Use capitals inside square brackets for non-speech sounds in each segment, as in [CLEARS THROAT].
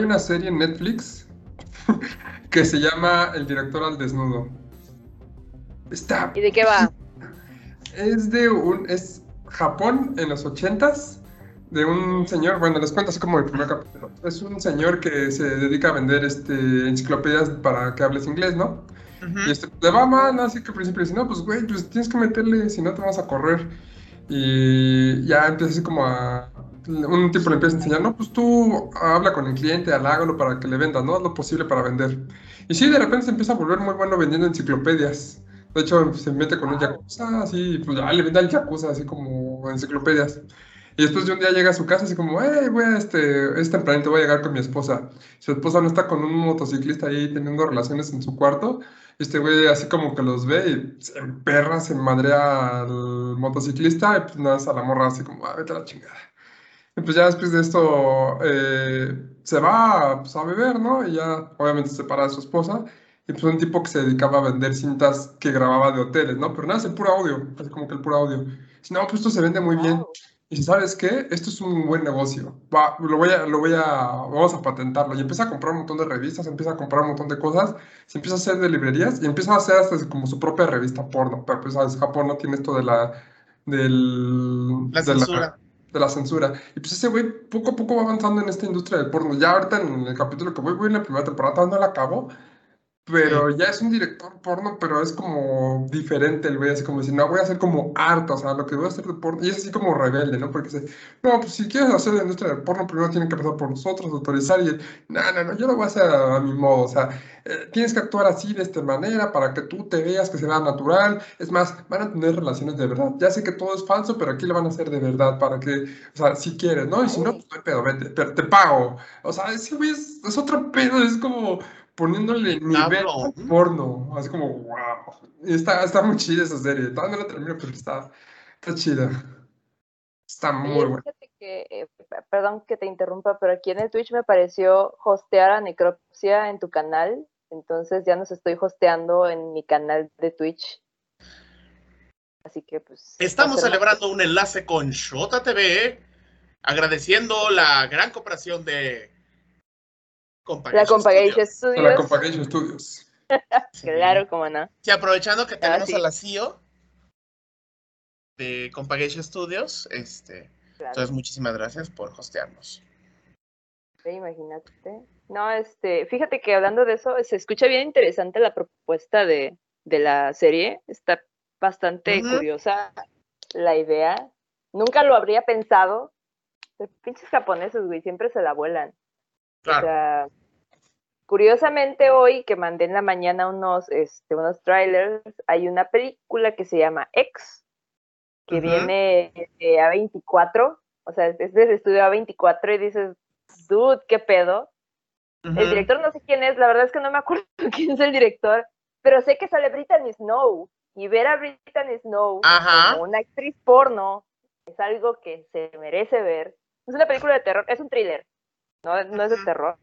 hay una serie en Netflix [LAUGHS] que se llama El director al desnudo. Está. ¿Y de qué va? [LAUGHS] Es de un. Es Japón en los ochentas. De un señor, bueno, les cuento así como el primer capítulo. Es un señor que se dedica a vender este, enciclopedias para que hables inglés, ¿no? Y este, le va mal, ¿no? Así que al principio dice, no, pues güey, pues tienes que meterle, si no te vas a correr. Y ya empieza así como a... Un tipo le empieza a enseñar, no, pues tú habla con el cliente, halágalo para que le vendas, ¿no? Haz lo posible para vender. Y sí, de repente se empieza a volver muy bueno vendiendo enciclopedias. De hecho, se mete con un yakuza, así, pues ya le vende al yakuza, así como enciclopedias. Y después de un día llega a su casa así como, hey, voy a este, es tempranito, voy a llegar con mi esposa. Su esposa no está con un motociclista ahí teniendo relaciones en su cuarto. Este güey así como que los ve y se emperra, se madrea al motociclista y pues nada, a la morra así como, ah, vete a la chingada. Y pues ya después de esto eh, se va pues, a beber, ¿no? Y ya obviamente se separa de su esposa. Y pues un tipo que se dedicaba a vender cintas que grababa de hoteles, ¿no? Pero nada, es el puro audio, así como que el puro audio. Si no, pues esto se vende muy bien. Y sabes qué, esto es un buen negocio. Va, lo voy a, lo voy a, vamos a patentarlo. Y empieza a comprar un montón de revistas, empieza a comprar un montón de cosas, se empieza a hacer de librerías y empieza a hacer hasta como su propia revista porno. Pero pues sabes, Japón no tiene esto de la, del, La de censura. De la censura. Y pues ese güey poco a poco va avanzando en esta industria del porno. Ya ahorita en el capítulo que voy, voy en la primera temporada, todavía no la acabo. Pero ya es un director porno, pero es como diferente el güey, así como decir, no, voy a hacer como harto, o sea, lo que voy a hacer de porno, y es así como rebelde, ¿no? Porque dice, no, pues si quieres hacer la industria del porno, primero tienen que pasar por nosotros, autorizar, y él, no, no, no, yo lo voy a hacer a, mi modo, o sea, eh, tienes que actuar así, de esta manera, para que tú te veas que se natural, es más, van a tener relaciones de verdad, ya sé que todo es falso, pero aquí lo van a hacer de verdad, para que, o sea, si quieres, ¿no? Y si no, pues pedo, vete, pero te pago, o sea, ese güey es, es otro pedo, es como poniéndole nivel al porno. Así como, wow. Y está, está muy chida esa serie. Todavía no la termino, pero está, está chida. Está muy buena. fíjate que, eh, perdón que te interrumpa, pero aquí en el Twitch me pareció hostear a Necropsia en tu canal. Entonces ya nos estoy hosteando en mi canal de Twitch. Así que pues. Estamos más- celebrando un enlace con Shota TV, agradeciendo la gran cooperación de La Compagation Studios. La. Compagation Studios. [LAUGHS] Claro, cómo no. Y aprovechando que tenemos sí. a la CEO de Compagation Studios, este, Claro. entonces muchísimas gracias por hostearnos. Sí, imagínate. No, este, fíjate que hablando de eso, se escucha bien interesante la propuesta de, de la serie. Está bastante curiosa la idea. Nunca lo habría pensado. Los pinches japoneses, güey, siempre se la vuelan. O sea, curiosamente hoy que mandé en la mañana unos, este, unos trailers, hay una película que se llama X, que viene de A24, o sea, es del estudio A24 y dices, dude, qué pedo. El director no sé quién es, la verdad es que no me [LAUGHS] acuerdo quién es el director, pero sé que sale Brittany Snow. Y ver a Brittany Snow Ajá. como una actriz porno es algo que se merece ver. Es una película de terror, es un thriller, no, no es de terror.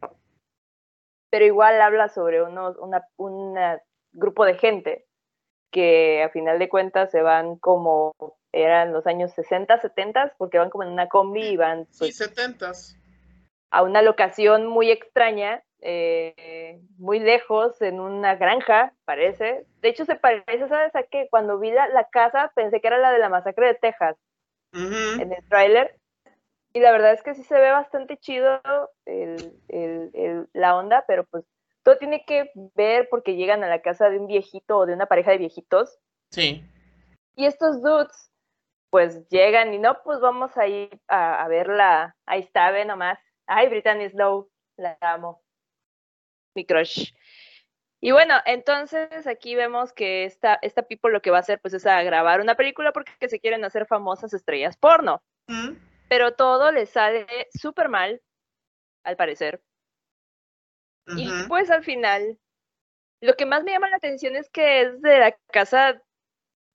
Pero igual habla sobre unos, una, una grupo de gente que a final de cuentas se van como eran los años 60, 70, porque van como en una combi y van Sí, pues, setentas. a una locación muy extraña, eh, muy lejos, en una granja, parece. De hecho, se parece, ¿sabes a qué? Cuando vi la, la casa, pensé que era la de la masacre de Texas en el tráiler. Y la verdad es que sí se ve bastante chido el, el- el- la onda, pero pues todo tiene que ver porque llegan a la casa de un viejito o de una pareja de viejitos. Sí. Y estos dudes, pues llegan y no, pues vamos a ir a, a verla. Ahí está, ve nomás. Ay, Brittany Slow, la amo. Mi crush. Y bueno, entonces aquí vemos que esta, esta people lo que va a hacer pues es a grabar una película porque se quieren hacer famosas estrellas porno. Ujú. Pero todo le sale súper mal, al parecer. Y pues al final, lo que más me llama la atención es que es de la casa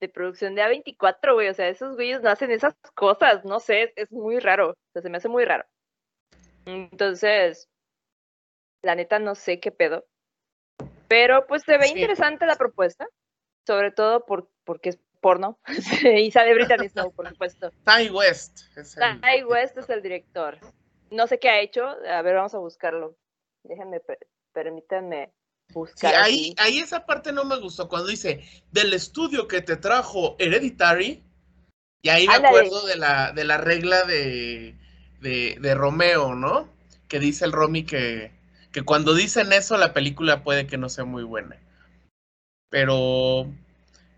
de producción de A24, güey. O sea, esos güeyes no hacen esas cosas, no sé, es, es muy raro. O sea, se me hace muy raro. Entonces, la neta no sé qué pedo. Pero pues se ve Sí. interesante la propuesta, sobre todo por, porque es porno. [LAUGHS] y sale Brittany Snow, por supuesto. Ty West es el- Ty West es el director. No sé qué ha hecho. A ver, vamos a buscarlo. Déjenme, per- permítanme Sí, buscar. ahí, aquí. ahí esa parte no me gustó cuando dice del estudio que te trajo Hereditary. Y ahí me Ándale. acuerdo de la, de la regla de, de, de Romeo, ¿no? Que dice el Romy que, que cuando dicen eso la película puede que no sea muy buena. Pero,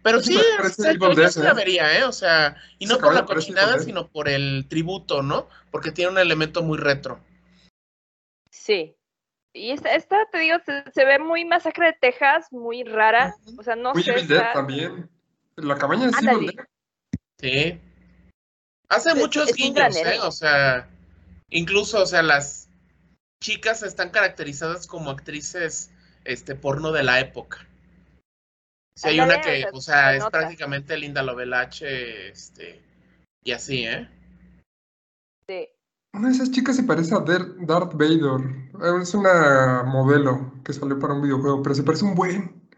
pero Sí, sí, yo, yo la ¿eh? vería, ¿eh? O sea, y no por la cochinada, Dead. sino por el tributo, ¿no? Porque tiene un elemento muy retro. Sí. Y esta, esta, te digo, se, se ve muy Masacre de Texas, muy rara. O sea, no Muy sé. Evil Dead está- también. La cabaña Ándale. Evil Dead. Sí. Hace Es- muchos es guiños. ¿eh? O sea, incluso, o sea, las chicas están caracterizadas como actrices este porno de la época. Si hay una que, o sea, o sea, se es prácticamente Linda Lovelace, este, y así, ¿eh? Sí. Una de esas chicas se parece a Darth Vader. Es una modelo que salió para un videojuego, pero se parece un buen.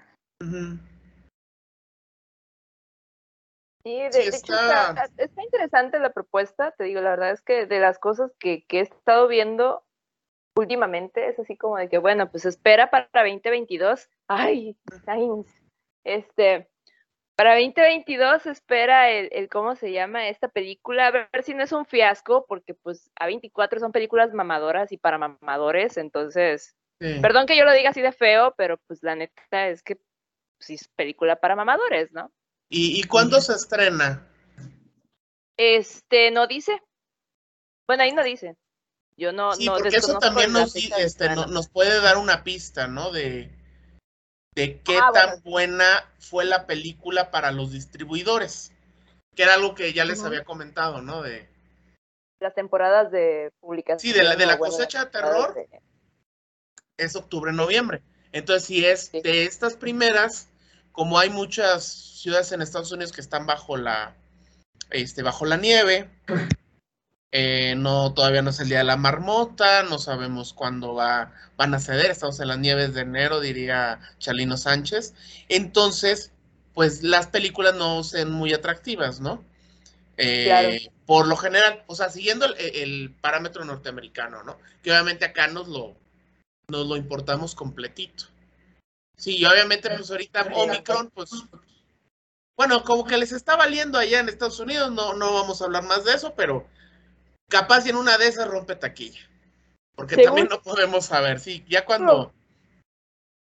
Ujú. Sí, de, Sí, de hecho está- está, está interesante la propuesta, te digo, la verdad es que de las cosas que, que he estado viendo últimamente es así como de que, bueno, pues espera para 2022. Ay, Sainz. Este, para 2022 espera el, el, ¿cómo se llama esta película? A ver si no es un fiasco, porque pues A24 son películas mamadoras y para mamadores, entonces, Sí. perdón que yo lo diga así de feo, pero pues la neta es que sí es película para mamadores, ¿no? ¿Y, y cuándo se estrena? Este, no dice. Bueno, ahí no dice. Yo no, Sí, no porque eso también nos, este, no- nos puede dar una pista, ¿no? De, de qué Ah, tan bueno. buena fue la película para los distribuidores. Que era algo que ya les había comentado, ¿no? De, Las temporadas de publicación. Sí, de la- de la bueno, cosecha de terror. de- es octubre, noviembre. Entonces, si es Sí. de estas primeras, como hay muchas ciudades en Estados Unidos que están bajo la, este, bajo la nieve, eh, no, todavía no es el día de la marmota, no sabemos cuándo va, van a ceder, estamos en las nieves de enero, diría Chalino Sánchez. Entonces, pues las películas no son muy atractivas, ¿no? Eh, Claro. Por lo general, o sea, siguiendo el, el parámetro norteamericano, ¿no? Que obviamente acá nos lo, nos lo importamos completito. Sí, y obviamente, pues ahorita Omicron, pues, bueno, como que les está valiendo allá en Estados Unidos, no, no vamos a hablar más de eso, pero capaz y en una de esas rompe taquilla. Porque Según- también no podemos saber, sí, ya cuando,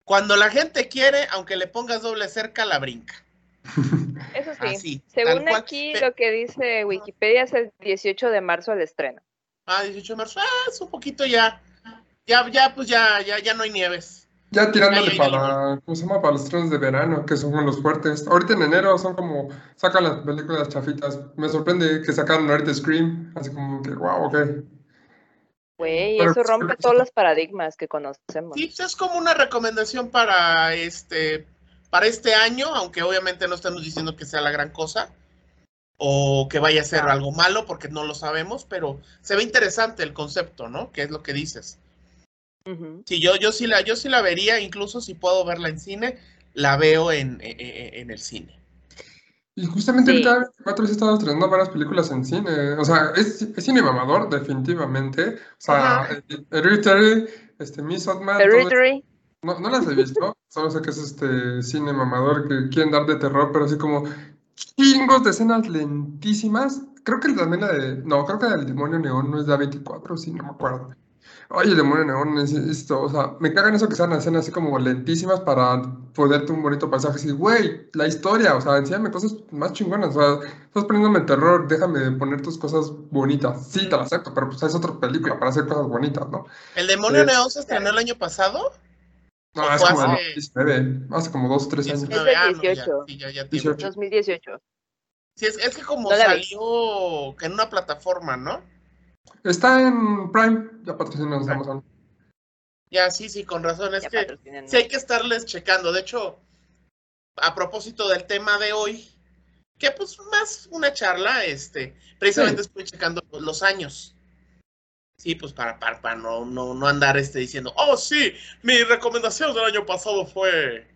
cuando la gente quiere, aunque le pongas doble cerca, la brinca. [LAUGHS] Eso sí. Así, Según aquí, lo que dice Wikipedia es el 18 de marzo el estreno. Ah, 18 de marzo, ah, es un poquito ya, ya, ya, pues ya, ya, ya no hay nieves. Ya tirándole para, ¿cómo se llama? Para los estrenos de verano, que son los fuertes. Ahorita en enero son como, sacan las películas chafitas. Me sorprende que sacaron ahorita Scream, así como que, wow, ok. Güey, eso pues, rompe todos los paradigmas que conocemos. Sí, es como una recomendación para este, para este año, aunque obviamente no estamos diciendo que sea la gran cosa o que vaya a ser algo malo, porque no lo sabemos, pero se ve interesante el concepto, ¿no? Que es lo que dices. Sí, yo, yo sí la, yo sí la vería, incluso si puedo verla en cine, la veo en, en, en el cine. Y justamente Sí. ahorita 24 se estrenando varias películas en cine. O sea, es, es cine mamador, definitivamente. O sea, Ajá. Hereditary, este, Miss Otman, Hereditary. No, no las he visto, [LAUGHS] solo sé que es este cine mamador que quieren dar de terror, pero así como chingos de escenas lentísimas. Creo que también la de. No, creo que la del demonio neón no es de A24, sí, no me acuerdo. Oye, el demonio neón es esto, o sea, me cagan eso que sean escenas así como lentísimas para ponerte un bonito pasaje así, güey, la historia, o sea, enséñame cosas más chingonas, o sea, estás poniéndome terror, déjame poner tus cosas bonitas. Sí, te lo acepto, pero pues es otra película para hacer cosas bonitas, ¿no? ¿El demonio neón se estrenó el año pasado? No, ¿O fue como hace- 19, hace como dos, tres años. 19 del años, ya, 18. sí, ya, ya tiene 18. mucho. 2018. Sí, es, es que como No vi. salió que en una plataforma, ¿no? Está en Prime, ya patrocinamos Amazon. Ya, sí, sí, con razón. Es Ya que sí hay que estarles checando. De hecho, a propósito del tema de hoy, que pues más una charla, este, precisamente estoy checando los años. Sí, pues para, para, para no, no, no andar este diciendo, oh sí, mi recomendación del año pasado fue.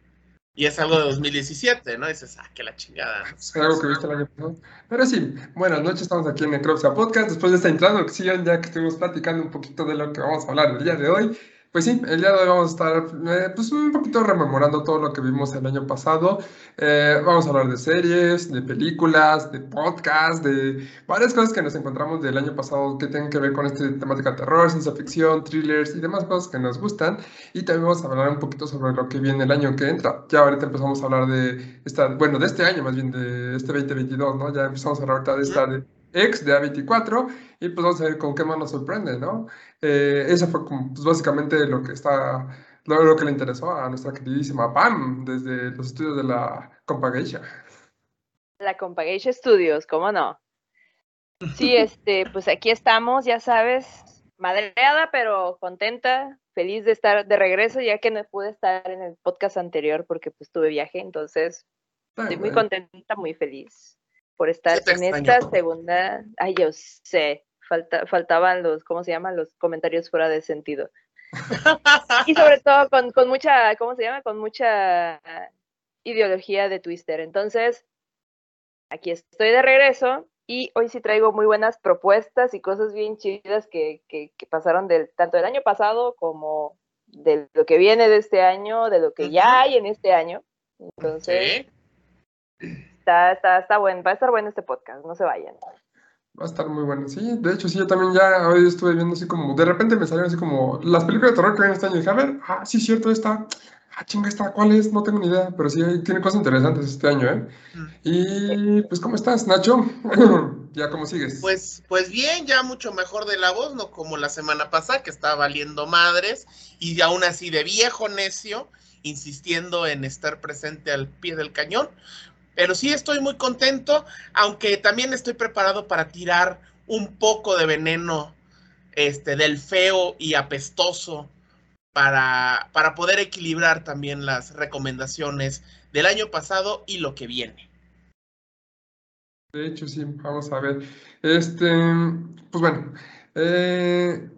Y es algo de 2017, ¿no? Dices, ah, que la chingada. [LAUGHS] Es algo que viste el año pasado. Pero sí, buenas noches, estamos aquí en Necropsia Podcast. Después de esta introducción, ya que estuvimos platicando un poquito de lo que vamos a hablar el día de hoy, Pues sí, el día de hoy vamos a estar eh, pues un poquito rememorando todo lo que vimos el año pasado. Eh, vamos a hablar de series, de películas, de podcasts, de varias cosas que nos encontramos del año pasado que tienen que ver con esta temática de terror, ciencia ficción, thrillers y demás cosas que nos gustan. Y también vamos a hablar un poquito sobre lo que viene el año que entra. Ya ahorita empezamos a hablar de esta, bueno, de este año más bien, de este 2022, ¿no? Ya empezamos a hablar ahorita de esta de X de A24 y pues vamos a ver con qué más nos sorprende, ¿no? Eh, eso fue como, pues, básicamente lo que está, lo, que le interesó a nuestra queridísima Pam desde los estudios de la Compageisha. La Compageisha Studios, ¿cómo no? Sí, este, pues aquí estamos, ya sabes, madreada, pero contenta, feliz de estar de regreso, ya que no pude estar en el podcast anterior porque pues tuve viaje, entonces estoy muy contenta, muy feliz por estar en esta segunda. Ay, yo sé, falta, faltaban los, ¿cómo se llaman? Los comentarios fuera de sentido. [LAUGHS] y sobre todo con, con, mucha, ¿cómo se llama? Con mucha ideología de Twister. Entonces, aquí estoy de regreso y hoy sí traigo muy buenas propuestas y cosas bien chidas que, que, pasaron del, tanto del año pasado como de lo que viene de este año, de lo que ya hay en este año. Entonces, Está, está, está bueno, va a estar bueno este podcast, no se vayan. Va a estar muy bueno, sí. De hecho, sí, yo también ya hoy estuve viendo así como, de repente me salieron así como las películas de terror que vienen este año. Y dije, a ver, ah, sí, cierto, esta, ah, chinga, esta, ¿cuál es? No tengo ni idea, pero sí, tiene cosas interesantes este año, ¿eh? Mm. Y pues, ¿cómo estás, Nacho? [LAUGHS] ¿Ya cómo sigues? Pues, pues bien, ya mucho mejor de la voz, no como la semana pasada, que estaba valiendo madres, y aún así de viejo necio, insistiendo en estar presente al pie del cañón. Pero sí estoy muy contento, aunque también estoy preparado para tirar un poco de veneno este, del feo y apestoso para, para poder equilibrar también las recomendaciones del año pasado y lo que viene. De hecho, sí, vamos a ver. Este, pues bueno, eh,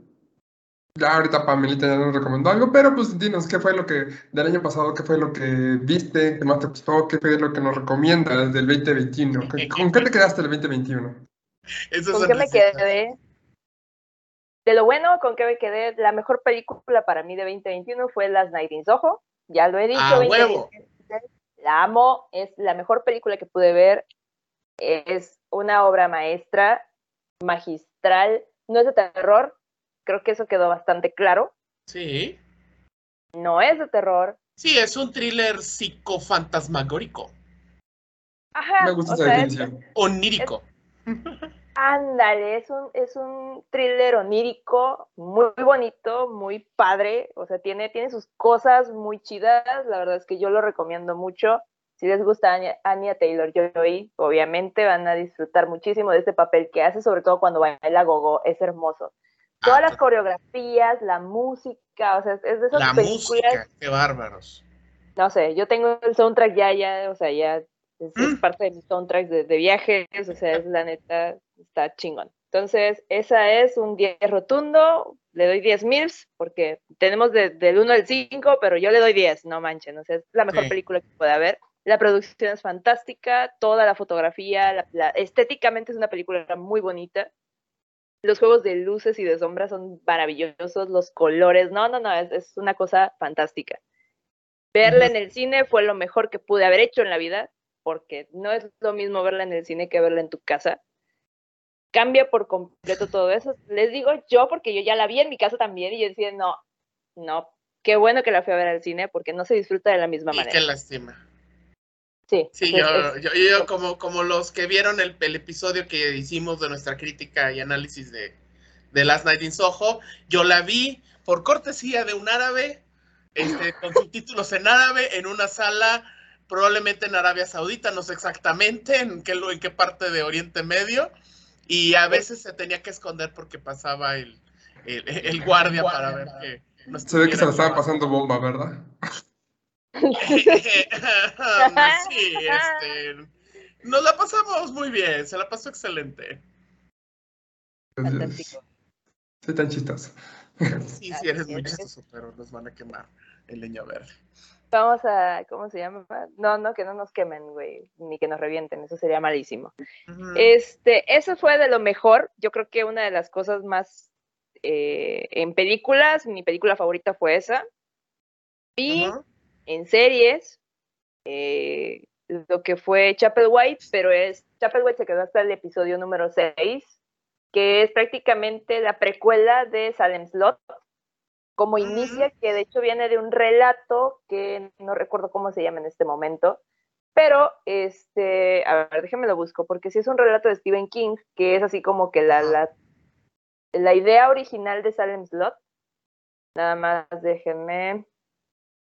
ya ahorita Pamelita ya nos recomendó algo, pero pues dinos, ¿qué fue lo que del año pasado, qué fue lo que viste, qué más te gustó, qué fue lo que nos recomiendas del 2021? ¿Con qué te quedaste el 2021? ¿Con qué me quedé? De lo bueno, ¿con qué me quedé? La mejor película para mí de 2021 fue Las Night in Soho. Ya lo he dicho. Ah, huevo. La amo, es la mejor película que pude ver. Es una obra maestra, magistral. No es de terror, Creo que eso quedó bastante claro. Sí. No es de terror. Sí, es un thriller psicofantasmagórico. Ajá. Me gusta esa definición. Onírico. [LAUGHS] ándale, es un, es un thriller onírico, muy, bonito, muy padre. O sea, tiene, tiene sus cosas muy chidas. La verdad es que yo lo recomiendo mucho. Si les gusta Anya, Taylor Joy, obviamente van a disfrutar muchísimo de este papel que hace, sobre todo cuando baila gogo, es hermoso. Todas las coreografías, la música, o sea, es de esas la Música, qué bárbaros. No sé, yo tengo el soundtrack ya, ya, o sea, ya es, mm. parte de mis soundtracks de, viajes, o sea, es la neta, está chingón. Entonces, esa es un 10 rotundo, le doy 10 mils, porque tenemos del 1 al 5, pero yo le doy 10, no manchen, o sea, es la mejor película que puede haber. La producción es fantástica, toda la fotografía, estéticamente es una película muy bonita los juegos de luces y de sombras son maravillosos, los colores, no, no, no, es, una cosa fantástica. Verla en el cine fue lo mejor que pude haber hecho en la vida, porque no es lo mismo verla en el cine que verla en tu casa. Cambia por completo todo eso. Les digo yo, porque yo ya la vi en mi casa también y yo decía, no, no, qué bueno que la fui a ver al cine porque no se disfruta de la misma y manera. Qué lástima. Sí, sí yo, yo, como, como los que vieron el, episodio que hicimos de nuestra crítica y análisis de, de Last Night in Soho, yo la vi por cortesía de un árabe, este, con subtítulos en árabe, en una sala, probablemente en Arabia Saudita, no sé exactamente en qué, en qué parte de Oriente Medio, y a veces se tenía que esconder porque pasaba el, el, guardia para ver que... se ve que se le estaba pasando bomba, ¿verdad? [LAUGHS] sí, este, nos la pasamos muy bien, se la pasó excelente. Fantástico. Soy tan chistoso. Sí, sí, eres muy chistoso, pero nos van a quemar el leño verde. Vamos a, ¿cómo se llama? No, no, que no nos quemen, güey, ni que nos revienten, eso sería malísimo. Este, eso fue de lo mejor, yo creo que una de las cosas más eh, en películas, mi película favorita fue esa. Ajá. En series eh, lo que fue Chapel White, pero es Chapel White se quedó hasta el episodio número 6, que es prácticamente la precuela de Salem Slot, como Ujú. inicia, que de hecho viene de un relato que no recuerdo cómo se llama en este momento, pero este, a ver, déjenme lo busco, porque sí es un relato de Stephen King, que es así como que la, la, la idea original de Salem Slot. Nada más déjenme.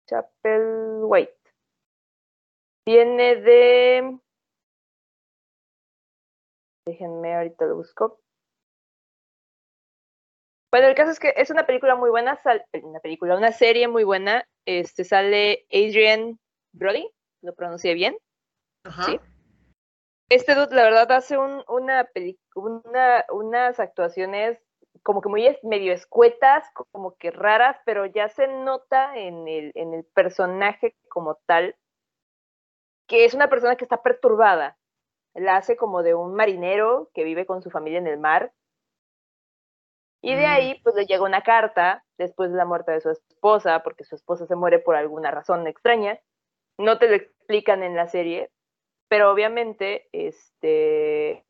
Chapel White. Viene de. Déjenme, ahorita lo busco. Bueno, el caso es que es una película muy buena, sal- una película, una serie muy buena. Este sale Adrian Brody, lo pronuncié bien. Ajá. Sí. Este dude, la verdad, hace un, una una, unas actuaciones como que muy medio escuetas, como que raras, pero ya se nota en el, en el personaje como tal que es una persona que está perturbada. La hace como de un marinero que vive con su familia en el mar. Y de Mm. ahí, pues le llega una carta después de la muerte de su esposa, porque su esposa se muere por alguna razón extraña. No te lo explican en la serie, pero obviamente este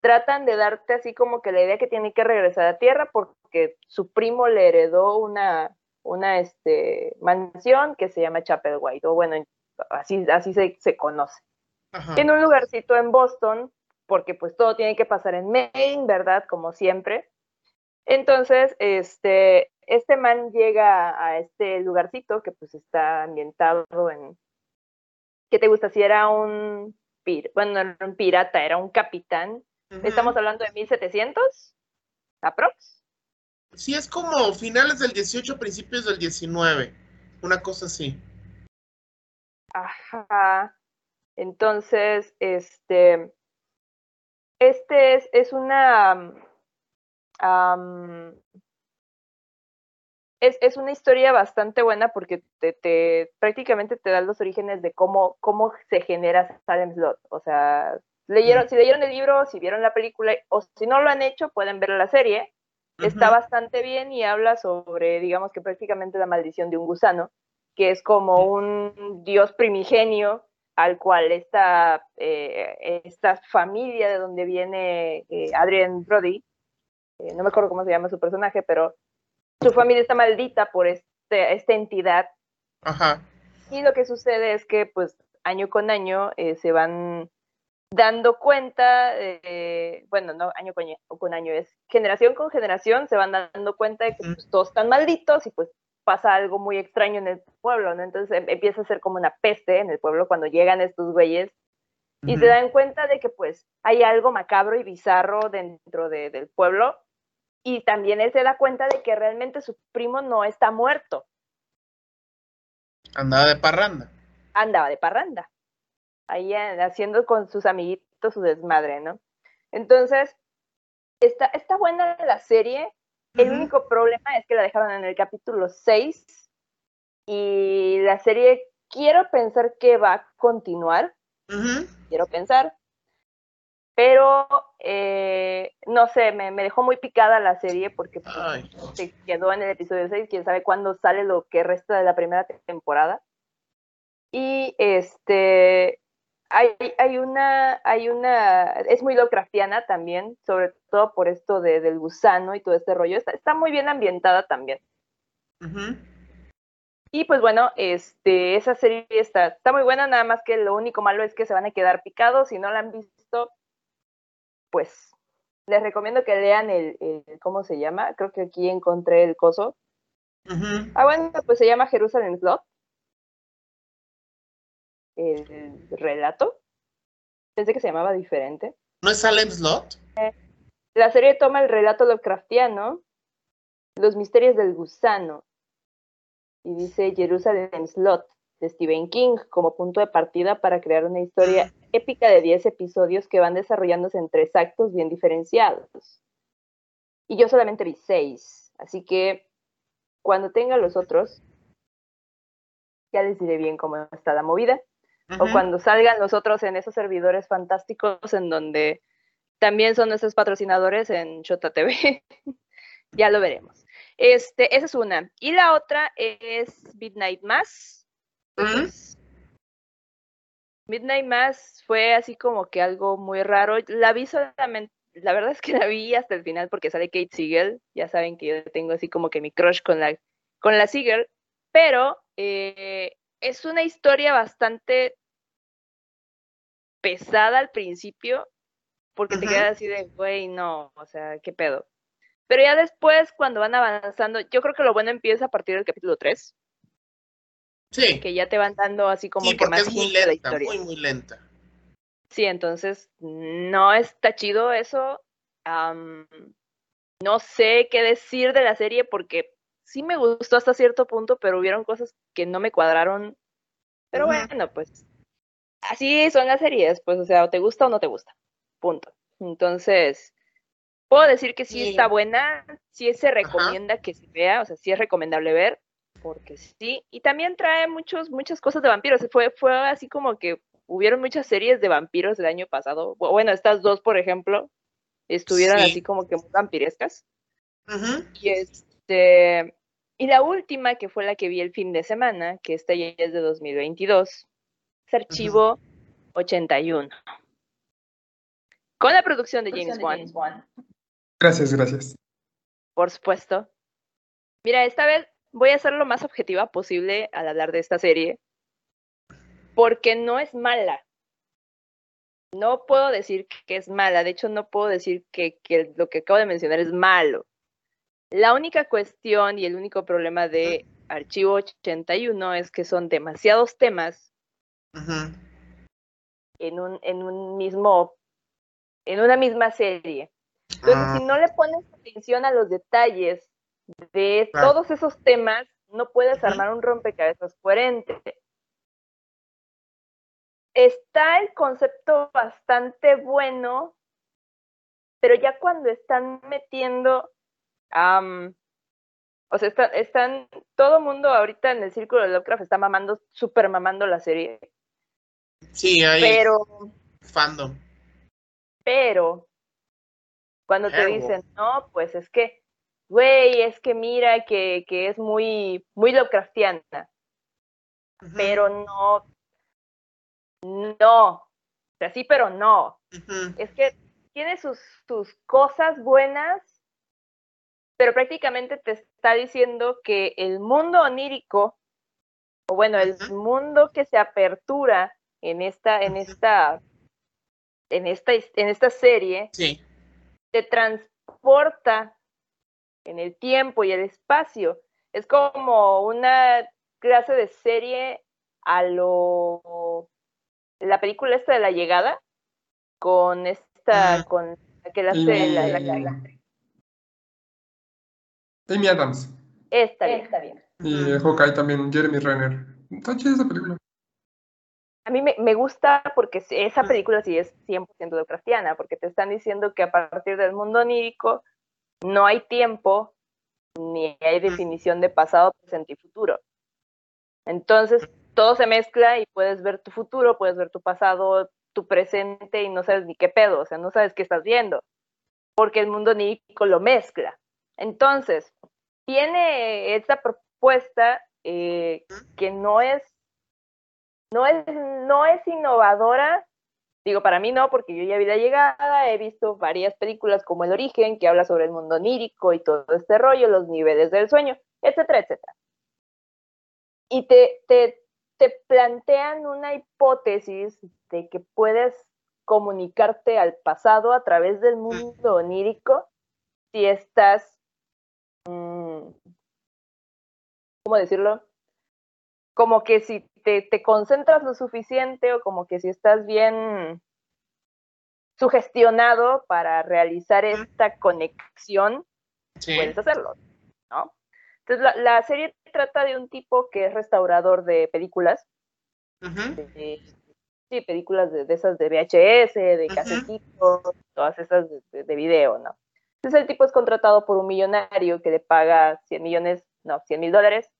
tratan de darte así como que la idea que tiene que regresar a tierra porque su primo le heredó una una este mansión que se llama Chapel White o bueno así así se, se conoce Ajá. en un lugarcito en Boston porque pues todo tiene que pasar en Maine verdad como siempre entonces este este man llega a este lugarcito que pues está ambientado en ¿qué te gusta? Si era un, pir bueno, no era un pirata, era un capitán. Estamos hablando de 1700, aprox. Sí, es como finales del 18, principios del 19. Una cosa así. Ajá. Entonces, este, este es, es una, es, es una historia bastante buena porque te, te prácticamente te da los orígenes de cómo, cómo se genera Salem Slot. O sea, leyeron, si leyeron el libro, si vieron la película, o si no lo han hecho, pueden ver la serie. Está Ujú. bastante bien y habla sobre, digamos que prácticamente la maldición de un gusano, que es como un dios primigenio al cual esta, eh, esta familia de donde viene eh, Adrian Brody, eh, no me acuerdo cómo se llama su personaje, pero su familia está maldita por este, esta entidad Ajá. y lo que sucede es que, pues, año con año eh, se van dando cuenta, eh, bueno, no año con, año- con año, es generación con generación, se van dando cuenta de que pues, todos están malditos y pues pasa algo muy extraño en el pueblo, ¿no? Entonces em- empieza a ser como una peste en el pueblo cuando llegan estos güeyes y se dan cuenta de que pues hay algo macabro y bizarro dentro de- del pueblo y también él se da cuenta de que realmente su primo no está muerto, Andaba de parranda. andaba de parranda, ahí haciendo con sus amiguitos su desmadre, ¿no? Entonces, está, está buena la serie, el Ujú. único problema es que la dejaron en el capítulo 6 y la serie quiero pensar que va a continuar, Ujú. quiero pensar, pero eh, no sé, me, me dejó muy picada la serie porque pues, se quedó en el episodio 6, quién sabe cuándo sale lo que resta de la primera temporada. Y este hay, hay una, hay una, es muy Lovecraftiana también, sobre todo por esto de, del gusano y todo este rollo. Está, está muy bien ambientada también. Y pues bueno, este, esa serie está, está muy buena, nada más que lo único malo es que se van a quedar picados. Si no la han visto, pues les recomiendo que lean el, el ¿cómo se llama? Creo que aquí encontré el coso. Ah, bueno, pues se llama Jerusalem Slot. El relato. Pensé que se llamaba diferente. ¿No es Salem Slot? La serie toma el relato Lovecraftiano, Los misterios del gusano, y dice Jerusalem Slot de Stephen King como punto de partida para crear una historia épica de 10 episodios que van desarrollándose en tres actos bien diferenciados. Y yo solamente vi 6, así que cuando tenga los otros, ya les diré bien cómo está la movida. O cuando salgan los otros en esos servidores fantásticos en donde también son nuestros patrocinadores en Shota TV. [LAUGHS] Ya lo veremos. Este, esa es una. Y la otra es Midnight Mass. Midnight Mass fue así como que algo muy raro. La vi solamente, la verdad es que la vi hasta el final porque sale Kate Siegel. Ya saben que yo tengo así como que mi crush con la, con la Siegel. Pero eh, es una historia bastante pesada al principio porque te quedas así de, güey, no, o sea, qué pedo. Pero ya después, cuando van avanzando, yo creo que lo bueno empieza a partir del capítulo 3. Sí. Que ya te van dando así como Sí, que porque más es muy hint de la lenta, historia. muy, muy lenta. Sí, entonces no está chido eso. No sé qué decir de la serie porque sí me gustó hasta cierto punto, pero hubieron cosas que no me cuadraron. Pero Ujú. bueno, pues así son las series, pues o sea, o te gusta o no te gusta. Punto. Entonces, puedo decir que sí Sí. está buena, sí se recomienda que se vea, o sea, sí es recomendable ver, porque sí, y también trae muchos, muchas cosas de vampiros. Fue, fue así como que hubieron muchas series de vampiros el año pasado. Bu- Bueno, estas dos, por ejemplo, estuvieron Sí. así como que muy vampirescas. Ujú. Y este, y la última, que fue la que vi el fin de semana, que esta ya es de 2022, es Archivo 81. Con la producción de James Wan, Gracias, gracias. por supuesto. Mira, esta vez voy a ser lo más objetiva posible al hablar de esta serie, porque no es mala. No puedo decir que es mala, de hecho no puedo decir que, que lo que acabo de mencionar es malo. La única cuestión y el único problema de Archivo 81 es que son demasiados temas en un, en un mismo, en una misma serie. Entonces, Ah, si no le pones atención a los detalles de Claro. todos esos temas, no puedes armar un rompecabezas coherente. Está el concepto bastante bueno, pero ya cuando están metiendo, am, o sea, está- están, todo mundo ahorita en el círculo de Lovecraft está mamando, super mamando la serie, sí, hay pero fandom. Pero cuando te dicen, no, pues es que, güey, es que mira que, que es muy, muy Lovecraftiana, pero no, no, o sea, sí, pero no. Es que tiene sus, sus cosas buenas, pero prácticamente te está diciendo que el mundo onírico, o bueno, el mundo que se apertura en esta, en esta, en esta, en esta serie, Sí. te transporta en el tiempo y el espacio. Es como una clase de serie a lo la película esta de la llegada con esta con la que la hace la- la- Amy Adams. esta bien. Y eh, Hawkeye también, Jeremy Renner. Está chida esa película. A mí me, me gusta porque esa Ujú. película sí es 100% Lovecraftiana, porque te están diciendo que a partir del mundo onírico no hay tiempo ni hay definición de pasado, presente y futuro. Entonces, todo se mezcla y puedes ver tu futuro, puedes ver tu pasado, tu presente y no sabes ni qué pedo, o sea, no sabes qué estás viendo, porque el mundo onírico lo mezcla. Entonces, tiene esta propuesta eh, que no es, no es, no es innovadora. Digo, para mí no, porque yo ya vi la llegada, he visto varias películas como El Origen, que habla sobre el mundo onírico y todo este rollo, los niveles del sueño, etcétera, etcétera. Y te, te, te plantean una hipótesis de que puedes comunicarte al pasado a través del mundo onírico si estás ¿cómo decirlo? Como que si te, te concentras lo suficiente o como que si estás bien sugestionado para realizar esta conexión, Sí. puedes hacerlo, ¿no? Entonces, la, la serie trata de un tipo que es restaurador de películas, de- sí, películas de, de esas de VHS, de casetitos, todas esas de video, ¿no? Entonces el tipo es contratado por un millonario que le paga 100 millones, no, 100 mil dólares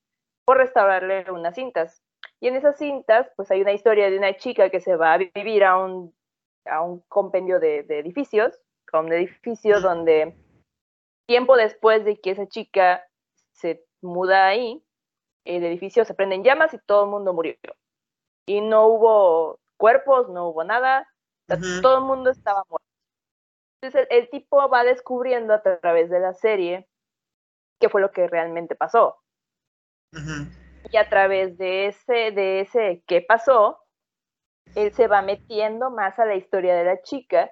por restaurarle unas cintas. Y en esas cintas, pues hay una historia de una chica que se va a vivir a un, a un compendio de, de edificios, a un edificio donde tiempo después de que esa chica se muda ahí, el edificio se prende en llamas y todo el mundo murió. Y no hubo cuerpos, no hubo nada, todo el mundo estaba muerto. Entonces el, tipo va descubriendo a través de la serie qué fue lo que realmente pasó. Y a través de ese, de ese qué pasó, él se va metiendo más a la historia de la chica.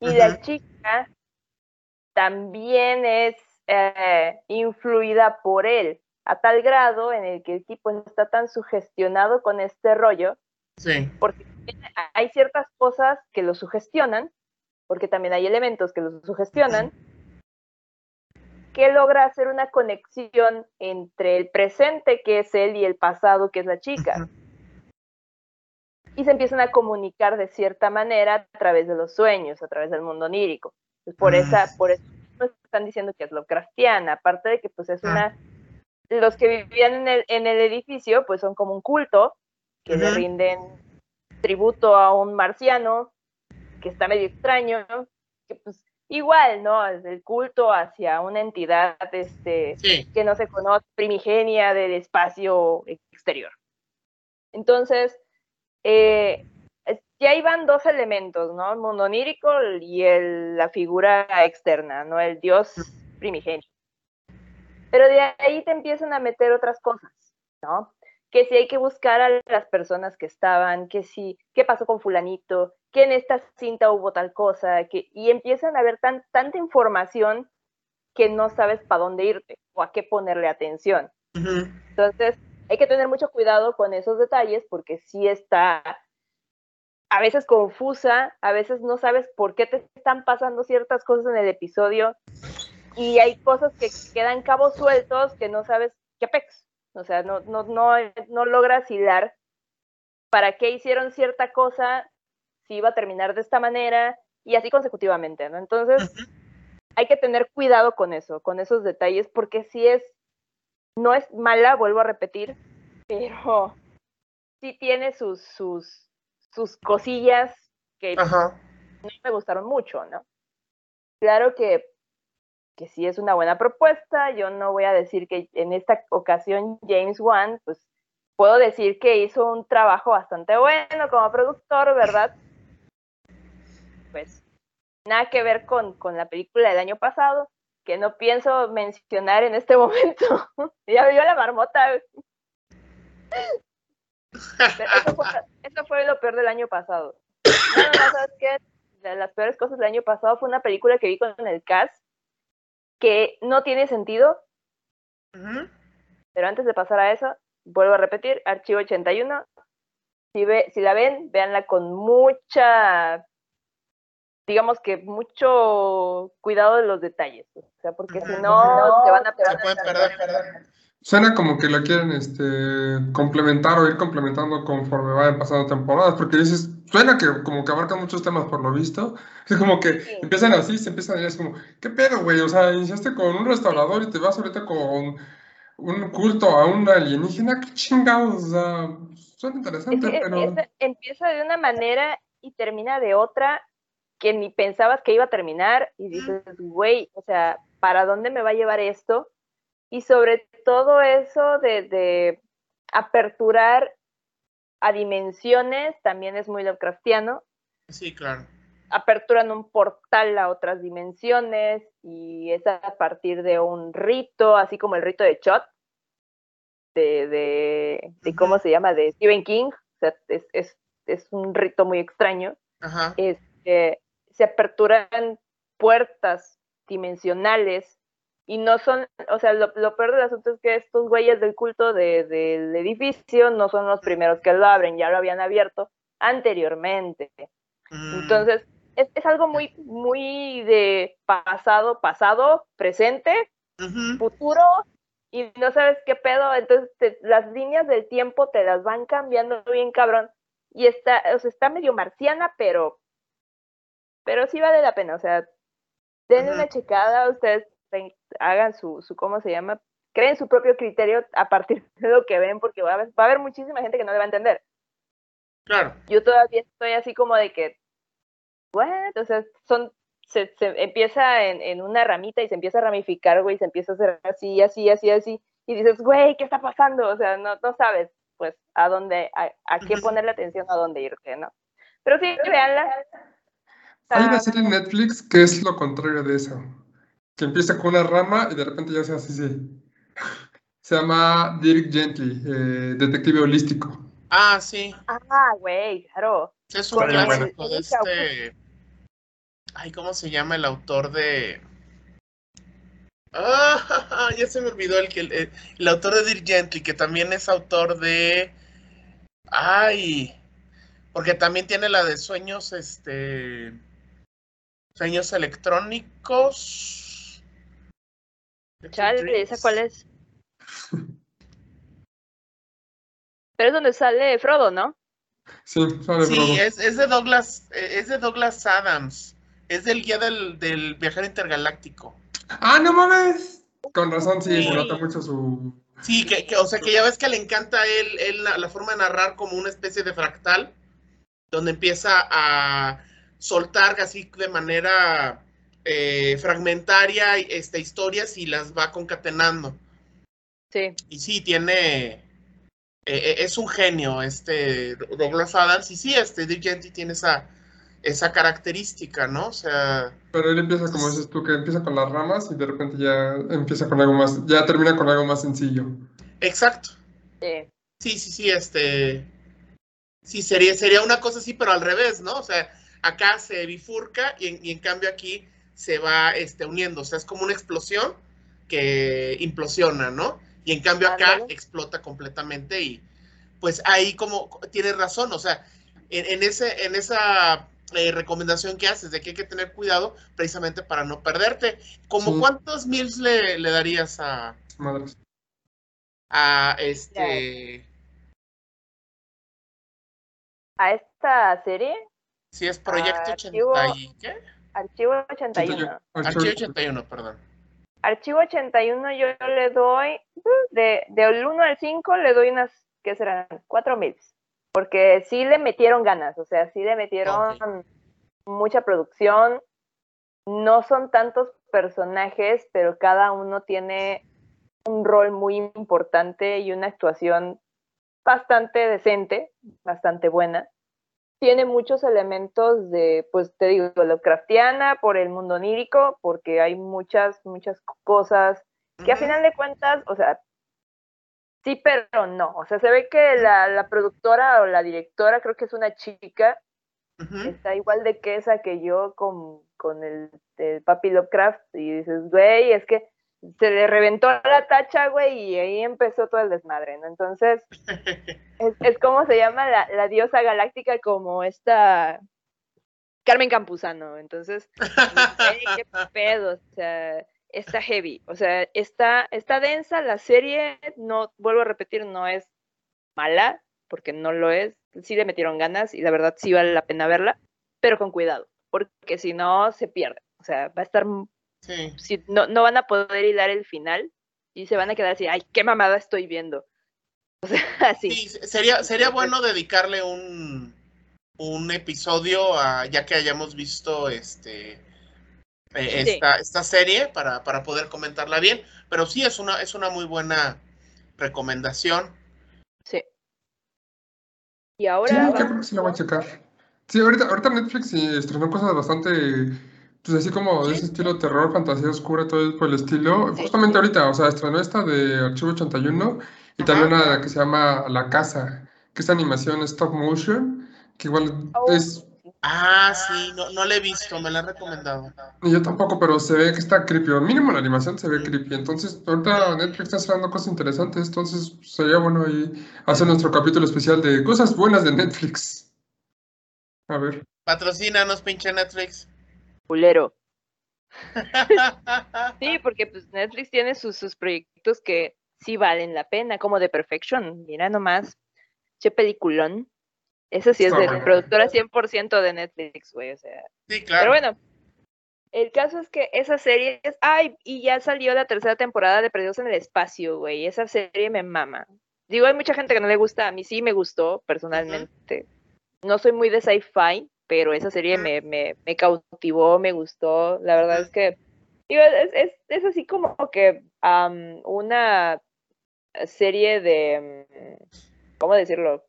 Y la chica también es eh, influida por él, a tal grado en el que el tipo está tan sugestionado con este rollo, sí. porque hay ciertas cosas que lo sugestionan, porque también hay elementos que lo sugestionan, que logra hacer una conexión entre el presente, que es él, y el pasado, que es la chica. Y se empiezan a comunicar de cierta manera a través de los sueños, a través del mundo onírico. por, mm. esa, por eso están diciendo que es Lovecraftiana, aparte de que pues es una... Los que vivían en el, en el edificio pues son como un culto que le rinden tributo a un marciano que está medio extraño, que pues igual, ¿no? El culto hacia una entidad este, que no se conoce, primigenia del espacio exterior. Entonces, eh, ya iban dos elementos, ¿no? El mundo onírico y el, la figura externa, ¿no? El dios primigenio. Pero de ahí te empiezan a meter otras cosas, ¿no? Que si hay que buscar a las personas que estaban, que si, qué pasó con fulanito, que en esta cinta hubo tal cosa, que, y empiezan a ver tan, tanta información que no sabes para dónde irte o a qué ponerle atención. Entonces, hay que tener mucho cuidado con esos detalles porque sí está a veces confusa, a veces no sabes por qué te están pasando ciertas cosas en el episodio y hay cosas que quedan cabos sueltos que no sabes qué pex. O sea, no, no, no, no logras hilar para qué hicieron cierta cosa si iba a terminar de esta manera y así consecutivamente, ¿no? Entonces, hay que tener cuidado con eso, con esos detalles, porque si es, no es mala, vuelvo a repetir, pero sí tiene sus, sus, sus cosillas que no me gustaron mucho, ¿no? Claro que, que sí es una buena propuesta, yo no voy a decir que en esta ocasión James Wan, pues puedo decir que hizo un trabajo bastante bueno como productor, ¿verdad? pues nada que ver con, con la película del año pasado, que no pienso mencionar en este [LAUGHS] momento. ya vio la marmota. eso, fue, lo peor del año pasado. No, no, ¿sabes qué? De las peores cosas del año pasado fue una película que vi con el cast que no tiene sentido. Pero antes de pasar a eso, vuelvo a repetir, Archivo 81. Si, ve, si la ven, véanla con mucha digamos que mucho cuidado de los detalles, o sea, porque si no, te van a, perder. Suena como que la quieren este, complementar o ir complementando conforme vayan pasando temporadas, porque dices, suena que como que abarcan muchos temas por lo visto, es como que empiezan así, se empiezan ir, es como, ¿qué pedo, güey? O sea, iniciaste con un restaurador y te vas ahorita con un culto a un alienígena, qué chingados, o sea, suena interesante, pero... empieza de una manera y termina de otra que ni pensabas que iba a terminar y dices, güey, o sea, ¿para dónde me va a llevar esto? Y sobre todo eso de, de aperturar a dimensiones también es muy Lovecraftiano. Sí, claro. Aperturan un portal a otras dimensiones y es a partir de un rito, así como el rito de Chot, de, de, de ¿cómo se llama? De Stephen King. O sea, es, es, es un rito muy extraño. Ajá. Este, se aperturan puertas dimensionales y no son, o sea, lo, peor del asunto es que estos güeyes del culto del edificio no son los primeros que lo abren, ya lo habían abierto anteriormente. Mm. Entonces, es, es, algo muy, muy de pasado, pasado, presente, futuro, y no sabes qué pedo, entonces las líneas del tiempo te las van cambiando bien cabrón, y está, o sea, está medio marciana, pero pero sí vale la pena, o sea, denle una checada, ustedes hagan su, su, ¿cómo se llama? Creen su propio criterio a partir [LAUGHS] de lo que ven, porque va a haber, va a haber muchísima gente que no le va a entender. Claro. Yo todavía estoy así como de que, bueno, o sea, son se, se empieza en, en, una ramita y se empieza a ramificar, güey, se empieza a hacer así, así, así, así, y dices, güey, ¿qué está pasando? O sea, no, no sabes, pues, a dónde, a, a qué ponerle atención, a dónde irte, ¿no? Pero sí, véanla. Hay una serie en Netflix que es lo contrario de eso, que empieza con una rama y de repente ya se hace así. Se llama Dirk Gently, eh, detective holístico. Ah, sí. Ah, güey, claro. Es un clásico de este. Ay, ¿cómo se llama el autor de.? Ah, [LAUGHS] ya se me olvidó el que el, el, autor de Dirk Gently, que también es autor de. Ay. Porque también tiene la de sueños, este. Sueños electrónicos. Chale, ¿esa cuál es? Pero es donde sale Frodo, ¿no? Sí, sale Frodo. Sí, es, es, de Douglas, es de Douglas Adams. Es del guía del, del viajero intergaláctico. ¡Ah, no mames! Con razón, sí, sí. se nota mucho su. Sí, que, que, o sea, que ya ves que le encanta a él, él la, la, forma de narrar como una especie de fractal, donde empieza a soltar así de manera eh, fragmentaria este, historias y las va concatenando. Sí. Y sí, tiene. Eh, es un genio, este Douglas Adams. Y sí, este Dick Gently tiene esa, esa característica, ¿no? O sea. Pero él empieza, como dices tú, que empieza con las ramas y de repente ya empieza con algo más. Ya termina con algo más sencillo. Exacto. Sí. Sí, sí, sí, este. Sí, sería, sería una cosa así, pero al revés, ¿no? O sea, acá se bifurca y en, y en cambio aquí se va este, uniendo. O sea, es como una explosión que implosiona, ¿no? Y en cambio acá explota completamente y pues ahí como tienes razón, o sea, en, en ese, en esa eh, recomendación que haces de que hay que tener cuidado precisamente para no perderte. ¿Como sí. cuántos mils le, le, darías a a este a esta serie? Sí, es Proyecto Archivo, 80 y ¿qué? Archivo 81. Archivo 81, perdón. Archivo 81 yo le doy, de, del 1 al 5 le doy unas, ¿qué serán? 4 mil. Porque sí le metieron ganas, o sea, sí le metieron okay. mucha producción. No son tantos personajes, pero cada uno tiene un rol muy importante y una actuación bastante decente, bastante buena. Tiene muchos elementos de, pues te digo, Lovecraftiana por el mundo onírico, porque hay muchas, muchas cosas que a final de cuentas, o sea, sí, pero no. O sea, se ve que la, la productora o la directora, creo que es una chica, uh -huh. está igual de quesa que yo con, con el, el Papi Lovecraft, y dices, güey, es que se le reventó la tacha, güey, y ahí empezó todo el desmadre, ¿no? Entonces, [LAUGHS] es, es como se llama la, la, diosa galáctica, como esta Carmen Campuzano. Entonces, qué [LAUGHS] pedo, o sea, está heavy, o sea, está, está densa, la serie, no, vuelvo a repetir, no es mala, porque no lo es, sí le metieron ganas y la verdad sí vale la pena verla, pero con cuidado, porque si no, se pierde, o sea, va a estar Sí. Si, no, no van a poder hilar el final y se van a quedar así, ay, qué mamada estoy viendo. [LAUGHS] O sea, así. Sí, sería, sería bueno dedicarle un, un episodio a, ya que hayamos visto este eh, esta, sí. esta serie para, para poder comentarla bien. Pero sí es una, es una muy buena recomendación. Sí. Y ahora. Sí, yo creo que sí la voy a checar. Sí, ahorita, ahorita Netflix estrenó cosas bastante pues así como de ese estilo terror, fantasía oscura, todo por el estilo. Sí. Justamente ahorita, o sea, estrenó esta de Archivo 81 y Ajá. también una que se llama La Casa, que es animación stop motion, que igual oh. es... Ah, sí, no, no la he visto, me la han recomendado. Y yo tampoco, pero se ve que está creepy, o mínimo la animación se ve creepy. Entonces, ahorita Netflix está sacando cosas interesantes, entonces sería bueno ahí hacer nuestro capítulo especial de cosas buenas de Netflix. A ver. Patrocínanos, pinche Netflix culero. [LAUGHS] sí, porque pues Netflix tiene sus, sus proyectos que sí valen la pena, como The Perfection, mira nomás, che peliculón. Eso sí es de productora 100% de Netflix, güey, o sea. Sí, claro. Pero bueno, el caso es que esa serie es, ay, y ya salió la tercera temporada de Perdidos en el Espacio, güey, esa serie me mama. Digo, hay mucha gente que no le gusta, a mí sí me gustó, personalmente. Uh -huh. No soy muy de sci-fi, pero esa serie me, me, me cautivó, me gustó. La verdad es que es, es, es, así como que una serie de, ¿cómo decirlo?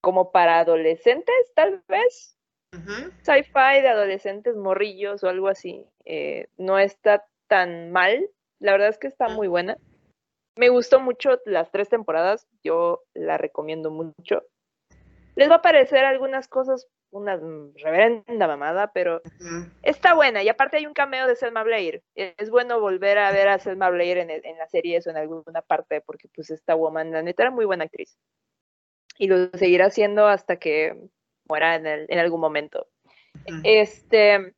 Como para adolescentes, tal vez. Sci-fi de adolescentes morrillos o algo así. Eh, no está tan mal. La verdad es que está muy buena. Me gustó mucho las tres temporadas. Yo la recomiendo mucho. Les va a parecer algunas cosas una reverenda mamada, pero está buena. Y aparte hay un cameo de Selma Blair. Es bueno volver a ver a Selma Blair en, en la serie o en alguna parte, porque pues esta woman, la neta, era muy buena actriz. Y lo seguirá haciendo hasta que muera en, en algún momento. Este,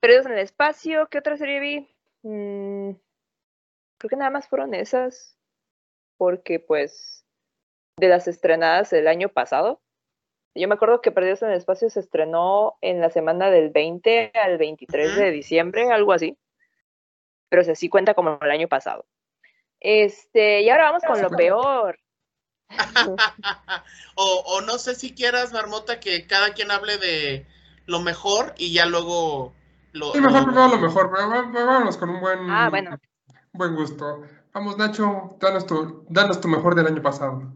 Perdidos en el espacio, ¿qué otra serie vi? Mm, creo que nada más fueron esas, porque pues de las estrenadas el año pasado, yo me acuerdo que Perdidos en el Espacio se estrenó en la semana del 20 al 23 de diciembre, algo así. Pero se sí cuenta como el año pasado. Este, y ahora vamos con lo peor. [LAUGHS] o, no sé si quieras, Marmota, que cada quien hable de lo mejor y ya luego lo. Sí, mejor primero lo mejor. Vámonos con un buen, ah, bueno. buen gusto. Vamos, Nacho, danos tu, danos tu mejor del año pasado.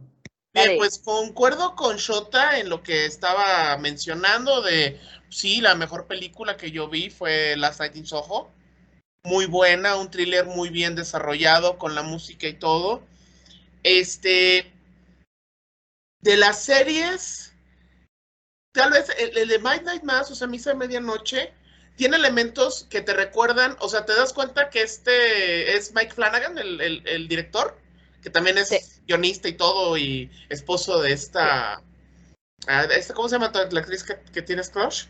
Bien, pues concuerdo con Shota en lo que estaba mencionando de, sí, la mejor película que yo vi fue Last Night in Soho. Muy buena, un thriller muy bien desarrollado con la música y todo. Este, de las series, tal vez el, de Midnight Mass, o sea, Misa de Medianoche, tiene elementos que te recuerdan, o sea, te das cuenta que este es Mike Flanagan, el, el director que también es guionista y todo, y esposo de esta, ah, esta ¿cómo se llama la actriz que, que tienes crush?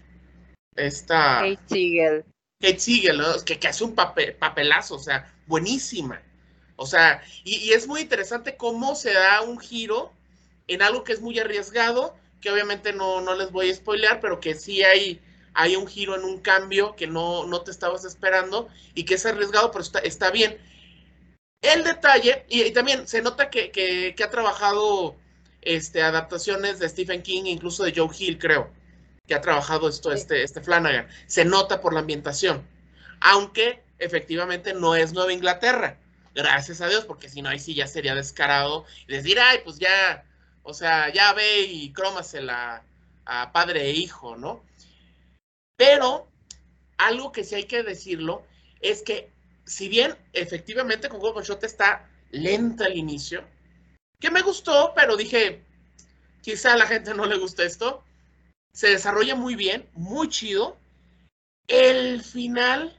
Esta... Kate Siegel. Kate Siegel, que, que, hace un papelazo, o sea, buenísima. O sea, y, es muy interesante cómo se da un giro en algo que es muy arriesgado, que obviamente no, no les voy a spoilear, pero que sí hay, hay un giro en un cambio que no, no te estabas esperando y que es arriesgado, pero está, está bien. El detalle, y, también se nota que, ha trabajado este, adaptaciones de Stephen King, incluso de Joe Hill, creo, que ha trabajado esto, este, este Flanagan. Se nota por la ambientación, aunque efectivamente no es Nueva Inglaterra. Gracias a Dios, porque si no, ahí sí ya sería descarado y decir, ay, pues ya, o sea, ya ve y crómasela a padre e hijo, ¿no? Pero algo que sí hay que decirlo es que si bien efectivamente con Juego Shot está lenta al inicio, que me gustó, pero dije, quizá a la gente no le gusta esto, se desarrolla muy bien, muy chido. El final,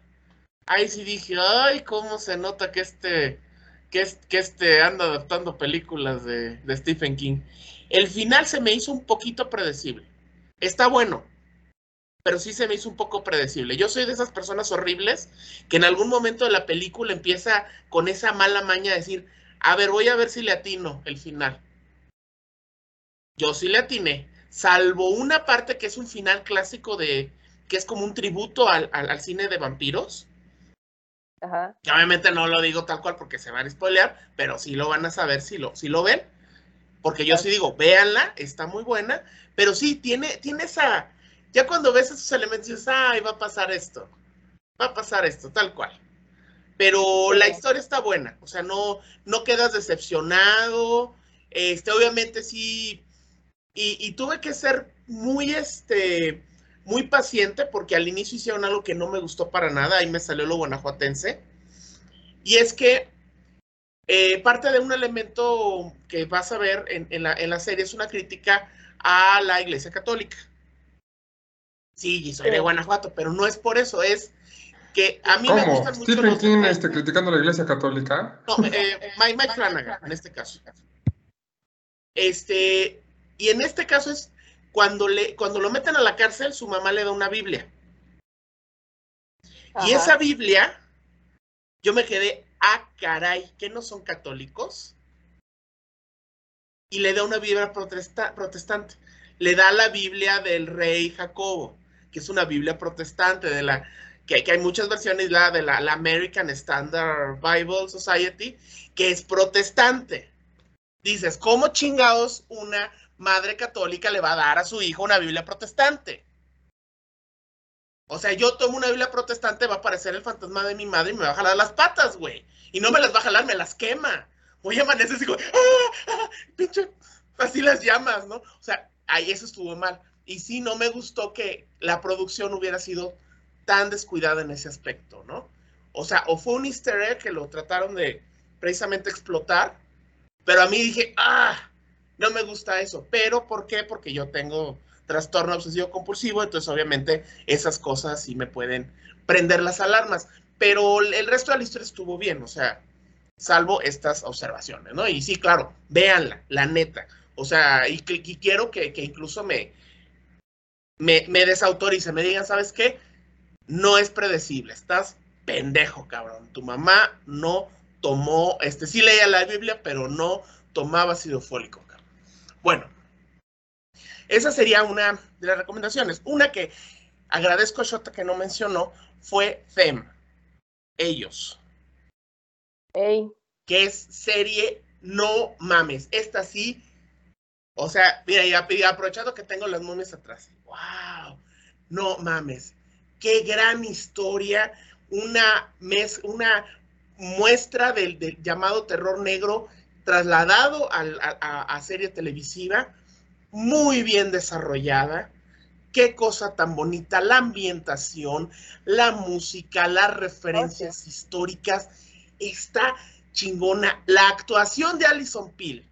ahí sí dije, ay, cómo se nota que este, que este anda adaptando películas de, de Stephen King. El final se me hizo un poquito predecible. Está bueno, pero sí se me hizo un poco predecible. Yo soy de esas personas horribles que en algún momento de la película empieza con esa mala maña de decir, a ver, voy a ver si le atino el final. Yo sí le atiné, salvo una parte que es un final clásico de, que es como un tributo al, cine de vampiros. Ajá. Obviamente no lo digo tal cual porque se van a spoilear, pero sí lo van a saber si lo, si lo ven. Porque yo sí digo, véanla, está muy buena, pero sí tiene, tiene esa, ya cuando ves esos elementos dices, ay, va a pasar esto, va a pasar esto, tal cual. Pero la historia está buena, o sea, no, no quedas decepcionado. Este, obviamente sí, y, tuve que ser muy, este, muy paciente porque al inicio hicieron algo que no me gustó para nada, ahí me salió lo guanajuatense. Y es que eh, parte de un elemento que vas a ver en, la, en la serie es una crítica a la Iglesia Católica. Sí, soy de Guanajuato, pero no es por eso, es que a mí me gustan mucho. ¿Stephen King este, criticando a la iglesia católica? No, eh, Mike, Flanagan, en este caso. Este, y en este caso es cuando, le, cuando lo meten a la cárcel, su mamá le da una Biblia. Y esa Biblia, yo me quedé, ah, caray, ¿que no son católicos? Y le da una Biblia protestante. Le da la Biblia del rey Jacobo que es una Biblia protestante, de la que, hay muchas versiones, la de la, American Standard Bible Society, que es protestante. Dices, ¿cómo chingados una madre católica le va a dar a su hijo una Biblia protestante? O sea, yo tomo una Biblia protestante, va a aparecer el fantasma de mi madre y me va a jalar las patas, güey. Y no me las va a jalar, me las quema. Voy a amanecer y digo, ¡ah! ¡ah! Pinche, así las llamas, ¿no? O sea, ahí eso estuvo mal. Y sí, no me gustó que la producción hubiera sido tan descuidada en ese aspecto, ¿no? O sea, o fue un easter egg que lo trataron de precisamente explotar, pero a mí dije, ah, no me gusta eso. Pero, ¿por qué? Porque yo tengo trastorno obsesivo compulsivo, entonces obviamente esas cosas sí me pueden prender las alarmas. Pero el resto de la historia estuvo bien, o sea, salvo estas observaciones, ¿no? Y sí, claro, véanla, la neta. O sea, y, quiero que, incluso me, me, me desautorice, me digan, ¿sabes qué? No es predecible, estás pendejo, cabrón. Tu mamá no tomó, este, sí leía la Biblia, pero no tomaba ácido fólico, cabrón. Bueno, esa sería una de las recomendaciones. Una que agradezco a Shota que no mencionó fue FEM. Ellos. Ey. Que es serie No Mames. Esta sí. O sea, mira, ya, aprovechando que tengo las momias atrás. ¡Wow! No mames. Qué gran historia. Una, mes, una muestra del, llamado terror negro trasladado a serie televisiva muy bien desarrollada. Qué cosa tan bonita, la ambientación, la música, las referencias históricas, está chingona. La actuación de Alison Peel.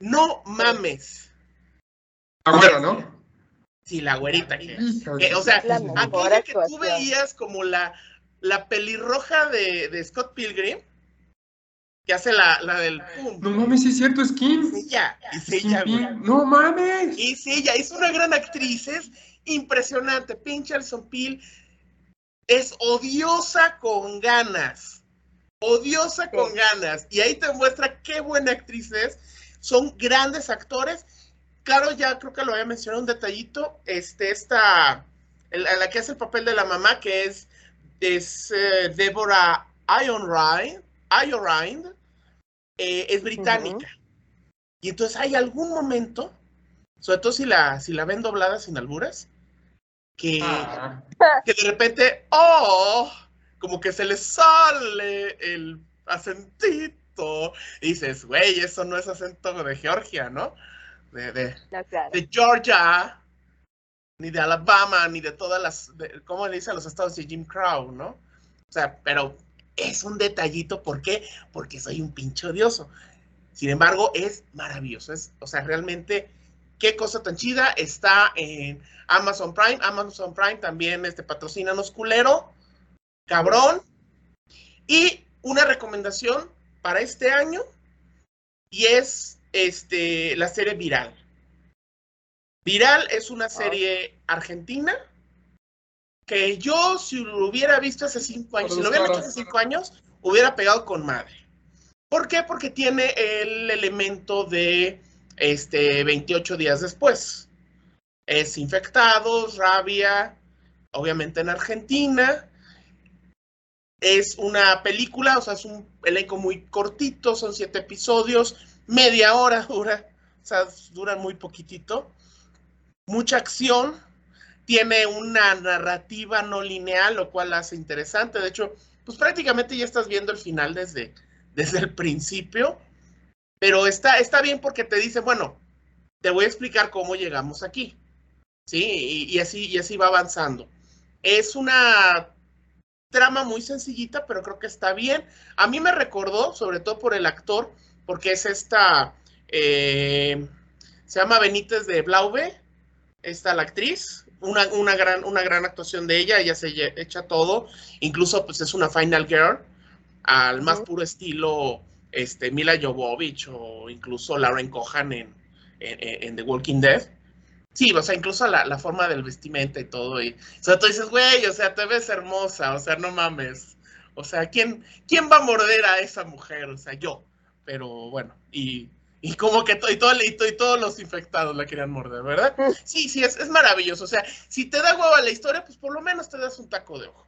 No mames. La ¿no? Sí, la güerita. o sea, aquella que tú veías como la, la pelirroja de, de Scott Pilgrim, que hace la, la del pum. No mames, sí es cierto, es Kim. Es ella, es ella, güey. No mames. Es ella, es una gran actriz, es impresionante. Pinche Alison Peel es odiosa con ganas. Odiosa con ganas. Y ahí te muestra qué buena actriz es. Son grandes actores. Claro, ya creo que lo había mencionado un detallito. Este, esta, la, que hace el papel de la mamá, que es, es Deborah Ionride Iorind eh, es británica. Y entonces hay algún momento, sobre todo si la, si la ven doblada sin alburas, que, ah. que de repente, oh, como que se le sale el acentito. Y dices, güey, eso no es acento de Georgia, ¿no? De, de, de Georgia, ni de Alabama, ni de todas las, ¿cómo le dicen los estados de Jim Crow, no? O sea, pero es un detallito, ¿por qué? Porque soy un pinche odioso. Sin embargo, es maravilloso, es, o sea, realmente, qué cosa tan chida, está en Amazon Prime, Amazon Prime también, este, patrocínanos culero, cabrón, y una recomendación para este año, y es, este, la serie Viral. Viral es una serie argentina, que yo, si lo hubiera visto hace cinco años, si lo hubiera visto hace cinco años, hubiera pegado con madre. ¿Por qué? Porque tiene el elemento de este 28 días después. Es infectados, rabia, obviamente en Argentina. Es una película, o sea, es un elenco muy cortito, son siete episodios, media hora [LAUGHS] dura, o sea, duran muy poquitito. Mucha acción, tiene una narrativa no lineal, lo cual hace interesante. De hecho, pues prácticamente ya estás viendo el final desde, desde el principio, pero está, está bien porque te dice, bueno, te voy a explicar cómo llegamos aquí. Sí, y, así, y así va avanzando. Es una trama muy sencillita, pero creo que está bien. A mí me recordó, sobre todo por el actor, porque es esta, eh, se llama Benítez de Blaube, esta la actriz, una, gran, una gran actuación de ella, ella se echa todo, incluso pues es una Final Girl, al más puro estilo este, Mila Jovovich o incluso Lauren Cohan en, en, The Walking Dead. Sí, o sea, incluso la, forma del vestimenta y todo. Y, o sea, tú dices, güey, o sea, te ves hermosa, o sea, no mames. O sea, ¿quién, ¿quién va a morder a esa mujer? O sea, yo. Pero bueno, y y como que y, todo, y, todos los infectados la querían morder, ¿verdad? [LAUGHS] Sí, sí, es, es, maravilloso. O sea, si te da huevo la historia, pues por lo menos te das un taco de ojo.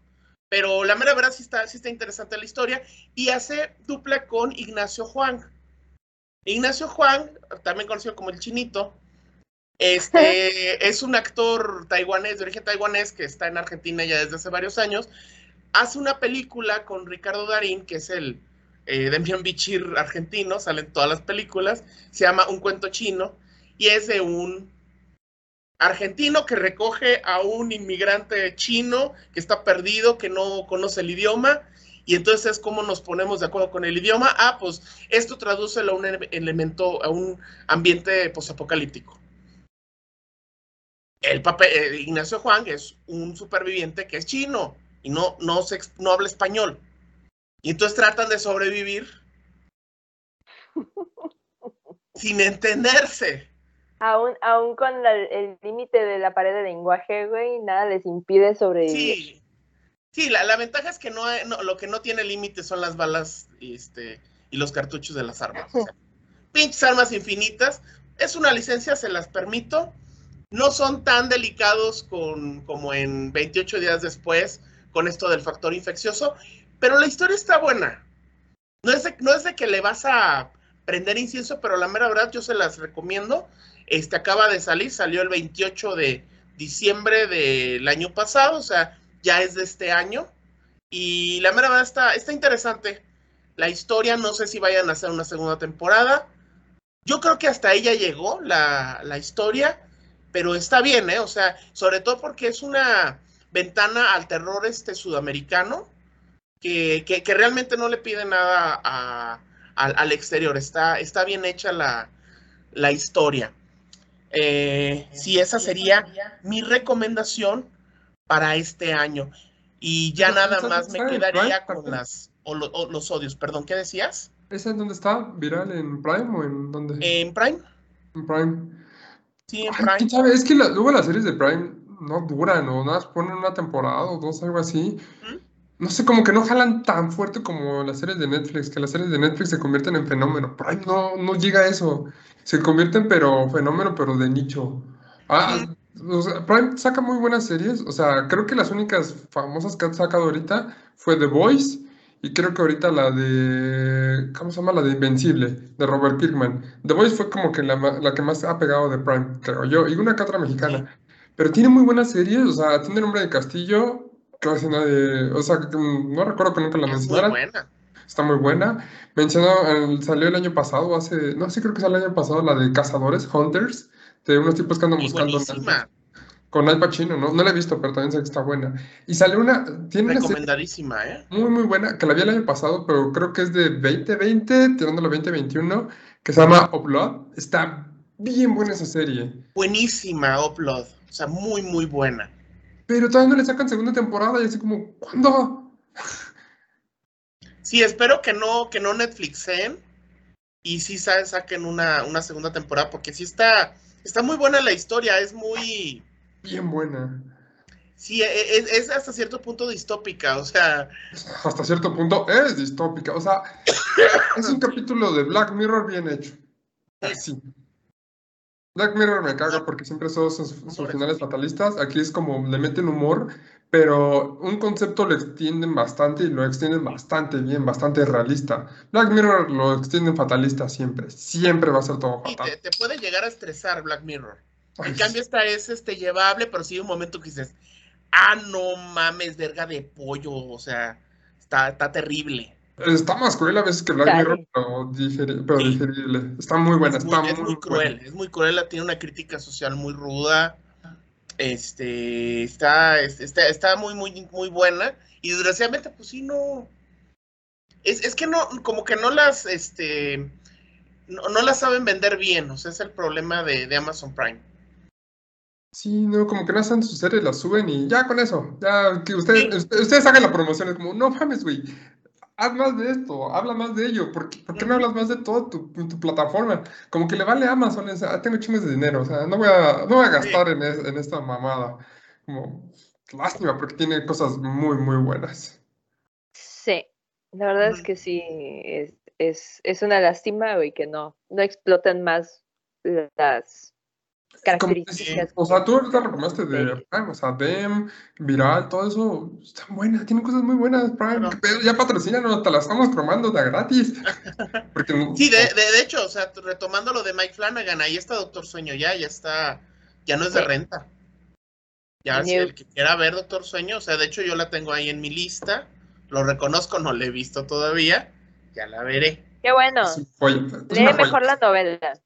Pero la mera verdad sí está, sí está interesante la historia. Y hace dupla con Ignacio Juan. Ignacio Juan, también conocido como el Chinito, Este es un actor taiwanés, de origen taiwanés, que está en Argentina ya desde hace varios años. Hace una película con Ricardo Darín, que es el eh, Demian Bichir argentino, salen todas las películas. Se llama Un cuento chino y es de un argentino que recoge a un inmigrante chino que está perdido, que no conoce el idioma. Y entonces es como nos ponemos de acuerdo con el idioma. Ah, pues esto traduce a un elemento, a un ambiente posapocalíptico el papel, eh, Ignacio Juan es un superviviente que es chino y no, no, se, no habla español. Y entonces tratan de sobrevivir [LAUGHS] sin entenderse. Aún, aún con el límite de la pared de lenguaje, güey, nada les impide sobrevivir. Sí, sí la, la ventaja es que no, lo que no tiene límite son las balas este, y los cartuchos de las armas. [LAUGHS] pinches armas infinitas. Es una licencia, se las permito no son tan delicados con, como en 28 días después con esto del factor infeccioso, pero la historia está buena. No es de, no es de que le vas a prender incienso, pero la mera verdad yo se las recomiendo. Este acaba de salir, salió el 28 de diciembre del año pasado, o sea, ya es de este año. Y la mera verdad está, está interesante. La historia, no sé si vayan a hacer una segunda temporada. Yo creo que hasta ella llegó la, la historia pero está bien, ¿eh? O sea, sobre todo porque es una ventana al terror este sudamericano que, que, realmente no le pide nada al, exterior. Está, está bien hecha la, la historia. Eh, sí, esa sería mi recomendación para este año. Y ya nada más me quedaría con las o, los odios. Perdón, ¿qué decías? ¿Esa en dónde está? ¿Viral en Prime o en dónde? En Prime. En Prime. Sí, en Prime. sabe? Es que luego las series de Prime no duran, o nada, ponen una temporada o dos, algo así. No sé, como que no jalan tan fuerte como las series de Netflix, que las series de Netflix se convierten en fenómeno. Prime no, no llega a eso. Se convierten, pero fenómeno, pero de nicho. Ah, Prime saca muy buenas series. O sea, creo que las únicas famosas que ha sacado ahorita fue The Voice y creo que ahorita la de. ¿Cómo se llama? La de Invencible, de Robert Kirkman. The Voice fue como que la, la que más ha pegado de Prime, creo yo. Y una que otra mexicana. Pero tiene muy buenas series. O sea, tiene el nombre de Castillo. Casi nadie. O sea, no recuerdo que nunca la mencionaran. Muy buena. Está muy buena. Mencionó, salió el año pasado, hace. No sé, creo que salió el año pasado la de Cazadores, Hunters. De unos tipos que andan buscando. Con Al Pacino, ¿no? No la he visto, pero también sé que está buena. Y sale una. Tiene Recomendadísima, ¿eh? Muy, muy buena, que la vi el año pasado, pero creo que es de 2020, tirándolo 2021, que se llama Upload. Está bien buena esa serie. Buenísima, Upload. O sea, muy, muy buena. Pero todavía no le sacan segunda temporada y así como, ¿cuándo? [LAUGHS] Sí, espero que no, que no Netflixen y sí saquen una, una segunda temporada, porque sí está, está muy buena la historia, es muy bien buena. Sí, e, e, es, hasta cierto punto distópica, o sea. Hasta cierto punto es distópica, o sea, [COUGHS] es un capítulo de Black Mirror bien hecho. Así. Black Mirror me caga porque siempre son sus, finales fatalistas. Aquí es como le meten humor, pero un concepto lo extienden bastante y lo extienden bastante bien, bastante realista. Black Mirror lo extienden fatalista siempre. Siempre va a ser todo fatal. te, te puede llegar a estresar Black Mirror. En cambio, esta es este, llevable, pero sí un momento que dices, ah, no mames, verga de pollo, o sea, está, está terrible. Está más cruel a veces que Black Mirror, pero, digerible. Está muy buena, es muy, está muy, cruel. Es muy cruel, tiene una crítica social muy ruda. Este, está, está, está muy, muy, muy buena. Y desgraciadamente, pues sí, no. Es, es que no, como que no las, este, no, no las saben vender bien. O sea, es el problema de, de Amazon Prime. Sí, no, como que no hacen sus series, las suben y ya con eso. Ya que ustedes, ustedes hagan la promoción. Es como, no mames, güey. Haz más de esto, habla más de ello. ¿Por qué, ¿por qué no hablas más de todo tu, tu, plataforma? Como que le vale a Amazon. Sea, tengo chingos de dinero. O sea, no voy a, no voy a gastar en, en esta mamada. Como, lástima, porque tiene cosas muy, muy buenas. Sí, la verdad es que sí. Es, es, es una lástima, güey, que no, no exploten más las características. o sea, tú ahorita recomendaste de Prime, o sea, Dem, Viral, todo eso, están buenas, tienen cosas muy buenas, Prime, pero ya patrocinan, te las estamos cromando de gratis. [LAUGHS] sí, de, de, hecho, o sea, retomando lo de Mike Flanagan, ahí está Doctor Sueño ya, ya está, ya no es de renta. Ya, si el que quiera ver Doctor Sueño, o sea, de hecho yo la tengo ahí en mi lista, lo reconozco, no la he visto todavía, ya la veré. Qué bueno. Lee mejor la novela.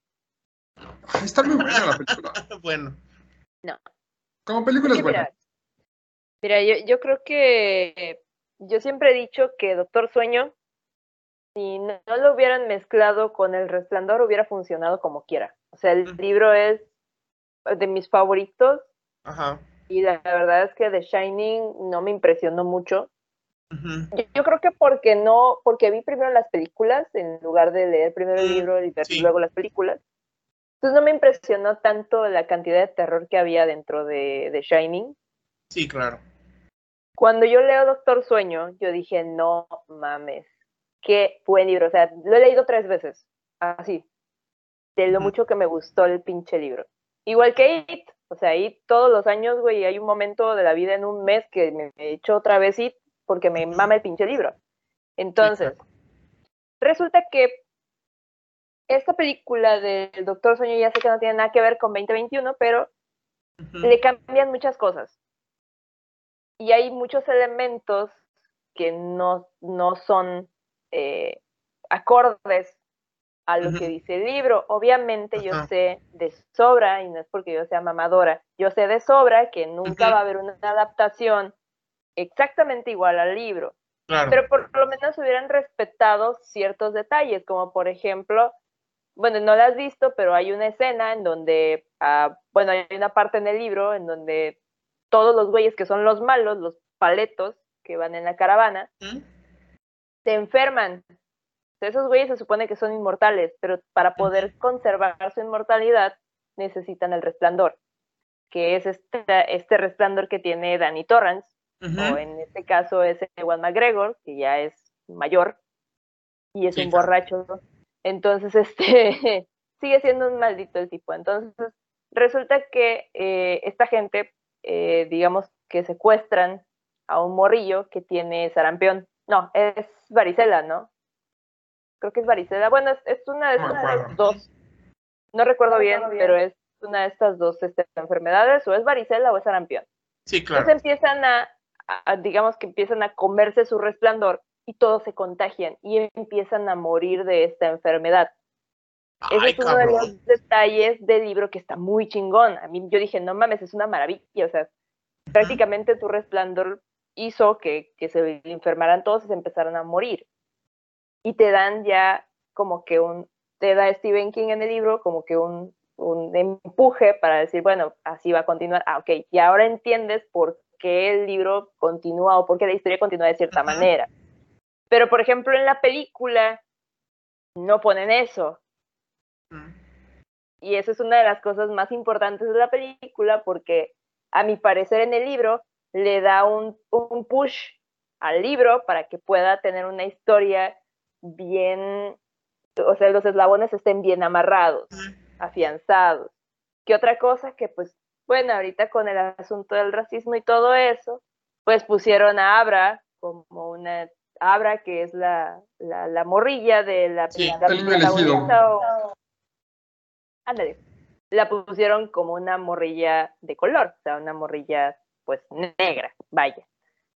Está muy buena la película. [LAUGHS] bueno. No. Como película es buena. Mira, yo, yo creo que yo siempre he dicho que Doctor Sueño, si no, lo hubieran mezclado con El Resplandor, hubiera funcionado como quiera. O sea, el libro es de mis favoritos. Ajá. Y la verdad es que The Shining no me impresionó mucho. yo, creo que porque no, porque vi primero las películas en lugar de leer primero el mm, libro y ver luego las películas. Entonces no me impresionó tanto la cantidad de terror que había dentro de, The Shining. Sí, claro. Cuando yo leo Doctor Sueño, yo dije, no mames, qué buen libro. O sea, lo he leído tres veces, así, de lo mucho que me gustó el pinche libro. Igual que It, o sea, It todos los años, güey, hay un momento de la vida en un mes que me he hecho otra vez It porque me mama el pinche libro. Entonces, resulta que esta película del Doctor Sueño ya sé que no tiene nada que ver con 2021, pero le cambian muchas cosas. Y hay muchos elementos que no, no son eh, acordes a lo que dice el libro. Obviamente yo sé de sobra, y no es porque yo sea mamadora, yo sé de sobra que nunca va a haber una adaptación exactamente igual al libro. Pero por lo menos hubieran respetado ciertos detalles, como por ejemplo bueno, no la has visto, pero hay una escena en donde, ah, bueno, hay una parte en el libro en donde todos los güeyes que son los malos, los paletos que van en la caravana, se enferman. Esos güeyes se supone que son inmortales, pero para poder conservar su inmortalidad necesitan el resplandor, que es este, este resplandor que tiene Danny Torrance, o en este caso es Ewan McGregor, que ya es mayor y es un borracho entonces, [LAUGHS] este, sigue siendo un maldito el tipo. Entonces, resulta que eh, esta gente, eh, digamos que secuestran a un morrillo que tiene sarampión. No, es varicela, ¿no? Creo que es varicela. Bueno, es, una de estas dos. No recuerdo bien, pero es una de estas dos este, enfermedades, o es varicela o es sarampión. Sí, claro. Entonces empiezan a, digamos que empiezan a comerse su resplandor y todos se contagian y empiezan a morir de esta enfermedad. Ese es uno de los detalles del libro que está muy chingón. A mí yo dije, no mames, es una maravilla. O sea, prácticamente tu resplandor hizo que, que se enfermaran todos y se empezaran a morir. Y te dan ya como que un, te da Stephen King en el libro como que un, un empuje para decir, bueno, así va a continuar. Ah, ok, y ahora entiendes por qué el libro continúa o por qué la historia continúa de cierta manera. Pero, por ejemplo, en la película no ponen eso. Mm. Y eso es una de las cosas más importantes de la película porque, a mi parecer, en el libro le da un, un push al libro para que pueda tener una historia bien, o sea, los eslabones estén bien amarrados, afianzados. ¿Qué otra cosa? Que pues, bueno, ahorita con el asunto del racismo y todo eso, pues pusieron a Abra como una Abra, que es la, la, morrilla de la, sí, la La pusieron como una morrilla de color, o sea, una morrilla pues negra, vaya.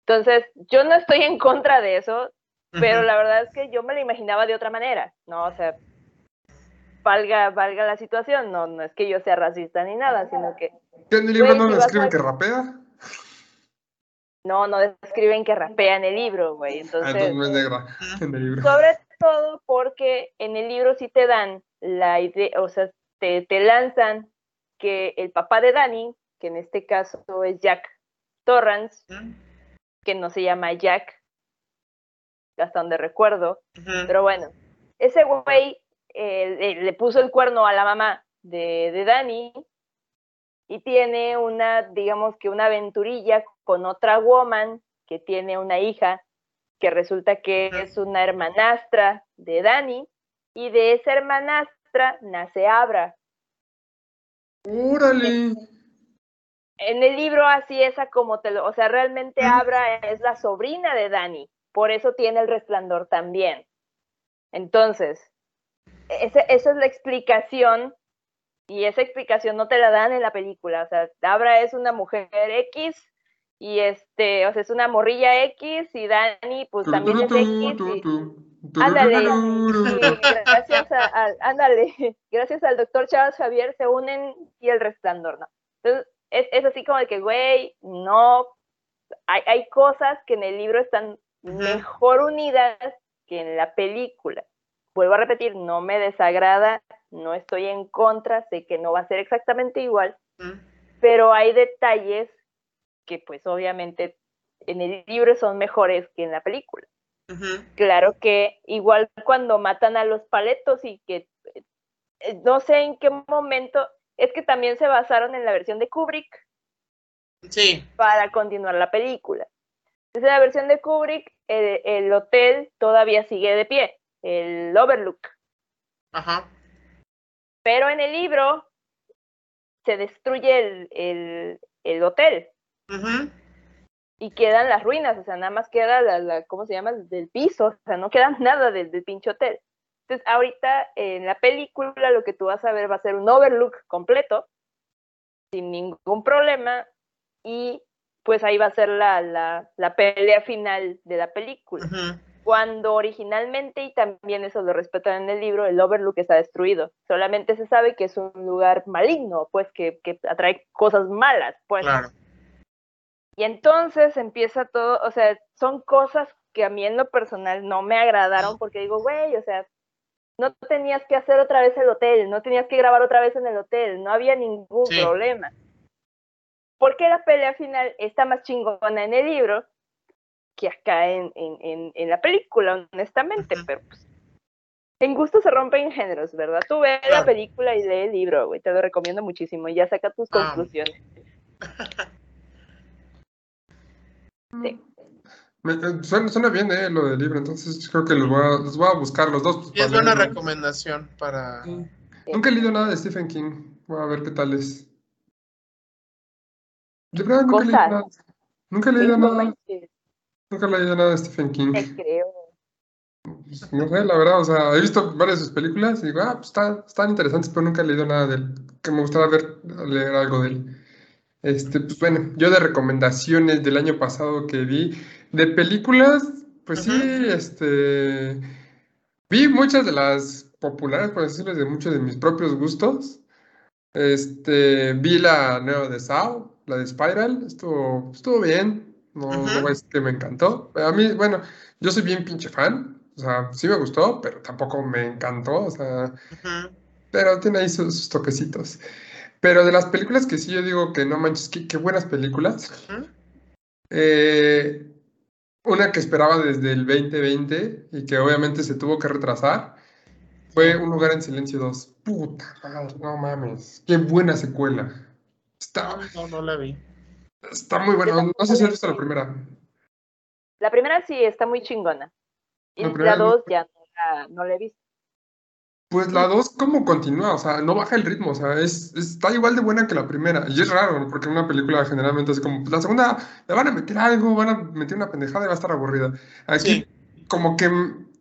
Entonces, yo no estoy en contra de eso, pero la verdad es que yo me la imaginaba de otra manera, ¿no? O sea, valga, valga la situación, no, no es que yo sea racista ni nada, sino que... ¿En el libro no describen que rapea? No, no describen que rapea en el libro, güey. Ah, entonces, no es negra [LAUGHS] en el libro. Sobre todo porque en el libro sí te dan la idea, o sea, te, te lanzan que el papá de Danny, que en este caso es Jack Torrance, que no se llama Jack, hasta donde recuerdo, pero bueno, ese güey eh, le puso el cuerno a la mamá de, de Danny y tiene una, digamos que una aventurilla con otra woman que tiene una hija que resulta que es una hermanastra de Dani y de esa hermanastra nace Abra. Órale. En el libro así es como te lo, o sea, realmente Abra es la sobrina de Dani, por eso tiene el resplandor también. Entonces, esa es la explicación y esa explicación no te la dan en la película, o sea, Abra es una mujer X y este, o sea, es una morrilla X y Dani pues también es X. Ándale, gracias al, ándale, [LAUGHS] gracias al doctor Charles Javier se unen y el resplandor, ¿no? Entonces, es, es así como de que, güey, no, hay, hay cosas que en el libro están mejor unidas que en la película. Vuelvo a repetir, no me desagrada, no estoy en contra, sé que no va a ser exactamente igual, pero hay detalles que pues obviamente en el libro son mejores que en la película. Claro que igual cuando matan a los paletos y que eh, no sé en qué momento, es que también se basaron en la versión de Kubrick. Sí. Para continuar la película. Entonces, en la versión de Kubrick, el, hotel todavía sigue de pie, el Overlook. Ajá. Pero en el libro se destruye el, el, hotel. Y quedan las ruinas, o sea, nada más queda la, ¿cómo se llama? Del piso, o sea, no queda [LAUGHS] nada del, del pinche hotel. Entonces, ahorita en la película lo que tú vas a ver va a ser un overlook completo, sin ningún problema, y pues ahí va a ser la, la, la pelea final de la película. Cuando originalmente, y también eso lo respetan en el libro, el overlook está destruido. Solamente se sabe que es un lugar maligno, pues que, que atrae cosas malas, pues. Y entonces empieza todo, o sea, son cosas que a mí en lo personal no me agradaron porque digo, güey, o sea, no tenías que hacer otra vez el hotel, no tenías que grabar otra vez en el hotel, no había ningún problema. Porque la pelea final está más chingona en el libro que acá en, en, en, la película, honestamente, pero pues en gusto se rompen géneros, ¿verdad? Tú ve la película y lee el libro, güey, te lo recomiendo muchísimo y ya saca tus ah. conclusiones. [LAUGHS] sí. Eh, suena, bien eh, lo del libro, entonces creo que los voy a, los voy a buscar los dos. Pues, es buena recomendación para... Nunca he leído nada de Stephen King. Voy a ver qué tal es. De verdad, nunca he leído nada. Nunca he leído nada. Nunca he leído nada de Stephen King. Te creo. Pues, no sé, la verdad, o sea, he visto varias de sus películas y digo, ah, pues están interesantes, pero nunca he leído nada de él. Que me gustaría ver, leer algo de él. Este, pues bueno, yo de recomendaciones del año pasado que vi, de películas, pues sí, este, vi muchas de las populares, por decirles, de muchos de mis propios gustos. Este, vi la nueva de Sao, la de Spiral, estuvo, estuvo bien, no, no es que me encantó. A mí, bueno, yo soy bien pinche fan, o sea, sí me gustó, pero tampoco me encantó, o sea, pero tiene ahí sus, toquecitos. Pero de las películas que sí yo digo que no manches, qué, buenas películas. eh, una que esperaba desde el 2020 y que obviamente se tuvo que retrasar fue Un lugar en silencio 2. Puta no mames. Qué buena secuela. Está, no, no la vi. Está muy buena. No sé si has visto la primera. La primera sí está muy chingona. Y la, dos ya no la he visto. Pues la 2 como continúa, o sea, no baja el ritmo, o sea, es, está igual de buena que la primera. Y es raro, porque una película generalmente es como, la segunda le van a meter algo, van a meter una pendejada y va a estar aburrida. Aquí como que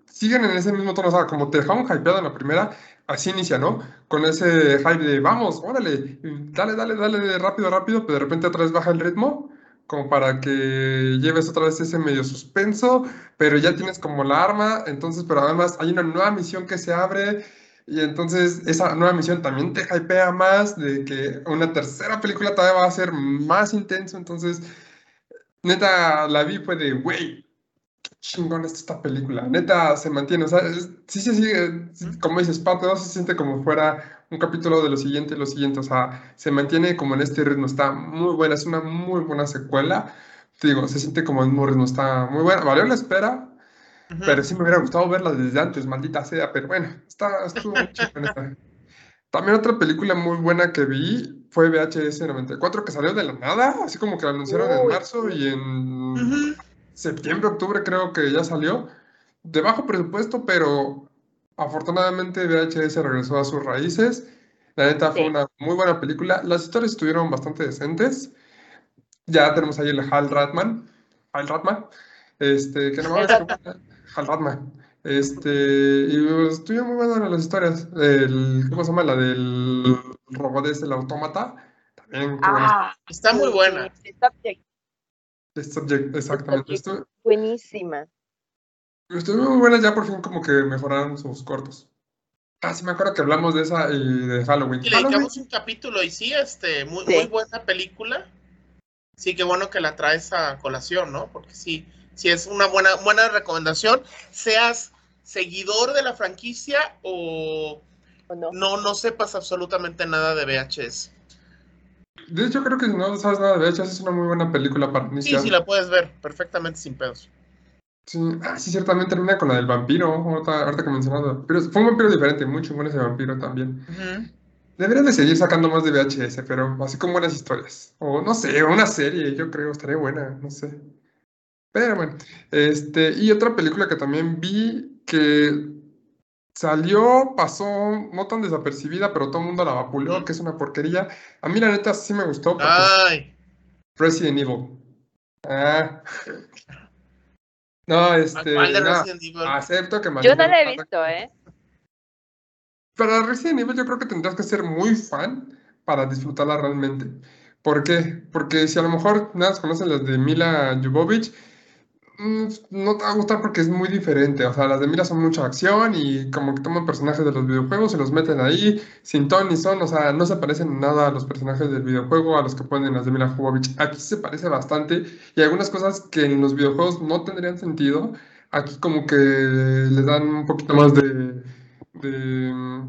siguen en ese mismo tono, o sea, como te dejaron hypeado en la primera, así inicia, ¿no? Con ese hype de, vamos, órale, dale, dale, dale, rápido, rápido, pero de repente otra vez baja el ritmo como para que lleves otra vez ese medio suspenso, pero ya tienes como la arma, entonces, pero además hay una nueva misión que se abre y entonces esa nueva misión también te hypea más de que una tercera película todavía va a ser más intenso. Entonces, neta, la vi fue de, güey, qué chingón es esta película. Neta, se mantiene. O sea, sí se sigue, como dices, parte 2 se siente como fuera un capítulo de lo siguiente y lo siguiente. O sea, se mantiene como en este ritmo. Está muy buena, es una muy buena secuela. Te digo, se siente como en un ritmo, está muy buena. Valió la espera pero sí me hubiera gustado verla desde antes, maldita sea, pero bueno, está, estuvo También otra película muy buena que vi fue VHS 94, que salió de la nada, así como que la anunciaron en marzo y en septiembre, octubre creo que ya salió. De bajo presupuesto, pero afortunadamente VHS regresó a sus raíces. La neta fue una muy buena película. Las historias estuvieron bastante decentes. Ya tenemos ahí el Hal Ratman. Hal Ratman. Este, que no mames, Ratman. Este, y pues, estuvieron muy buenas las historias. El, ¿cómo se llama? La del robot es el autómata. También, qué buena. Ah, Está muy buena. sí, Subject, The Subject, exactamente. Subject. Estu- buenísima. Estuvieron muy buenas, ya por fin como que mejoraron sus cortos. Ah, sí, me acuerdo que hablamos de esa y de Halloween. Y le dedicamos un capítulo y sí, este, muy, Sí. muy buena película. Sí, qué bueno que la traes a colación, ¿no? Porque sí, sí es una buena, buena recomendación. Seas seguidor de la franquicia o ¿o no? no, no sepas absolutamente nada de VHS. De hecho, creo que si no sabes nada de VHS es una muy buena película para Sí, iniciar. sí, la puedes ver perfectamente sin pedos. Sí, ah, sí, ciertamente termina con la del vampiro, ahorita, ahorita que mencionado. Pero fue un vampiro diferente, muy chingón ese vampiro también. Deberían de seguir sacando más de VHS, pero así con buenas historias. O no sé, una serie, yo creo, estaría buena, no sé. Pero bueno, este, y otra película que también vi que salió, pasó no tan desapercibida, pero todo el mundo la vapuleó, que es una porquería. A mí la neta sí me gustó Ay, Resident Evil. Ah. No, este, ¿cuál de no, Resident Evil? acepto que Yo no la he visto, ¿eh? Para Resident Evil yo creo que tendrás que ser muy fan para disfrutarla realmente. ¿Por qué? Porque si a lo mejor nada más conoces las de Mila Jovovich, no te va a gustar porque es muy diferente. O sea, las de Mila son mucha acción y como que toman personajes de los videojuegos y los meten ahí sin ton ni son. O sea, no se parecen en nada a los personajes del videojuego, a los que ponen las de Mila Jovovich. Aquí se parece bastante y algunas cosas que en los videojuegos no tendrían sentido, aquí como que les dan un poquito más de... de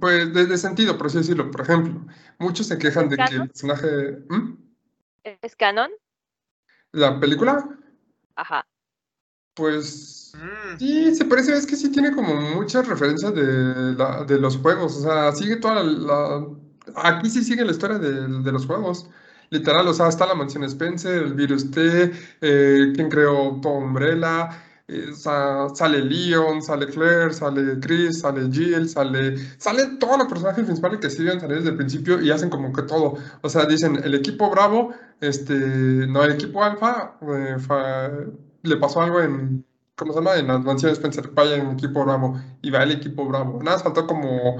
pues de, de sentido, por así decirlo. Por ejemplo, muchos se quejan de que el personaje... ¿Mm? ¿Es canon? ¿La película? Ajá. Pues Mm, sí, se parece, es que sí tiene como muchas referencias de, la- de los juegos, o sea, sigue toda la, la- Aquí sí sigue la historia de, de los juegos, literal, o sea, está la mansión Spencer, el virus T, eh, quien creó Todo Umbrella, eh, sale Leon, sale Claire, sale Chris, sale Jill, sale... Salen todos los personajes principales que siguen salir desde el principio y hacen como que todo, o sea, dicen, el equipo Bravo, este, no, el equipo Alfa, eh, fa- le pasó algo en... ¿cómo se llama? En las mansiones Spencer, vaya en equipo Bravo, y va el equipo Bravo. Nada, faltó como,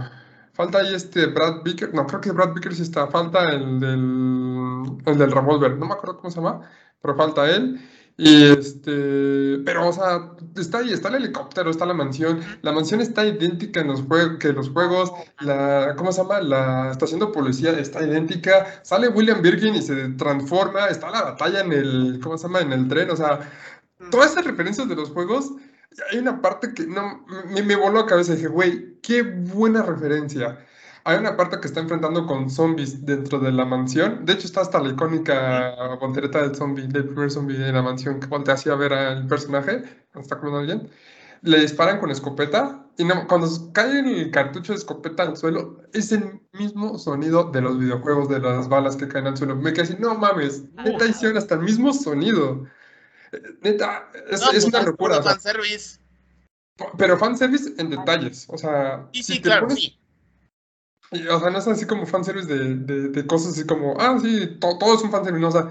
falta ahí este Brad Vicker, no, creo que Brad Vicker sí está, falta el del, el del revólver, no me acuerdo cómo se llama, pero falta él. Y este, pero o sea, está ahí, está el helicóptero, está la mansión, la mansión está idéntica en los juegos, que los juegos, la, ¿cómo se llama? La estación de policía está idéntica, sale William Birkin y se transforma, está la batalla en el, ¿cómo se llama? En el tren, o sea, todas esas referencias de los juegos, hay una parte que no, me, me voló la cabeza dije, güey, qué buena referencia. Hay una parte que está enfrentando con zombies dentro de la mansión. De hecho, está hasta la icónica voltereta del zombie, del primer zombie de la mansión, que voltea así a ver al personaje cuando está comiendo a alguien. Le disparan con escopeta y no, cuando cae el cartucho de escopeta al suelo, es el mismo sonido de los videojuegos, de las balas que caen al suelo. Me quedé así, no mames, neta hicieron hasta el mismo sonido. Neta, es, no, es pues, una locura. fanservice. pero fanservice en detalles. O sea, Sí, si sí, te claro, pones- sí. Y, O sea, no es así como fanservice de, de, de cosas así como, ah, sí, to- todo es un fanservice. No, o sea,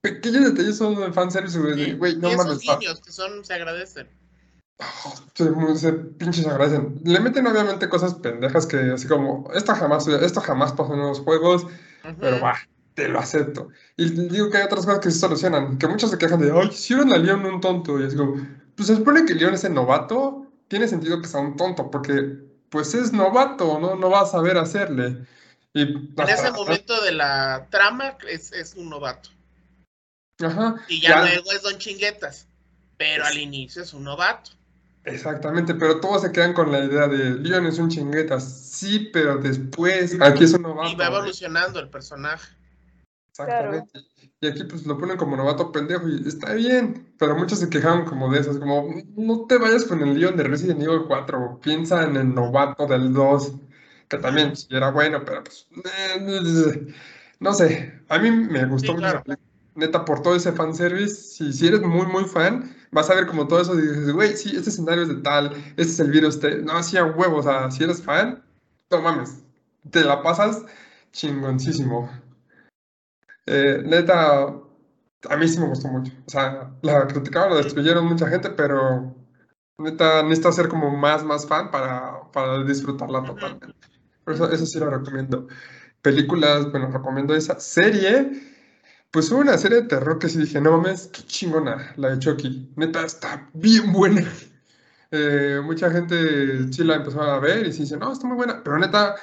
pequeños detalles son de fanservice, güey. Güey, no esos mames. ah, guiños que son, se agradecen. se, se pinches agradecen. Le meten obviamente cosas pendejas que así como, esto jamás, esto jamás pasó en los juegos, pero Ujú. va, te lo acepto. Y digo que hay otras cosas que se solucionan, que muchos se quejan de, ay, hicieron a Leon un tonto. Y es como, pues se supone que Leon es el novato, tiene sentido que sea un tonto, porque pues es novato, no, no va a saber hacerle. Y En ese momento de la trama es, es un novato. Ajá, Y ya, ya- luego es Don Chinguetas. Pero al inicio es un novato. Exactamente, pero todos se quedan con la idea de Leon es un chingueta. Sí, pero después, aquí es un novato. Y va evolucionando el personaje. Exactamente. Y aquí pues lo ponen como novato pendejo y está bien, pero muchos se quejaron como de esas, como no te vayas con el Leon de Resident Evil 4, piensa en el novato del 2, que también sí era bueno, pero pues eh, no sé, a mí me gustó Sí, claro. Neta, por todo ese fanservice, si, si eres muy, muy fan, vas a ver como todo eso y dices, güey, sí, este escenario es de tal, este es el virus, te... no, sí, a huevo, o sea, si eres fan, no mames, te la pasas chingoncísimo. Eh, neta, a mí sí me gustó mucho. O sea, la criticaron, la destruyeron mucha gente, pero neta, necesito ser como más, más fan para, para disfrutarla totalmente. Por eso, eso sí lo recomiendo. Películas, bueno, recomiendo esa serie. Pues hubo una serie de terror que sí dije, no mames, qué chingona, la de Chucky. Neta, está bien buena. Eh, mucha gente sí la empezó a ver y sí dice, no, está muy buena. Pero neta,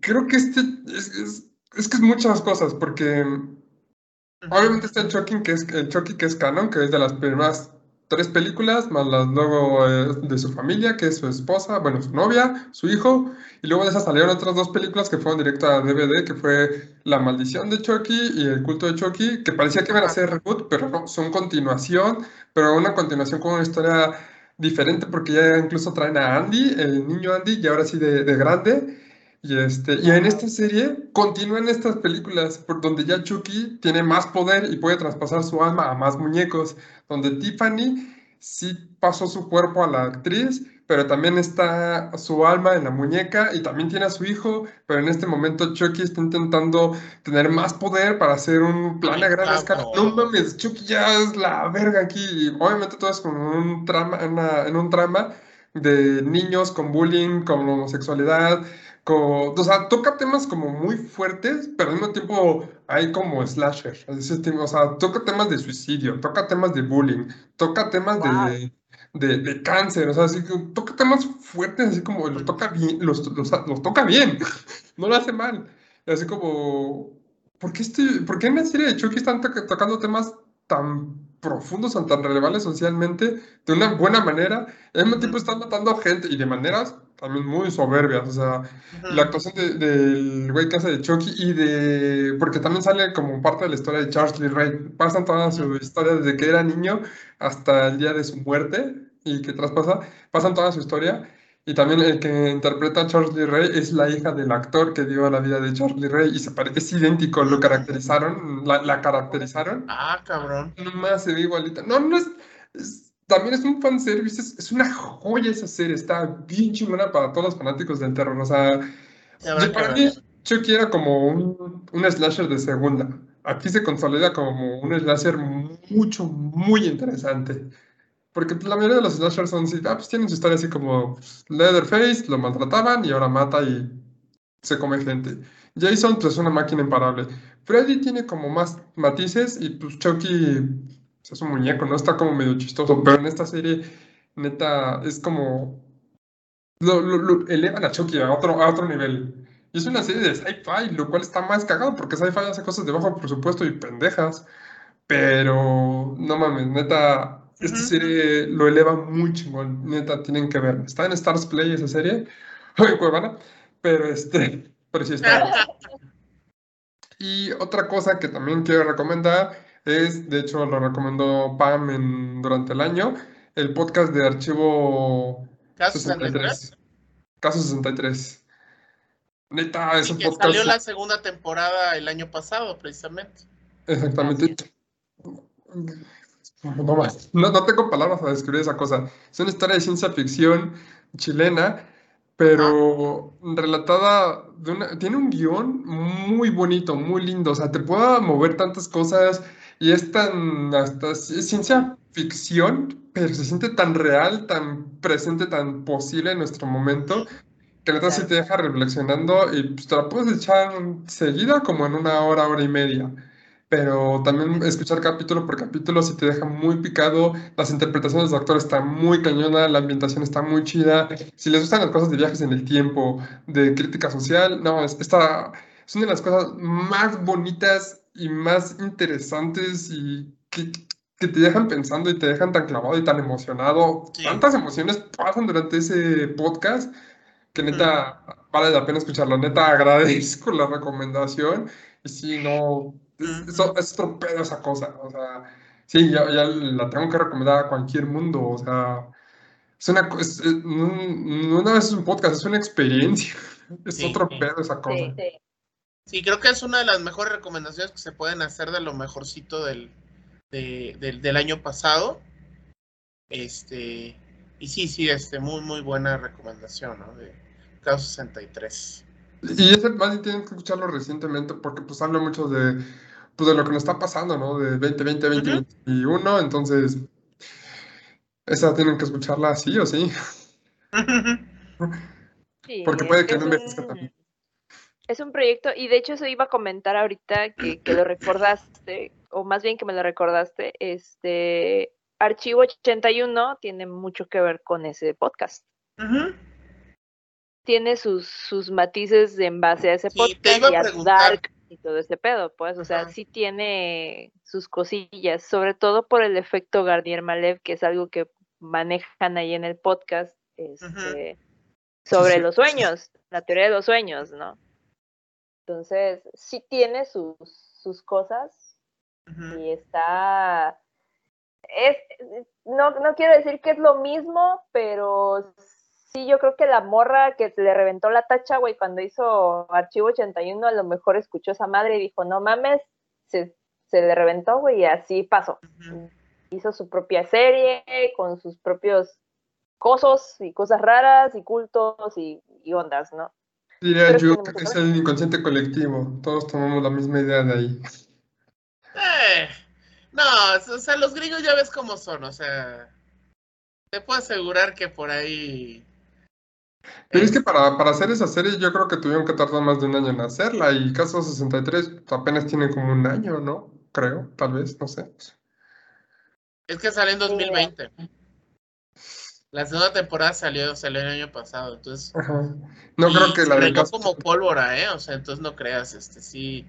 creo que este es, es, es que es muchas cosas, porque obviamente está el Chucky, que es, el Chucky que es canon, que es de las primeras tres películas, más las luego eh, de su familia, que es su esposa, bueno, su novia, su hijo, y luego de esas salieron otras dos películas que fueron directo a DVD, que fue La maldición de Chucky y El culto de Chucky, que parecía que iban a ser reboot, pero no, son continuación, pero una continuación con una historia diferente, porque ya incluso traen a Andy, el niño Andy, y ahora sí de, de grande, y, este, y en esta serie continúan estas películas por donde ya Chucky tiene más poder y puede traspasar su alma a más muñecos, donde Tiffany sí pasó su cuerpo a la actriz, pero también está su alma en la muñeca y también tiene a su hijo, pero en este momento Chucky está intentando tener más poder para hacer un plan a gran escala. No mames, Chucky ya es la verga aquí. Obviamente todo es como un trama, en un trama de niños con bullying, con homosexualidad, o sea, toca temas como muy fuertes, pero al mismo tiempo hay como slasher. O sea, toca temas de suicidio, toca temas de bullying, toca temas de, de, de, cáncer, o sea, así toca temas fuertes, así como los toca bien, los, los, los toca bien, [LAUGHS] no lo hace mal. Así como, ¿por qué, este, ¿por qué en la serie de Chucky están tocando temas tan profundos, son tan relevantes socialmente, de una buena manera, al mismo tiempo están matando a gente y de maneras también muy soberbias, o sea, la actuación del güey que hace de Chucky y de, porque también sale como parte de la historia de Charles Lee Ray, pasan toda su historia desde que era niño hasta el día de su muerte y que traspasa, pasan toda su historia y también el que interpreta a Charles Lee Ray es la hija del actor que dio la vida de Charles Lee Ray y se parece, es idéntico, lo caracterizaron, la, la caracterizaron. Ah, cabrón. Nomás se ve igualita. No, no es, también es un fanservice, es, es una joya esa serie, está bien chingona para todos los fanáticos del terror. O sea, yo, para mí, Chucky era como un, un slasher de segunda. Aquí se consolida como un slasher mucho, muy interesante. Porque la mayoría de los slashers son así, ah, pues tienen su historia así como pues, Leatherface, lo maltrataban y ahora mata y se come gente. Jason, pues es una máquina imparable. Freddy tiene como más matices y pues Chucky es un muñeco, ¿no? Está como medio chistoso, pero en esta serie, neta, es como... Lo, lo, elevan a Chucky a otro, a otro nivel. Y es una serie de sci-fi, lo cual está más cagado porque sci-fi hace cosas de bajo presupuesto y pendejas. Pero, no mames, neta, esta serie lo eleva muy chingón. Neta, tienen que ver. Está en Stars Play esa serie. [LAUGHS] Cuevana. Pero este. [LAUGHS] Pero sí está. [LAUGHS] y otra cosa que también quiero recomendar es, de hecho, lo recomendó Pam en, durante el año, el podcast de archivo Caso 63. Caso 63. Neta, es y un que podcast. Salió la segunda temporada el año pasado, precisamente. Exactamente. No, más. No, no, tengo palabras para describir esa cosa. Es una historia de ciencia ficción chilena, pero ah. relatada de una, tiene un guion muy bonito, muy lindo. O sea, te puede mover tantas cosas y es tan, hasta es ciencia ficción, pero se siente tan real, tan presente, tan posible en nuestro momento, que neta sí te deja reflexionando y pues, te la puedes echar seguida como en una hora, hora y media. Pero también escuchar capítulo por capítulo si te deja muy picado, las interpretaciones de los actores están muy cañona, la ambientación está muy chida, si les gustan las cosas de viajes en el tiempo, de crítica social, no, esta es una de las cosas más bonitas y más interesantes y que, que te dejan pensando y te dejan tan clavado y tan emocionado. Sí. Tantas emociones pasan durante ese podcast que neta mm. vale la pena escucharlo. Neta agradezco la recomendación y si no, es, es otro pedo esa cosa, o sea, sí, ya, ya, la tengo que recomendar a cualquier mundo, o sea, es una, es, no una vez es un podcast, es una experiencia, [LAUGHS] es sí, otro pedo esa cosa. Sí, sí. sí, creo que es una de las mejores recomendaciones que se pueden hacer de lo mejorcito del, de, del, del año pasado. Este, y sí, sí, este, muy, muy buena recomendación, ¿no? De Caso 63. Y ese más bien tienen que escucharlo recientemente porque pues habla mucho de, pues, de lo que nos está pasando, ¿no? De 2020, 2021, entonces esa tienen que escucharla así o sí. [LAUGHS] Sí, Porque puede que no un- envejezca tan bien. Es un proyecto, y de hecho eso iba a comentar ahorita que, que lo [CLEARS THROAT] recordaste, o más bien que me lo recordaste, este Archivo 81 tiene mucho que ver con ese podcast. Tiene sus, sus matices en base a ese Sí, podcast y a. Dark y todo ese pedo, pues, o sea, sí tiene sus cosillas, sobre todo por el efecto Garnier Malev, que es algo que manejan ahí en el podcast, este, sobre sí, los sueños, la teoría de los sueños, ¿no? Entonces, sí tiene sus, sus cosas y está... Es, no, no quiero decir que es lo mismo, pero sí, yo creo que la morra que le reventó la tacha, güey, cuando hizo Archivo 81, a lo mejor escuchó esa madre y dijo, no mames, se, se le reventó, güey, y así pasó. Hizo su propia serie con sus propios cosos y cosas raras y cultos y, y ondas, ¿no? Diría yo que es el inconsciente colectivo. Todos tomamos la misma idea de ahí. Eh, no, o sea, los gringos ya ves cómo son, o sea, te puedo asegurar que por ahí... Pero es que para, para hacer esa serie yo creo que tuvieron que tardar más de un año en hacerla y Caso 63 apenas tiene como un año, ¿no? Creo, tal vez, no sé. Es que salió en Ni idea. 2020. La segunda temporada salió, salió el año pasado, entonces... Ajá. No y creo que la de como pólvora, ¿eh? O sea, entonces no creas, este, sí...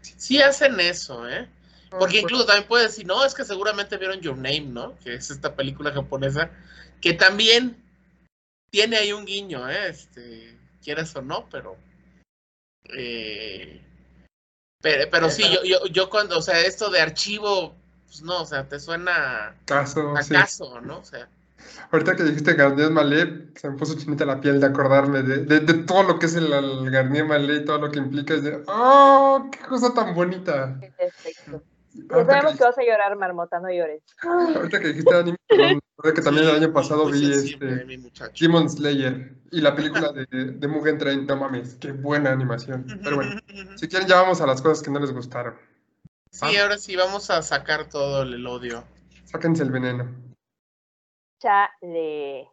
Sí hacen eso, ¿eh? Porque incluso también puedes decir, no, es que seguramente vieron Your Name, ¿no? Que es esta película japonesa, que también tiene ahí un guiño, ¿eh? Este, quieres o no, pero... eh, pero, pero sí, yo, yo, yo cuando, o sea, esto de archivo, pues no, o sea, te suena Caso, a sí. caso, ¿no? O sea, Ahorita que dijiste Garnier Mallet, se me puso chinita la piel de acordarme de, de, de todo lo que es el, el Garnier Mallet y todo lo que implica. Es de, ¡oh, qué cosa tan bonita! Perfecto. Ya Ahorita sabemos que, que vas a llorar, Marmota, no llores. ahorita que dijiste anime, [LAUGHS] recordé que también el año pasado muy vi este. Demon Slayer y la película de, de Mugen Train. No mames, qué buena animación. Pero bueno, si quieren ya vamos a las cosas que no les gustaron. Sí, ahora sí vamos a sacar todo el odio. Sáquense el veneno. Chale.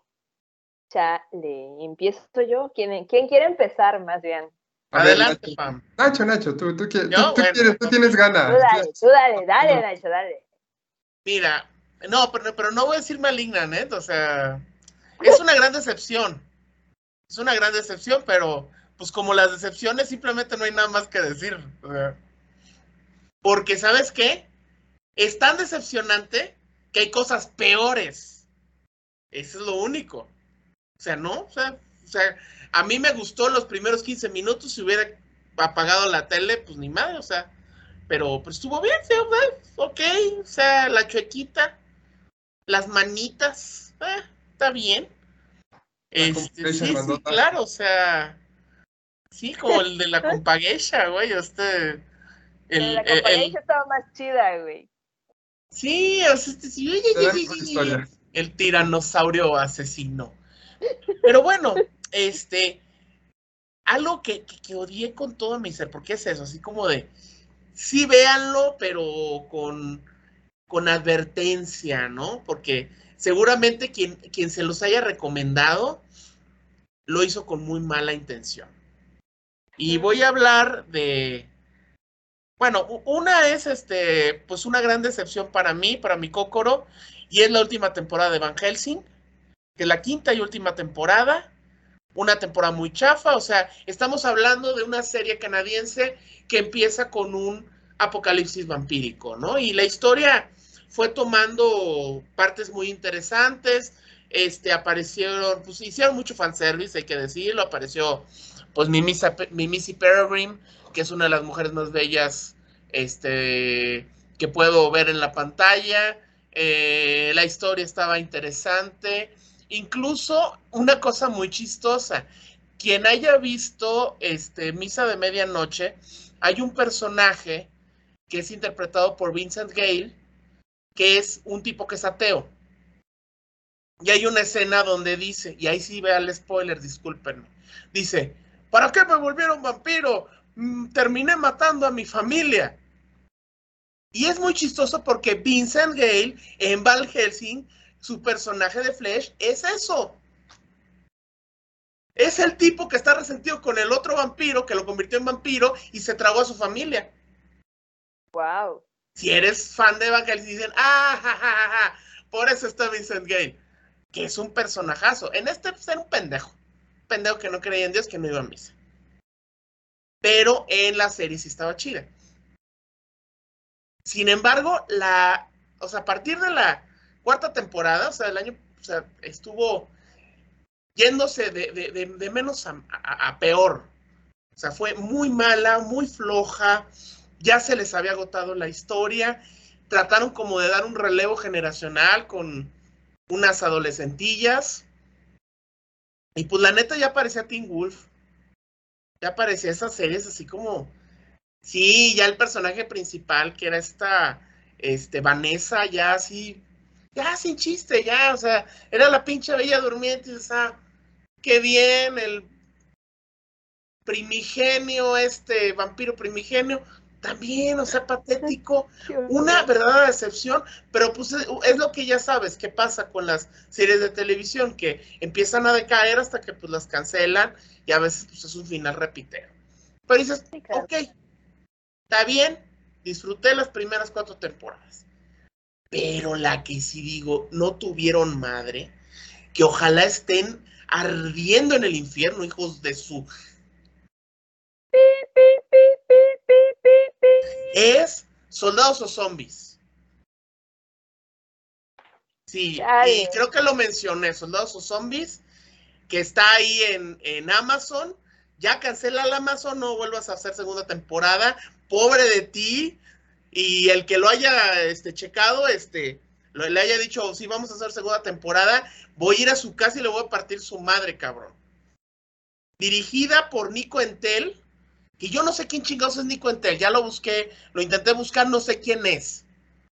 Chale. ¿Empiezo yo? ¿Quién, quién quiere empezar más bien? Adelante, Nacho. Pam. Nacho, Nacho, tú, tú, quieres- Yo, tú- tú bueno. quieres, tú tienes Tú ganas. dale, tú dale, dale, Nacho, dale. Mira, no, pero, pero no voy a decir maligna, ¿eh? O sea, es una gran decepción. Es una gran decepción, pero pues como las decepciones simplemente no hay nada más que decir. o sea. porque, ¿sabes qué? Es tan decepcionante que hay cosas peores. Eso es lo único. O sea, ¿no? O sea, o sea, a mí me gustó los primeros 15 minutos. Si hubiera apagado la tele, pues ni madre, o sea. Pero pues estuvo bien, sí, o sea, ok, o sea, la chuequita, las manitas, eh, está bien. La Este, sí, sí, claro, o sea, sí, como el de la [LAUGHS] compaguecha, güey, este, el, la el- el- compañía estaba más chida, güey. sí, o sea, este, sí, oye, oye, oye. El tiranosaurio asesino. Pero bueno, este, algo que, que, que odié con todo mi ser, porque es eso, así como de, sí véanlo, pero con, con advertencia, ¿no? Porque seguramente quien, quien se los haya recomendado lo hizo con muy mala intención. Y voy a hablar de, bueno, una es este, pues una gran decepción para mí, para mi Kokoro, y es la última temporada de Van Helsing, que es la quinta y última temporada, una temporada muy chafa, o sea, estamos hablando de una serie canadiense que empieza con un apocalipsis vampírico, ¿no? Y la historia fue tomando partes muy interesantes, este, aparecieron, pues hicieron mucho fanservice, hay que decirlo, apareció pues Mimisi Peregrine, que es una de las mujeres más bellas este, que puedo ver en la pantalla, eh, la historia estaba interesante, incluso una cosa muy chistosa, quien haya visto este, Misa de Medianoche, hay un personaje que es interpretado por Vincent Gale, que es un tipo que es ateo. Y hay una escena donde dice, y ahí sí vea el spoiler, discúlpenme, dice, ¿Para qué me volvieron vampiro? Mm, terminé matando a mi familia. Y es muy chistoso porque Vincent Gale en Val Helsing, su personaje de Flash, es eso. Es el tipo que está resentido con el otro vampiro que lo convirtió en vampiro y se tragó a su familia. Wow. Si eres fan de Van Helsing, dicen, ah, ja, ja, ja, por eso está Vincent Gale, que es un personajazo. En este pues, era un pendejo. Un pendejo que no creía en Dios, que no iba a misa. Pero en la serie sí estaba chida. Sin embargo, la, o sea, a partir de la cuarta temporada, o sea, el año, o sea, estuvo yéndose de, menos a, peor. O sea, fue muy mala, muy floja, ya se les había agotado la historia, trataron como de dar un relevo generacional con unas adolescentillas. Y pues la neta ya parecía Teen Wolf. Ya parecía esas series así como Sí, ya el personaje principal, que era esta, este, Vanessa, ya así, ya sin chiste, ya, o sea, era la pinche bella durmiente, o sea, qué bien, el primigenio, este vampiro primigenio, también, o sea, patético, [LAUGHS] una verdadera decepción, pero pues es, lo que ya sabes, qué pasa con las series de televisión, que empiezan a decaer hasta que pues las cancelan y a veces pues, es un final repitero. Pero dices, ok, Está bien, disfruté las primeras cuatro temporadas. Pero la que sí digo, no tuvieron madre, que ojalá estén ardiendo en el infierno, hijos de su... Es soldados o zombies. Sí, y creo que lo mencioné, soldados o zombies, que está ahí en, en Amazon. Ya cancela el Amazon, no vuelvas a hacer segunda temporada, pobre de ti, y el que lo haya este, checado, este, le haya dicho, sí, vamos a hacer segunda temporada, voy a ir a su casa y le voy a partir su madre, cabrón. Dirigida por Nico Entel, y yo no sé quién chingados es Nico Entel, ya lo busqué, lo intenté buscar, no sé quién es.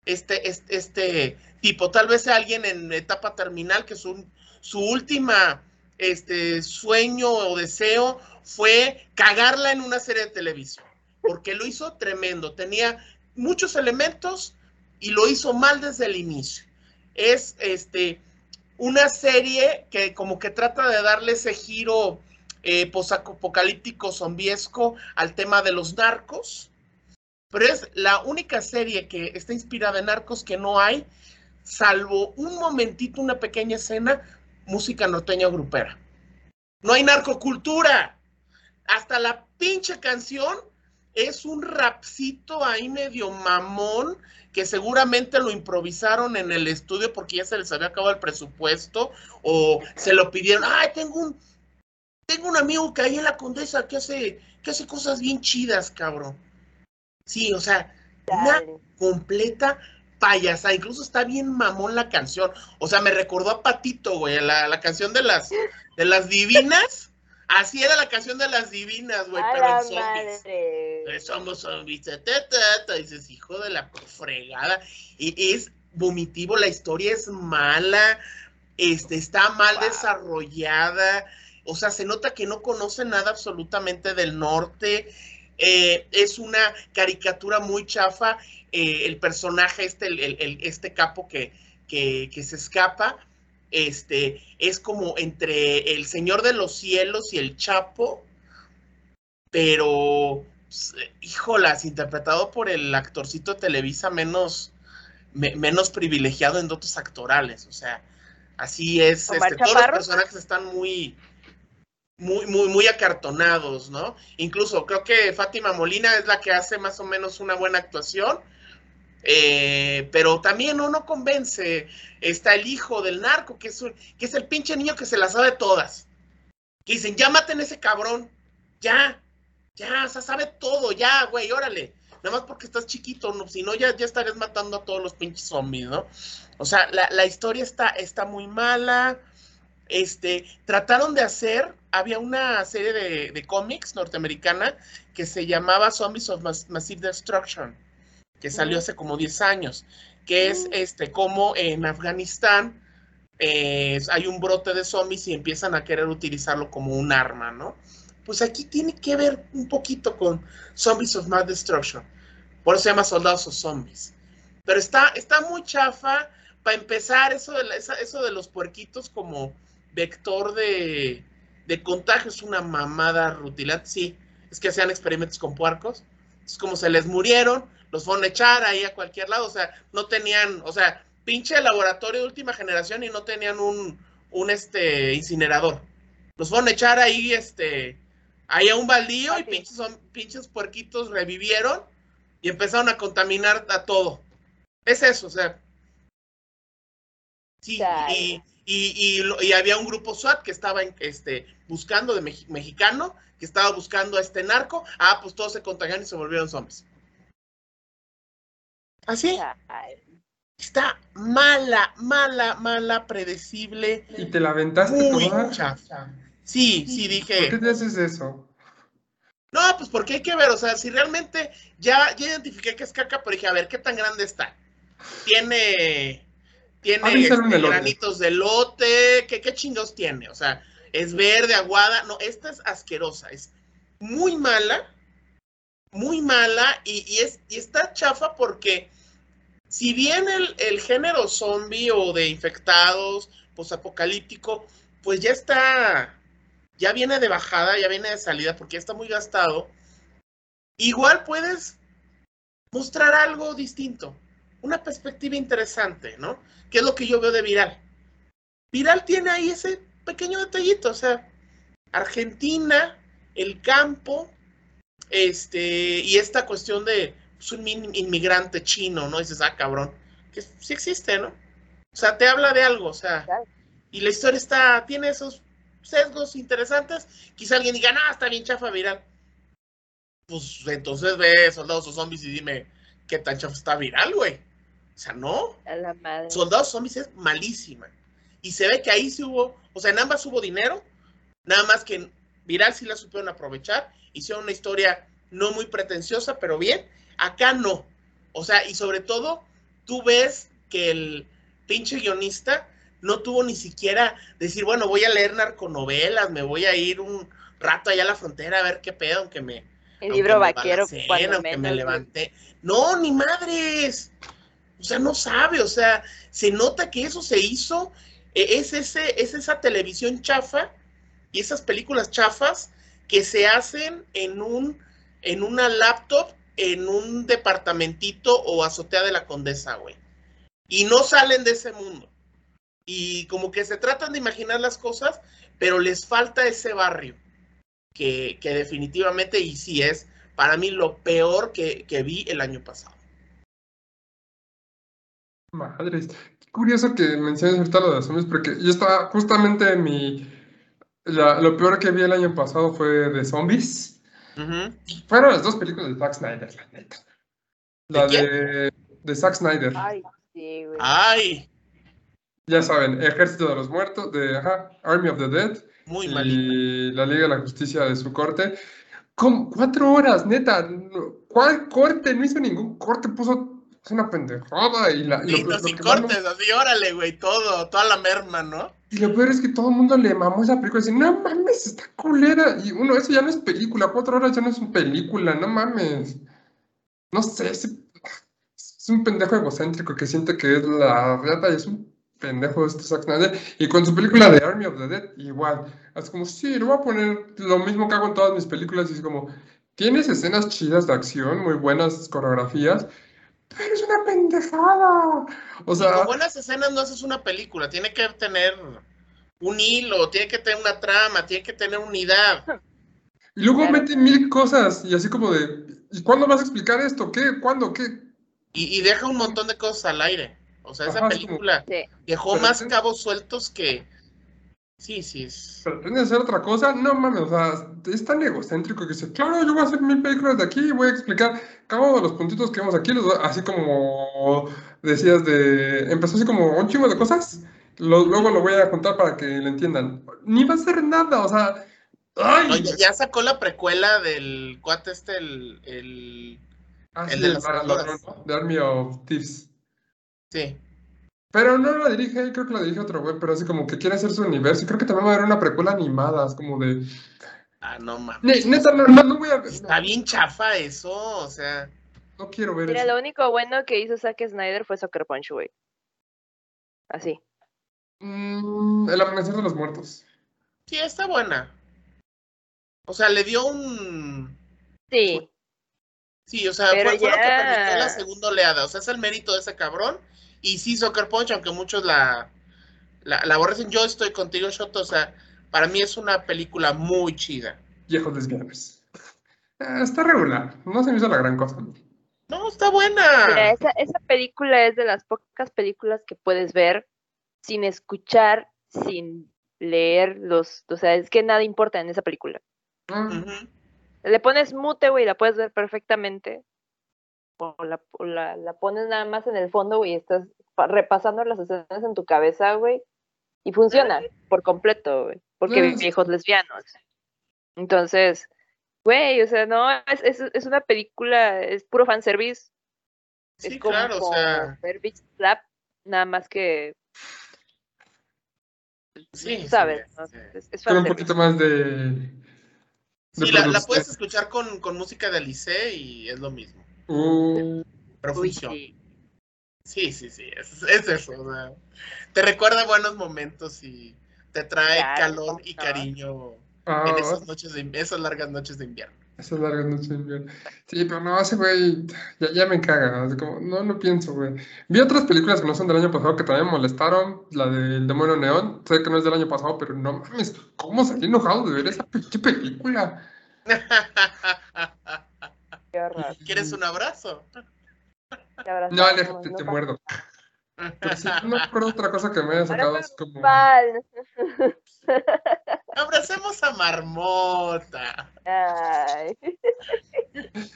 Este, este, este tipo, tal vez sea alguien en etapa terminal que su, su última este, sueño o deseo fue cagarla en una serie de televisión porque lo hizo tremendo. Tenía muchos elementos y lo hizo mal desde el inicio. Es este una serie que como que trata de darle ese giro eh, posapocalíptico zombiesco al tema de los narcos, pero es la única serie que está inspirada en narcos que no hay, salvo un momentito, una pequeña escena, música norteña grupera. No hay narcocultura. Hasta la pinche canción es un rapcito ahí medio mamón que seguramente lo improvisaron en el estudio porque ya se les había acabado el presupuesto o se lo pidieron. Ay, tengo un, tengo un amigo que ahí en la Condesa que hace, que hace cosas bien chidas, cabrón. Sí, o sea, una completa payasa. Incluso está bien mamón la canción. O sea, me recordó a Patito, güey, la, la canción de las, de las divinas. Así era la canción de las divinas, güey, pero en zombies. Eh, somos zombies, dices, hijo de la fregada. Y es vomitivo, la historia es mala, este, está mal desarrollada. O sea, se nota que no conoce nada absolutamente del norte. Eh, es una caricatura muy chafa. Eh, el personaje, este, el, este capo que, que, que se escapa, este, es como entre el Señor de los Cielos y el Chapo, pero, híjolas, interpretado por el actorcito de Televisa menos, menos privilegiado en dotes actorales, o sea, así es, este, todos los personajes están muy, muy, muy, muy acartonados, ¿no? Incluso creo que Fátima Molina es la que hace más o menos una buena actuación, eh, pero también uno convence. Está el hijo del narco, que es, que es el pinche niño que se la sabe todas. Dicen, ya maten ese cabrón. Ya, ya, o sea, sabe todo, ya, güey, órale. Nada más porque estás chiquito, no, si no, ya, ya estarías matando a todos los pinches zombies, ¿no? O sea, la, historia está, está muy mala. Este, trataron de hacer, había una serie de, de cómics norteamericana que se llamaba Zombies of Massive Destruction que salió hace como 10 años, que es este como en Afganistán eh, hay un brote de zombies y empiezan a querer utilizarlo como un arma, ¿no? pues aquí tiene que ver un poquito con Zombies of Mass Destruction. Por eso se llama Soldados o Zombies. Pero está, está muy chafa. Para empezar, eso de, eso de los puerquitos como vector de, de contagio es una mamada rutilante. Sí, es que hacían experimentos con puercos. Es como se les murieron, los fueron a echar ahí a cualquier lado. O sea, no tenían, o sea, pinche laboratorio de última generación y no tenían un, un este, incinerador. Los fueron a echar ahí, este, ahí a un baldío y pinches, son, pinches puerquitos revivieron y empezaron a contaminar a todo. Es eso, o sea. Sí, y, y, y, había un grupo SWAT que estaba este, buscando de mexicano, que estaba buscando a este narco. Ah, pues todos se contagiaron y se volvieron zombies. Así. Está mala, mala, mala, predecible. ¿Y te la aventaste muy chafa. Sí, sí, dije. ¿Por qué te haces eso? No, pues porque hay que ver, o sea, si realmente ya, ya identifiqué que es caca, pero dije, a ver, ¿qué tan grande está? Tiene, tiene este, granitos de lote, ¿qué, ¿qué chingos tiene? O sea, es verde, aguada, no, esta es asquerosa, es muy mala, muy mala y, es, y está chafa porque si bien el, el género zombie o de infectados, posapocalíptico, pues ya está, ya viene de bajada, ya viene de salida porque ya está muy gastado, igual puedes mostrar algo distinto, una perspectiva interesante, ¿no? Que es lo que yo veo de Viral. Viral tiene ahí ese pequeño detallito, o sea, Argentina, el campo, este, y esta cuestión de es un inmigrante chino, ¿no? Y dices, ah, cabrón, que sí existe, ¿no? O sea, te habla de algo, o sea, y la historia está, tiene esos sesgos interesantes. Quizá alguien diga, no, está bien chafa viral. Pues entonces ve Soldados o Zombies y dime qué tan chafa está viral, güey. O sea, no. Soldados Zombies es malísima. Y se ve que ahí sí hubo, o sea, en ambas hubo dinero, nada más que viral sí la supieron aprovechar. Hicieron una historia no muy pretenciosa, pero bien. Acá no. O sea, y sobre todo, tú ves que el pinche guionista no tuvo ni siquiera decir, bueno, voy a leer narconovelas, me voy a ir un rato allá a la frontera a ver qué pedo, aunque me. El libro vaquero, cuando aunque me levanté. No, ni madres. O sea, no sabe, o sea, se nota que eso se hizo, e, es, ese, es esa televisión chafa y esas películas chafas que se hacen en un en una laptop en un departamentito o azotea de la condesa, güey. Y no salen de ese mundo. Y como que se tratan de imaginar las cosas, pero les falta ese barrio. Que, que definitivamente, y sí es para mí lo peor que, que vi el año pasado. Madres, curioso que menciones ahorita lo de zombies, porque yo estaba justamente en mi. Lo peor que vi el año pasado fue de zombies. Fueron las dos películas de Zack Snyder, la neta. La de, de, Zack Snyder. Ay, sí, güey. Ay. Ya saben, Ejército de los Muertos, de ajá, Army of the Dead. Muy Y la Liga de la Justicia de su corte. Con cuatro horas, neta. ¿Cuál corte? No hizo ningún corte, puso es una pendejada y la... Y sin cortes, así, órale, güey, todo, toda la merma, ¿no? Y lo peor es que todo el mundo le mamó esa película y dice, no mames, está culera. Y uno, eso ya no es película, cuatro horas ya no es una película, no mames. No sé, es, es un pendejo egocéntrico que siente que es la rata y es un pendejo este Zack Snyder. Y con su película de Army of the Dead, igual. Es como, sí, le voy a poner lo mismo que hago en todas mis películas y es como, tienes escenas chidas de acción, muy buenas coreografías, pero es una pendejada. O sea. con buenas escenas no haces una película. Tiene que tener un hilo, tiene que tener una trama, tiene que tener unidad. Y luego mete mil cosas y así como de. ¿Y cuándo vas a explicar esto? ¿Qué? ¿Cuándo? ¿Qué? Y, deja un montón de cosas al aire. O sea, esa película dejó más cabos sueltos que, Sí, sí. ¿Pretende hacer otra cosa? No mames, o sea, es tan egocéntrico que dice, claro, yo voy a hacer mil películas de aquí y voy a explicar cada uno de los puntitos que vemos aquí, así como decías de, empezó así como un chingo de cosas, luego lo voy a contar para que lo entiendan. Ni va a ser nada, o sea... ¡ay! ya sacó la precuela del cuate este, el... el, ah, el de, las de Army of Thieves. Sí. Pero no la dirige, creo que la dirige otro güey, pero así como que quiere hacer su universo. Y creo que también va a haber una precuela animada, es como de. Ah, no mames. Ne- Neta, no, no, no voy a ver. Está bien chafa eso, o sea. No quiero ver Mira, eso. lo único bueno que hizo Zack Snyder fue Soccer Punch, güey. Así. Mm, el amanecer de los muertos. Sí, está buena. O sea, le dio un. Sí. Sí, o sea, Pero fue, fue lo que ya- permitió la segunda oleada. O sea, es el mérito de ese cabrón. Y sí, Soccer Punch, aunque muchos la, la, la aborrecen, yo estoy contigo, Shoto. O sea, para mí es una película muy chida. Viejos lesbianos. Eh, está regular. No se me hizo la gran cosa. No, está buena. Mira, esa, esa película es de las pocas películas que puedes ver sin escuchar, sin leer los. O sea, es que nada importa en esa película. Mm. Le pones mute, güey, y la puedes ver perfectamente. O la, o la, la pones nada más en el fondo, güey, y estás pa- repasando las escenas en tu cabeza, güey. Y funciona por completo, güey. Porque viejos lesbianos. Entonces, güey, o sea, no, es, es, es una película, es puro fanservice. Sí, es como claro, o sea. ver Beach Slap, nada más que, Sí, sabes, ¿no? sí. es, es Con un poquito más de. de Sí, la, la puedes escuchar con, con música de Alice y es lo mismo. Pero Uy, funciona. sí. Sí, sí, sí, es, es eso. o sea, te recuerda buenos momentos y te trae Claro, calor y cariño ah, en esas noches de, esas largas noches de invierno. Esas largas noches de invierno. Sí, pero no, ese güey ya, ya me caga. así como, no lo pienso, güey. Vi otras películas que no son del año pasado que también me molestaron. La del Demonio Neón. Sé que no es del año pasado, pero no mames, ¿cómo salí enojado de ver esa [LAUGHS] pinche película? [LAUGHS] ¿Quieres un abrazo? No, no te muerdo. Pero sí, no recuerdo otra cosa que me haya sacado así como. Pal. [LAUGHS] Abracemos a Marmota. Ay. [LAUGHS]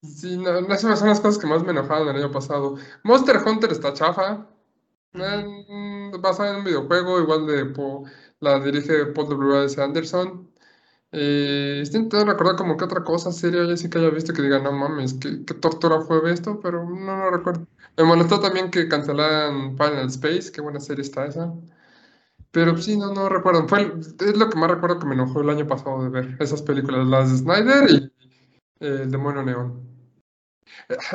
Sí, no, no, esas son las cosas que más me enojaron el año pasado. Monster Hunter está chafa. Eh, basada en un videojuego, igual de po- la dirige Paul W.S. Anderson. Eh, estoy intentando recordar como que otra cosa seria ya sí que haya visto que diga, no mames, qué, qué tortura fue esto, pero no lo recuerdo. Me molestó también que cancelaran Final Space, qué buena serie está esa. Pero sí, no, no recuerdo. Fue, es lo que más recuerdo que me enojó el año pasado de ver esas películas, las de Snyder y eh, El Demonio Neón.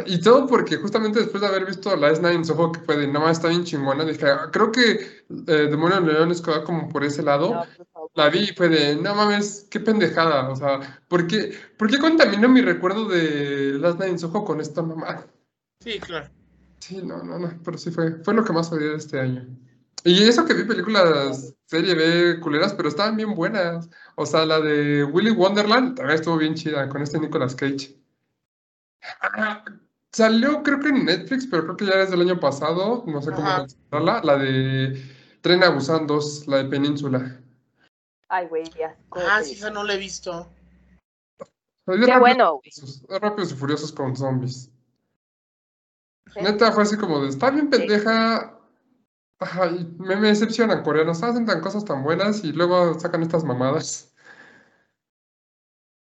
Y todo porque justamente después de haber visto la S9 en Soho, que fue de, no más está bien chingona, dije, "Ah, creo que eh, Demonio Neón es como- por ese lado. No, favor. La vi y fue de, no mames, qué pendejada. O sea, ¿por qué, ¿por qué contamina mi recuerdo de Last Night in Soho con esta mamá? Sí, claro. Sí, no, no, no, pero sí fue, fue lo que más odié de este año. Y eso que vi películas serie B culeras, pero estaban bien buenas. O sea, la de Willy Wonderland también estuvo bien chida con este Nicolas Cage. Ah, salió creo que en Netflix, pero creo que ya es del año pasado. No sé cómo considerarla. La de Tren a Busan 2, la de Península. Ay, güey, ya. Ah, sí, esa no la he visto. Qué bueno, güey. Rápidos y Furiosos con zombies. Sí. Neta, fue así como de, está bien pendeja. Ajá, y me, me decepcionan coreanos, hacen tan cosas tan buenas y luego sacan estas mamadas.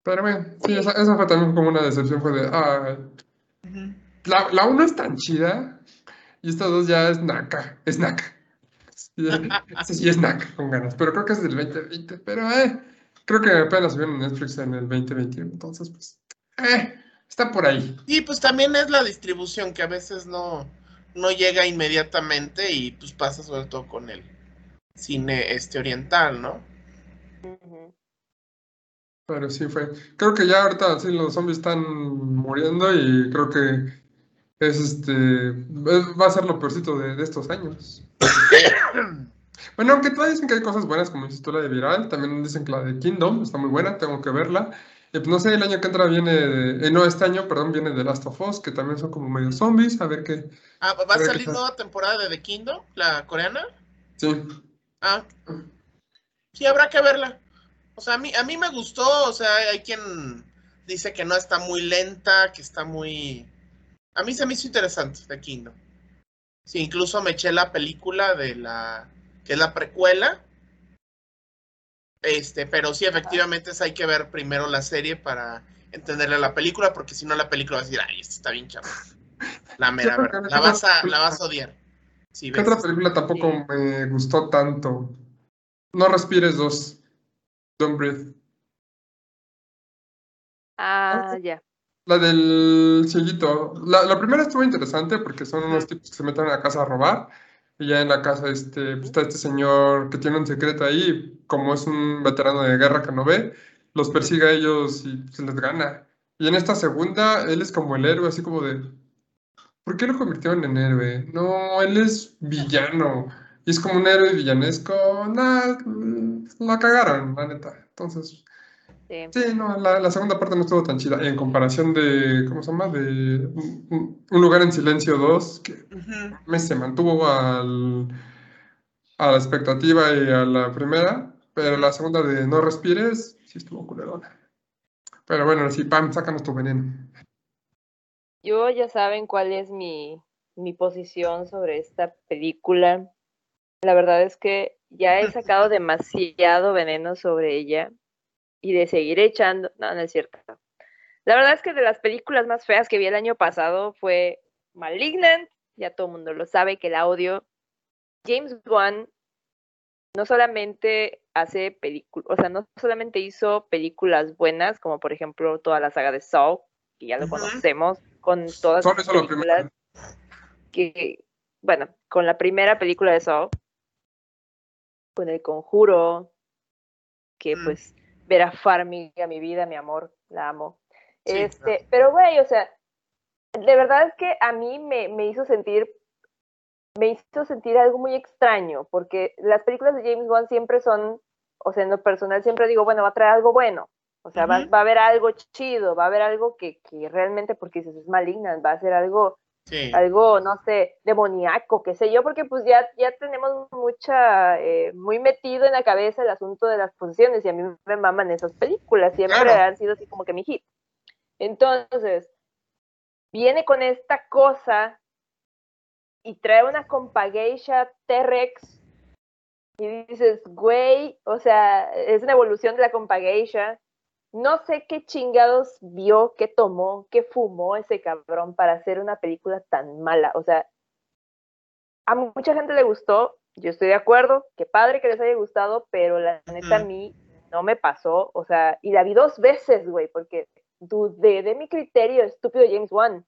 Pero bueno, sí, esa, esa fue también como una decepción, fue de, ah, Ujú. la, la uno es tan chida y esta dos ya es naca, es naca. Sí, ese sí es naca con ganas, pero creo que es del 2020, pero eh, creo que apenas subieron en Netflix en el 2021, entonces pues, eh, está por ahí. Y pues también es la distribución que a veces no, no llega inmediatamente y pues pasa sobre todo con el cine este oriental, ¿no? Pero sí fue. Creo que ya ahorita sí los zombies están muriendo y creo que es este es- va a ser lo peorcito de, de estos años. [COUGHS] Bueno, aunque todavía dicen que hay cosas buenas, como dices tú, la de Viral, también dicen que la de Kingdom está muy buena, tengo que verla. Y pues no sé, el año que entra viene, de- eh, no, este año, perdón, viene de Last of Us, que también son como medio zombies, a ver qué. Ah, ¿va a salir nueva temporada de The Kingdom, la coreana? Sí. Ah, sí, habrá que verla. O sea, a mí, a mí me gustó, o sea, hay quien dice que no está muy lenta, que está muy... A mí se me hizo interesante The Kingdom. Sí, incluso me eché la película de la... que es la precuela. Este, pero sí, efectivamente es- hay que ver primero la serie para entenderle la película, porque si no la película va a decir, ay, esto está bien chaval. La mera verdad. La vas a, la vas a odiar. Si ¿Qué ves otra película tampoco Sí. me gustó tanto? No respires dos. Don't breathe. Ah, ya. La del cieguito. La, la primera estuvo interesante porque son unos tipos que se meten a la casa a robar. Y ya en la casa este, pues, está este señor que tiene un secreto ahí. Como es un veterano de guerra que no ve, los persigue a ellos y se les gana. Y en esta segunda, él es como el héroe, así como de. ¿Por qué lo convirtieron en héroe? No, él es villano. Y es como un héroe villanesco. Nada, la cagaron, la neta. Entonces, Sí. Sí, no, la, la segunda parte no estuvo tan chida. En comparación de, ¿cómo se llama? De Un, Un lugar en silencio 2, que me se mantuvo al, a la expectativa y a la primera, pero la segunda de No respires, sí estuvo culerona. Pero bueno, sí, Pam, sácanos tu veneno. Yo ya saben cuál es mi, mi posición sobre esta película. La verdad es que ya he sacado demasiado veneno sobre ella y de seguir echando. No, no es cierto. La verdad es que de las películas más feas que vi el año pasado fue Malignant. Ya todo el mundo lo sabe que la odio. James Wan no solamente hace películas, o sea, no solamente hizo películas buenas, como por ejemplo toda la saga de Saw, que ya lo conocemos, con todas lo películas que, bueno, con la primera película de Saw, con El Conjuro, que Mm. pues Vera Farmiga, mi vida, mi amor, la amo. Sí, este, pero güey, o sea, de verdad es que a mí me, me hizo sentir, me hizo sentir algo muy extraño, porque las películas de James Wan siempre son, o sea, en lo personal siempre digo, bueno, va a traer algo bueno, o sea, va, va a haber algo chido, va a haber algo que, que realmente, porque dices, es maligna, va a ser algo Sí. algo, no sé, demoníaco, qué sé yo, porque pues ya, ya tenemos mucha, eh, muy metido en la cabeza el asunto de las posesiones y a mí me maman esas películas, siempre Claro. han sido así como que mi hit. Entonces, viene con esta cosa y trae una compageisha T-Rex y dices, güey, o sea, es una evolución de la compageisha. No sé qué chingados vio, qué tomó, qué fumó ese cabrón para hacer una película tan mala. O sea, a mucha gente le gustó, yo estoy de acuerdo, qué padre que les haya gustado, pero la neta a mí no me pasó. O sea, y la vi dos veces, güey, porque dudé de mi criterio, estúpido James Wan.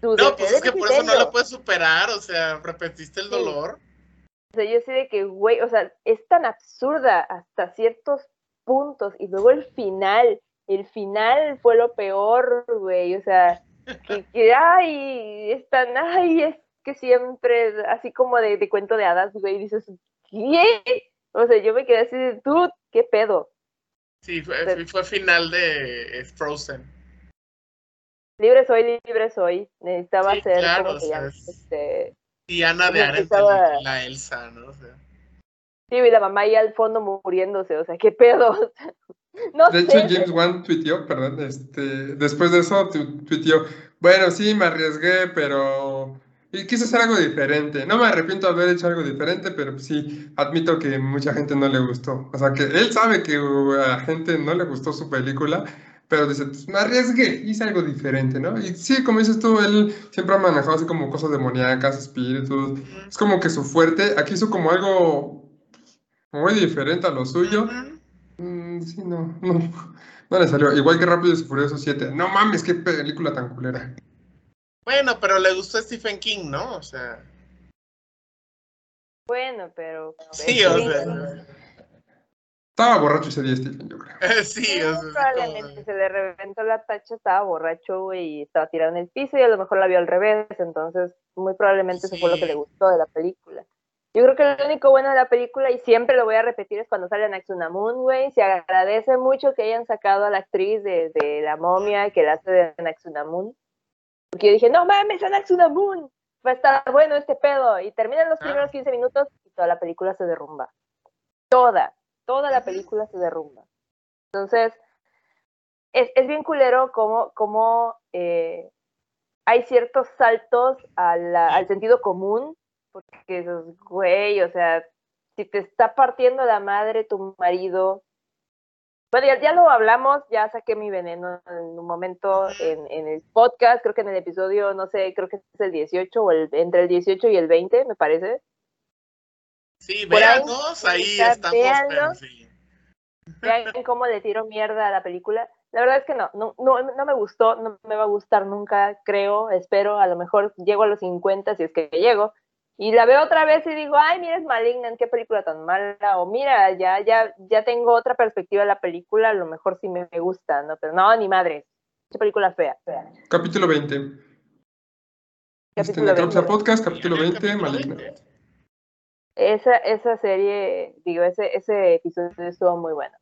Dudé No, pues de es que por eso no lo puedes superar, o sea, repetiste el Sí. dolor. O sea, yo sé de que, güey, o sea, es tan absurda hasta ciertos puntos. Y luego el final, el final fue lo peor, güey. O sea, que, que ay, es tan, ay, es que siempre, así como de, de cuento de hadas, güey, dices, ¿qué? O sea, yo me quedé así de, tú, ¿qué pedo? Sí, fue, Pero- fue final de eh, Frozen. Libre soy, libre soy. Necesitaba Sí, ser claro, como o que sea, ya, es- este, Diana de Arendt, la Elsa, ¿no? O sea, sí, y la mamá ahí al fondo muriéndose, o sea, ¿qué pedo? [LAUGHS] no De sé. hecho, James Wan tuiteó, perdón, este, después de eso tu- tuiteó, bueno, sí, me arriesgué, pero y quise hacer algo diferente. No me arrepiento de haber hecho algo diferente, pero sí, admito que mucha gente no le gustó. O sea, que él sabe que a la gente no le gustó su película, pero dice, pues me arriesgué, hice algo diferente, ¿no? Y sí, como dices tú, él siempre ha manejado así como cosas demoníacas, espíritus, es como que su fuerte, aquí hizo como algo muy diferente a lo suyo. Mm, sí, no, no, no le salió. Igual que Rápidos y Furiosos 7. No mames, qué película tan culera. Bueno, pero le gustó Stephen King, ¿no? O sea, Bueno, pero. sí, o sea, Estaba borracho ese día, Stephen, yo creo. [LAUGHS] sí, o sea, probablemente se le reventó la tacha, estaba borracho, güey, y estaba tirado en el piso y a lo mejor la vio al revés, entonces muy probablemente eso fue lo que Sí. le gustó de la película. Yo creo que lo único bueno de la película, y siempre lo voy a repetir, es cuando sale Naxunamun, güey, se agradece mucho que hayan sacado a la actriz de, de La Momia que la hace de Naxunamun, porque yo dije, no mames, a Naxunamun, va a estar bueno este pedo, y terminan los Ah. primeros 15 minutos y toda la película se derrumba. Toda, toda la película se derrumba. Entonces, es, es bien culero como, como eh, hay ciertos saltos la- al sentido común, porque dices, güey, o sea, si te está partiendo la madre tu marido, bueno, ya, ya lo hablamos, ya saqué mi veneno en un momento en, en el podcast, creo que en el episodio, no sé, creo que es el 18 o el, entre el 18 y el 20, me parece. Sí, Por ahí, véanos, ahí está, estamos, véanlo. pero sí. Vean cómo le tiro mierda a la película. la verdad es que no, no, no, no me gustó, no me va a gustar nunca, creo, espero, a lo mejor llego a los 50 si es que llego, y la veo otra vez y digo, ay, mira, es Malignant, qué película tan mala, o mira, ya, ya, ya tengo otra perspectiva de la película, a lo mejor sí me, gusta, ¿no? Pero no, ni madre, qué película fea, fea. Capítulo 20. Este, capítulo Podcast, capítulo 20, Malignant. Esa, esa serie, digo, ese, ese episodio estuvo muy bueno.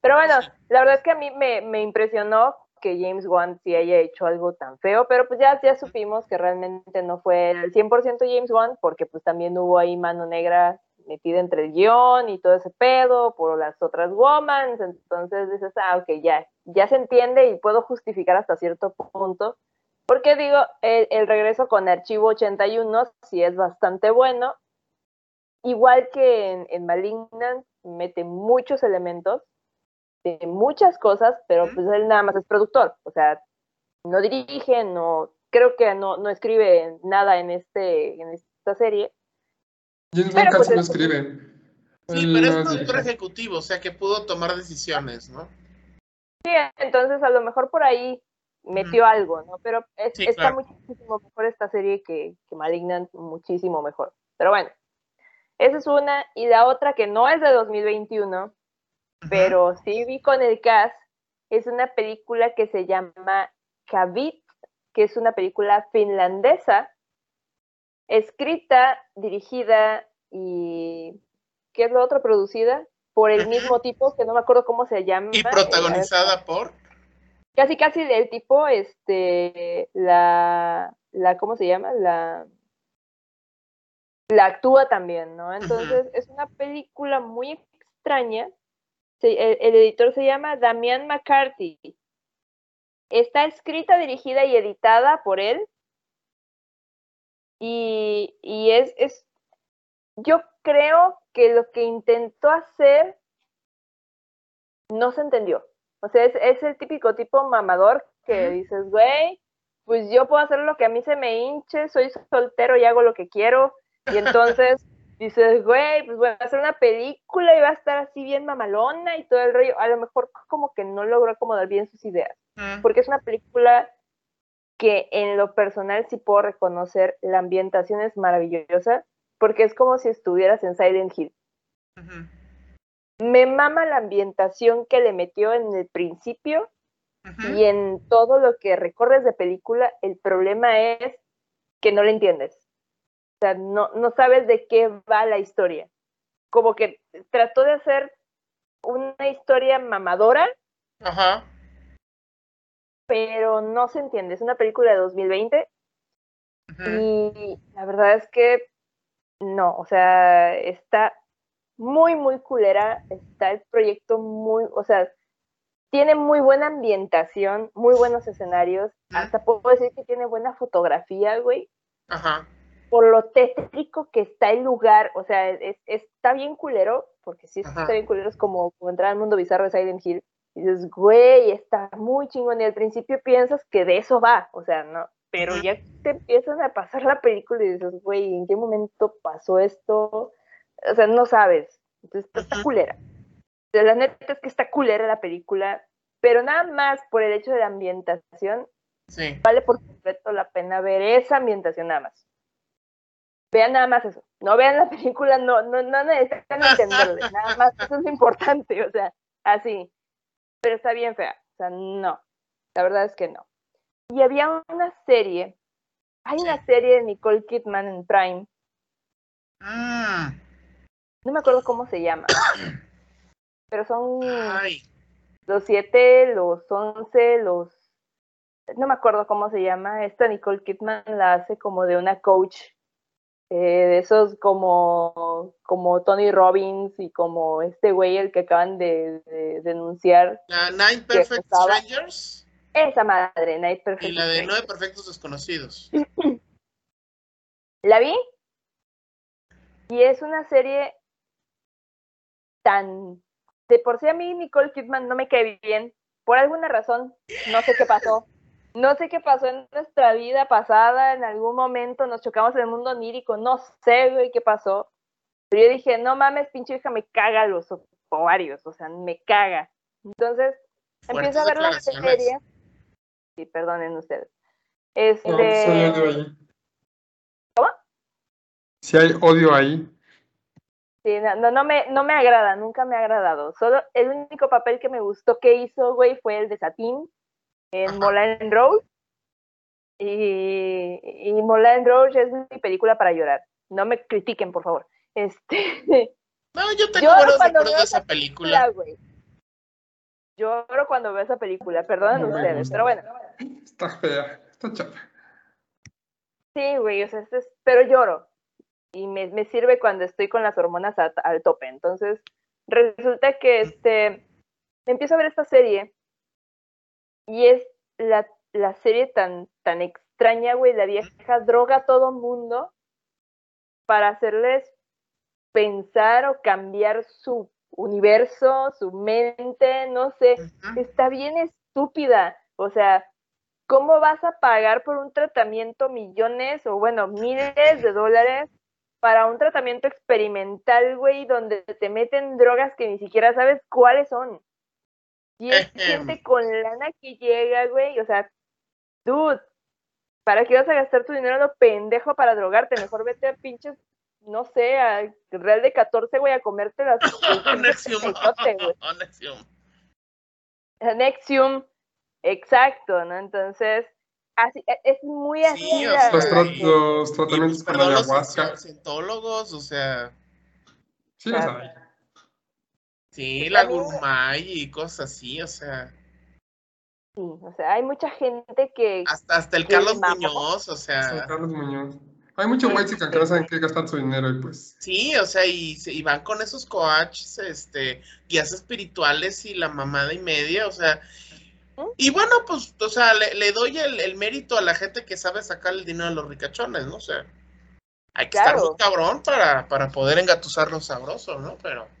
Pero bueno, la verdad es que a mí me, me impresionó que James Wan sí haya hecho algo tan feo, pero pues ya, ya supimos que realmente no fue el 100% James Wan, porque pues también hubo ahí mano negra metida entre el guion y todo ese pedo por las otras womans, entonces dices, ah, ok, ya, ya se entiende y puedo justificar hasta cierto punto, porque digo, el, regreso con Archivo 81 sí es bastante bueno, igual que en, en Malignant, mete muchos elementos, muchas cosas, pero pues él nada más es productor, o sea, no dirige, no, creo que no, no escribe nada en este, en esta serie. James casi pues, no escribe. Sí, pero es productor ejecutivo, o sea que pudo tomar decisiones, ¿no? Sí, entonces a lo mejor por ahí metió algo, ¿no? Pero está muchísimo mejor esta serie que, que Malignant, muchísimo mejor. Pero bueno, esa es una. Y la otra que no es de 2021, pero sí vi con el cast, es una película que se llama Kavit, que es una película finlandesa, escrita, dirigida y, ¿qué es lo otro? Producida por el mismo tipo, que no me acuerdo cómo se llama. Y protagonizada por... Casi, casi del tipo, este, la, la, ¿cómo se llama? La, la actúa también, ¿no? Entonces, es una película muy extraña el, editor se llama Damian McCarthy. Está escrita, dirigida y editada por él. Y, y es, es, yo creo que lo que intentó hacer no se entendió. O sea, es, es el típico tipo mamador que dices, güey, pues yo puedo hacer lo que a mí se me hinche, soy soltero y hago lo que quiero. Y entonces dices, güey, pues voy a hacer una película y va a estar así bien mamalona y todo el rollo. A lo mejor como que no logró acomodar bien sus ideas. Mm. Porque es una película que en lo personal sí puedo reconocer, la ambientación es maravillosa, porque es como si estuvieras en Silent Hill. Me mama la ambientación que le metió en el principio y en todo lo que recorres de película, el problema es que no le entiendes. O sea, no, no sabes de qué va la historia. Como que trató de hacer una historia mamadora. Ajá. Pero no se entiende. Es una película de 2020. Y la verdad es que no, o sea, está muy, muy culera. Está el proyecto muy, o sea, tiene muy buena ambientación, muy buenos escenarios. Hasta puedo decir que tiene buena fotografía, güey. Ajá por lo tétrico que está el lugar, o sea, es, está bien culero, porque sí está bien culero, es como, entrar al mundo bizarro de Silent Hill, y dices, güey, está muy chingón, y al principio piensas que de eso va, o sea, no, pero ya te empiezas a pasar la película y dices, güey, ¿en qué momento pasó esto? O sea, no sabes, entonces está culera. la neta es que está culera la película, pero nada más por el hecho de la ambientación, vale por completo la pena ver esa ambientación nada más. Vean nada más eso. No vean la [LAUGHS] película, no, no, no necesitan entenderle. Nada más eso es importante, o sea, así. Pero está bien fea. O sea, no. La verdad es que no. Y había una serie. Hay una serie de Nicole Kidman en Prime. Ah. No me acuerdo cómo se llama. [COUGHS] Pero son los siete, los once, los no me acuerdo cómo se llama, esta Nicole Kidman la hace como de una coach eh, de esos como, como Tony Robbins y como este güey el que acaban de, denunciar. La Nine Perfect Strangers. Esa madre, Nine Perfect Y la de Nueve Perfectos Desconocidos. [CLEARS THROAT] la vi y es una serie tan... De por sí a mí Nicole Kidman no me cae bien, por alguna razón, no sé qué pasó. No sé qué pasó en nuestra vida pasada, en algún momento nos chocamos en el mundo onírico, no sé, güey, qué pasó. Pero yo dije, no mames, pinche hija, me caga los ovarios, o sea, me caga. Entonces, empiezo a ver la serie. Sí, perdonen ustedes. Este... No, sí hay odio ahí. ¿Cómo? Si hay odio ahí. Sí, no, no, me, no me agrada, nunca me ha agradado. Solo el único papel que me gustó que hizo, güey, fue el de Satín en Moulin Rouge. Y, y Moulin Rouge es mi película para llorar. No me critiquen, por favor. Este. [LAUGHS] No, yo tengo buenos recuerdos de esa película. película Lloro cuando veo esa película, perdonen ustedes, pero bueno. Está fea, está chapa. Sí, güey, o sea, es, pero lloro y me, me, sirve cuando estoy con las hormonas al tope. Entonces, resulta que este, empiezo a ver esta serie y es la, la serie tan, tan extraña, güey, la vieja droga a todo mundo para hacerles pensar o cambiar su universo, su mente, no sé, está bien estúpida. O sea, ¿cómo vas a pagar por un tratamiento millones o bueno, miles de dólares para un tratamiento experimental, güey, donde te meten drogas que ni siquiera sabes cuáles son. Y es gente con lana que llega, güey, o sea, dude, ¿para qué vas a gastar tu dinero lo pendejo para drogarte? Mejor vete a pinches, no sé, a Real de 14, güey, a comerte las... [LAUGHS] Nexium. [LAUGHS] Nexium, exacto, ¿no? Entonces, así, e, es muy así. Sí, los, tratamientos con ayahuasca. Los o sea. Sí, los hay. Sí, la gourmet y cosas así, o sea. Sí, o sea, hay mucha gente que. Hasta, hasta el Carlos Muñoz, o sea. Hasta Carlos Muñoz. Hay muchos güeyes que no saben qué gastar su dinero y pues. Sí, o sea, y, y van con esos coaches, este, guías espirituales y la mamada y media, o sea, y bueno, pues, o sea, le, doy el, mérito a la gente que sabe sacar el dinero de los ricachones, ¿no? O sea, hay que estar muy cabrón para, para poder engatusarlos sabroso, ¿no? Pero.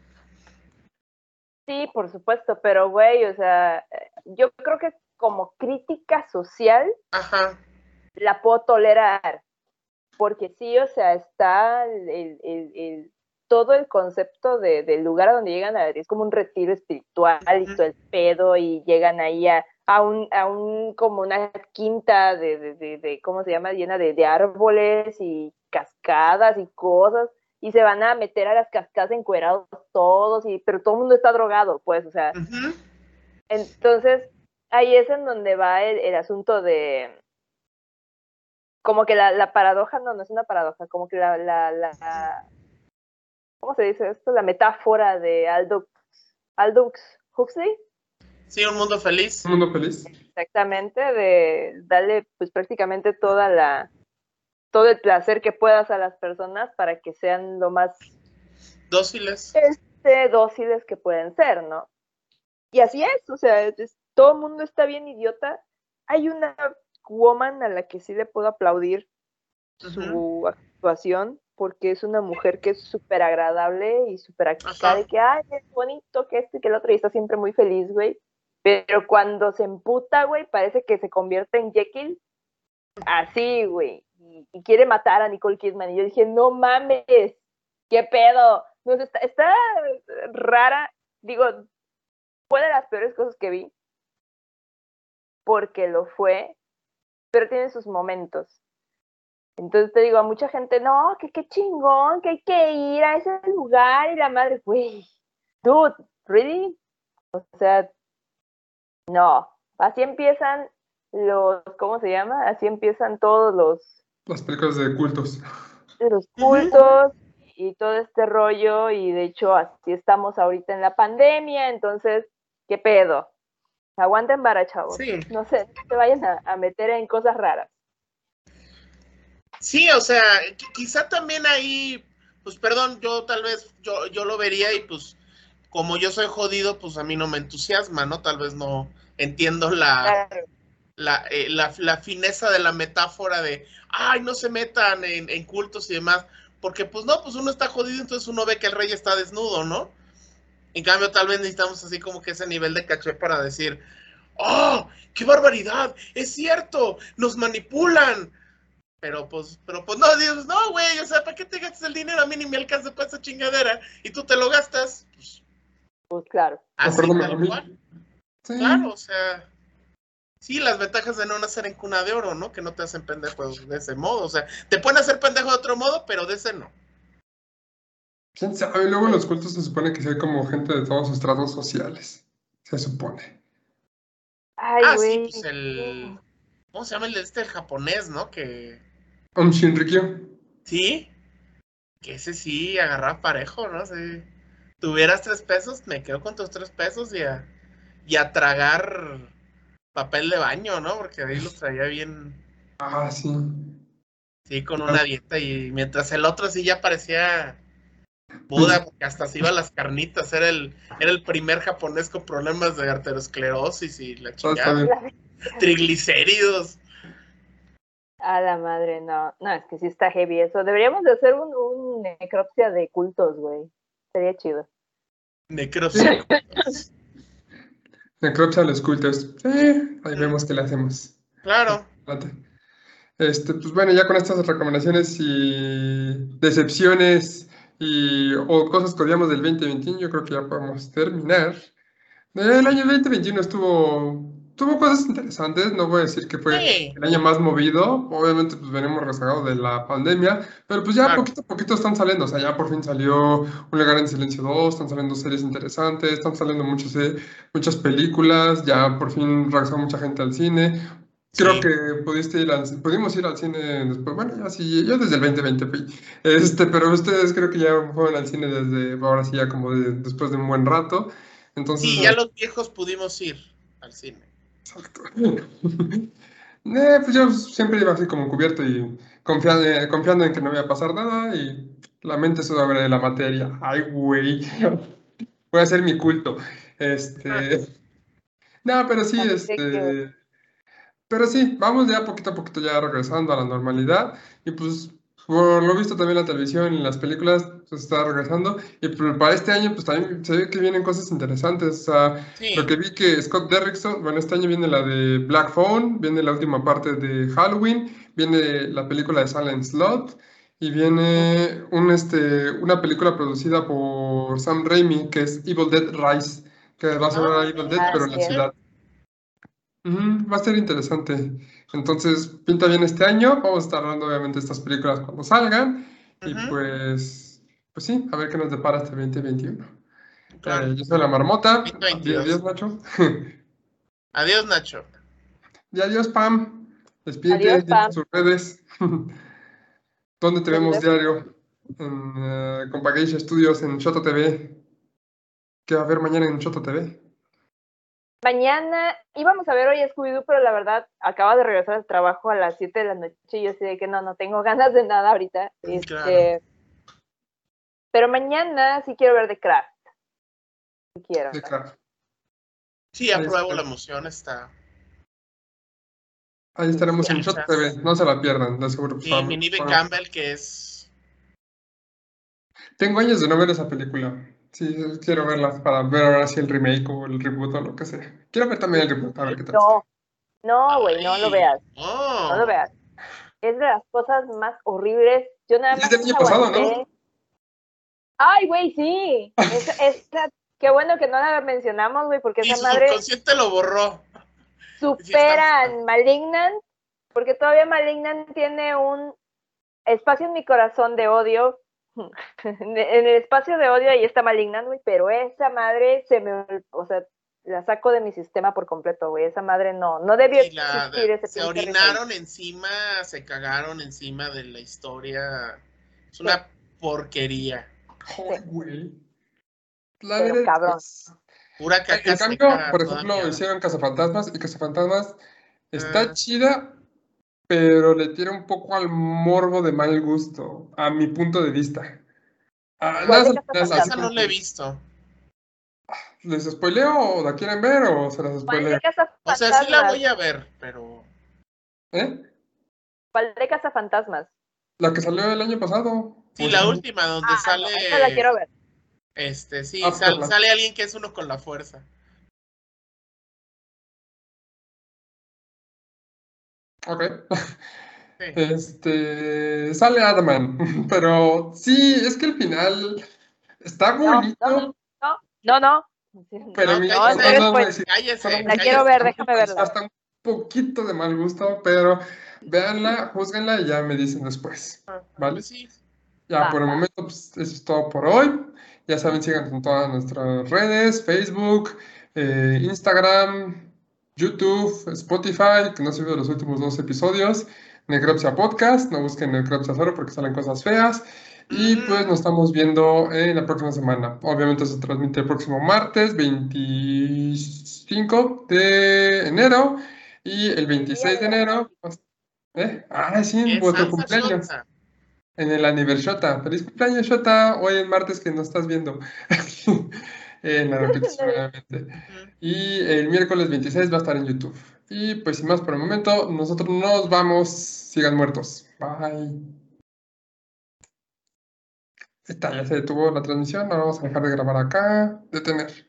Sí, por supuesto, pero güey, o sea, yo creo que como crítica social, Ajá. la puedo tolerar. Porque sí, o sea, está el, el, el todo el concepto de, del lugar a donde llegan a, es como un retiro espiritual y todo el pedo y llegan ahí a, a, un, a un como una quinta de, de, de, ¿cómo se llama? llena de, de, árboles y cascadas y cosas y se van a meter a las cascadas encuerados todos y pero todo el mundo está drogado pues o sea entonces ahí es en donde va el, el asunto de como que la, la, paradoja, no, no es una paradoja, como que la, la, la, ¿cómo se dice esto? La metáfora de Aldous, Aldous Huxley. Sí, un mundo feliz. Un mundo feliz. Exactamente, de darle pues prácticamente toda la todo el placer que puedas a las personas para que sean lo más dóciles. Este, dóciles que pueden ser, ¿no? Y así es, o sea, todo el mundo está bien idiota. Hay una woman a la que sí le puedo aplaudir su actuación, porque es una mujer que es súper agradable y súper activa de que, ay, es bonito que este y que el otro, y está siempre muy feliz, güey. Pero cuando se emputa, güey, parece que se convierte en Jekyll. Así, güey. Y, quiere matar a Nicole Kidman. Y yo dije, no mames, qué pedo. No, está, está rara. Digo, fue de las peores cosas que vi. Porque lo fue. Pero tiene sus momentos. Entonces te digo, a mucha gente, no, que qué chingón, que hay que ir a ese lugar y la madre, güey, dude, ¿really? O sea, no, así empiezan los, ¿cómo se llama? Así empiezan todos los... Las películas de cultos. Los cultos y todo este rollo y de hecho así estamos ahorita en la pandemia, entonces, ¿qué pedo? Aguanten vara, chavos. Sí. No sé, no se vayan a meter en cosas raras. Sí, o sea, quizá también ahí, pues perdón, yo tal vez, yo, yo lo vería y pues como yo soy jodido, pues a mí no me entusiasma, ¿no? Tal vez no entiendo la, la, eh, la, la, fineza de la metáfora de, ay, no se metan en, en, cultos y demás, porque pues no, pues uno está jodido, entonces uno ve que el rey está desnudo, ¿no? En cambio, tal vez necesitamos así como que ese nivel de caché para decir, oh, qué barbaridad, es cierto, nos manipulan, pero pues, pero pues no, dios no, güey, o sea, ¿para qué te gastas el dinero? A mí ni me alcanza para esa chingadera y tú te lo gastas. Pues, pues claro. Así, a, mí, Sí. Claro, o sea. Sí, las ventajas de no nacer en cuna de oro, ¿no? Que no te hacen pendejo de ese modo. O sea, te pueden hacer pendejo de otro modo, pero de ese no. ¿Quién sabe? Luego en los cultos se supone que sí hay como gente de todos sus tratos sociales. Se supone. Ay, ah, sí, güey. pues el. ¿Cómo se llama el de este el japonés, no? Que. Om Shinrikyo. Sí. Que ese sí agarraba parejo, ¿no? Si tuvieras tres pesos, me quedo con tus tres pesos y a, y a tragar papel de baño, ¿no? Porque ahí los traía bien. Ah, sí. Sí, con una dieta y mientras el otro sí ya parecía Buda, porque hasta se iba a las carnitas, era el, era el primer japonés con problemas de arteriosclerosis y la está chingada, triglicéridos. A la madre, no. No, es que sí está heavy eso. Deberíamos de hacer un, un necropsia de cultos, güey. Sería chido. Necrosis. Necropsia a los cultos. Ahí vemos qué le hacemos. Claro. Este, pues bueno, ya con estas recomendaciones y decepciones y o cosas que odiamos del 2021, yo creo que ya podemos terminar. El año 2021 estuvo, tuvo cosas interesantes, no voy a decir que fue Sí. el año más movido, obviamente pues venimos rezagados de la pandemia, pero pues ya Claro. poquito a poquito están saliendo, o sea, ya por fin salió Un lugar en silencio 2, están saliendo series interesantes, están saliendo muchos, eh, muchas películas, ya por fin regresó mucha gente al cine. Creo Sí. que pudiste ir al, pudimos ir al cine después, bueno, ya sí, yo desde el 2020 fui, este, pero ustedes creo que ya fueron al cine desde, ahora sí, ya como de- después de un buen rato, entonces... Sí, ya los viejos pudimos ir al cine. Exacto. [LAUGHS] Eh, pues yo siempre iba así como cubierto y confiando, eh, confiando en que no iba a pasar nada y la mente sobre la materia. Ay, güey. [LAUGHS] Voy a hacer mi culto. Este. No, pero sí, este. Pero sí, vamos ya poquito a poquito ya regresando a la normalidad y pues por lo visto también la televisión y las películas pues, está regresando y pues, para este año pues también se ve que vienen cosas interesantes. O sea, Sí. lo que vi que Scott Derrickson, bueno, este año viene la de Black Phone, viene la última parte de Halloween, viene la película de Silent Slot y viene un, este, una película producida por Sam Raimi que es Evil Dead Rise, que va a ser Ah, Evil Dead pero en la ciudad. Va a ser interesante. Entonces, pinta bien este año. Vamos a estar hablando obviamente de estas películas cuando salgan. Y Ujú. pues, pues sí, a ver qué nos depara este 2021. Claro. Eh, yo soy la marmota. 2022. Adiós, Nacho. [LAUGHS] Adiós, Nacho. Y adiós, Pam. Despídete, Adiós, Pam. tus redes. [LAUGHS] ¿Dónde te vemos ¿Dónde? diario? En Compageisha Studios, en Shoto TV. ¿Qué va a haber mañana en Shoto TV? Mañana íbamos a ver hoy Scooby-Doo, pero la verdad acaba de regresar al trabajo a las 7 de la noche y yo sé que no, no tengo [LAUGHS] ganas de nada ahorita. Este, Claro. Pero mañana sí quiero ver The Craft. Sí quiero. Sí, claro. Sí, apruebo está. la moción, está. Ahí estaremos en ya. TV. No se la pierdan, de seguro. Y Pam- mi Nive Pam- Campbell, que es. Tengo años de no ver esa película. Sí, quiero verla para ver ahora si el remake o el reboot o lo que sea. Quiero ver también el reboot, a ver qué tal. No, no, güey, no lo veas, Oh, no lo veas. Es de las cosas más horribles. Yo nada Es más del año pasado, ¿no? Ay, güey, sí. Esa, [LAUGHS] esa- qué bueno que no la mencionamos, güey, porque Y esa su madre subconsciente lo borró. superan Malignant, porque todavía Malignant tiene un espacio en mi corazón de odio. [LAUGHS] en el espacio de odio ahí está Malignant, güey, pero esa madre se me, o sea, la saco de mi sistema por completo, güey. Esa madre no, no debió la- existir ese se orinaron encima, se cagaron encima de la historia. Es una porquería. Ay, güey. La Pero neta, cabrón. Pura caca En cambio, por ejemplo, hicieron Cazafantasmas y Cazafantasmas está Ah. chida, pero le tira un poco al morbo de mal gusto, a mi punto de vista. Ah, Esa no la he visto. ¿Les spoileo o la quieren ver o se las ¿Cuál spoileo? O sea, sí la voy a ver, pero. ¿Eh? ¿Cuál de Cazafantasmas? La que salió el año pasado. Sí, la última, donde Ah, sale. no, esa la quiero ver. Este, sí, Ah, sal- sale alguien que es uno con la fuerza. Ok. Sí. [LAUGHS] Este, sale Adman, [LAUGHS] pero sí, es que el final está No, bonito. no, no, no, Pero No, mi- no, no, pues, La quiero ver, déjame verla. Hasta un poquito de mal gusto, pero véanla, juzguenla y ya me dicen después. ¿Vale? Pues sí. Ya Va, por el va. momento, pues eso es todo por hoy. Ya saben, sigan en todas nuestras redes, Facebook, eh, Instagram, YouTube, Spotify, que no se vio los últimos dos episodios, Necropsia Podcast, no busquen Necropsia solo porque salen cosas feas. Y pues nos estamos viendo en la próxima semana. Obviamente se transmite el próximo martes 25 de enero y el 26 de enero. pues, ¿eh? Ah, sí, vuestro cumpleaños. En el aniversario. Feliz cumpleaños, Shota. Hoy es martes que nos estás viendo. en la repetición, obviamente. Y el miércoles 26 va a estar en YouTube. Y pues sin más por el momento, nosotros nos vamos. Sigan muertos. Bye. Está, ya se detuvo la transmisión. Ahora vamos a dejar de grabar acá. Detener.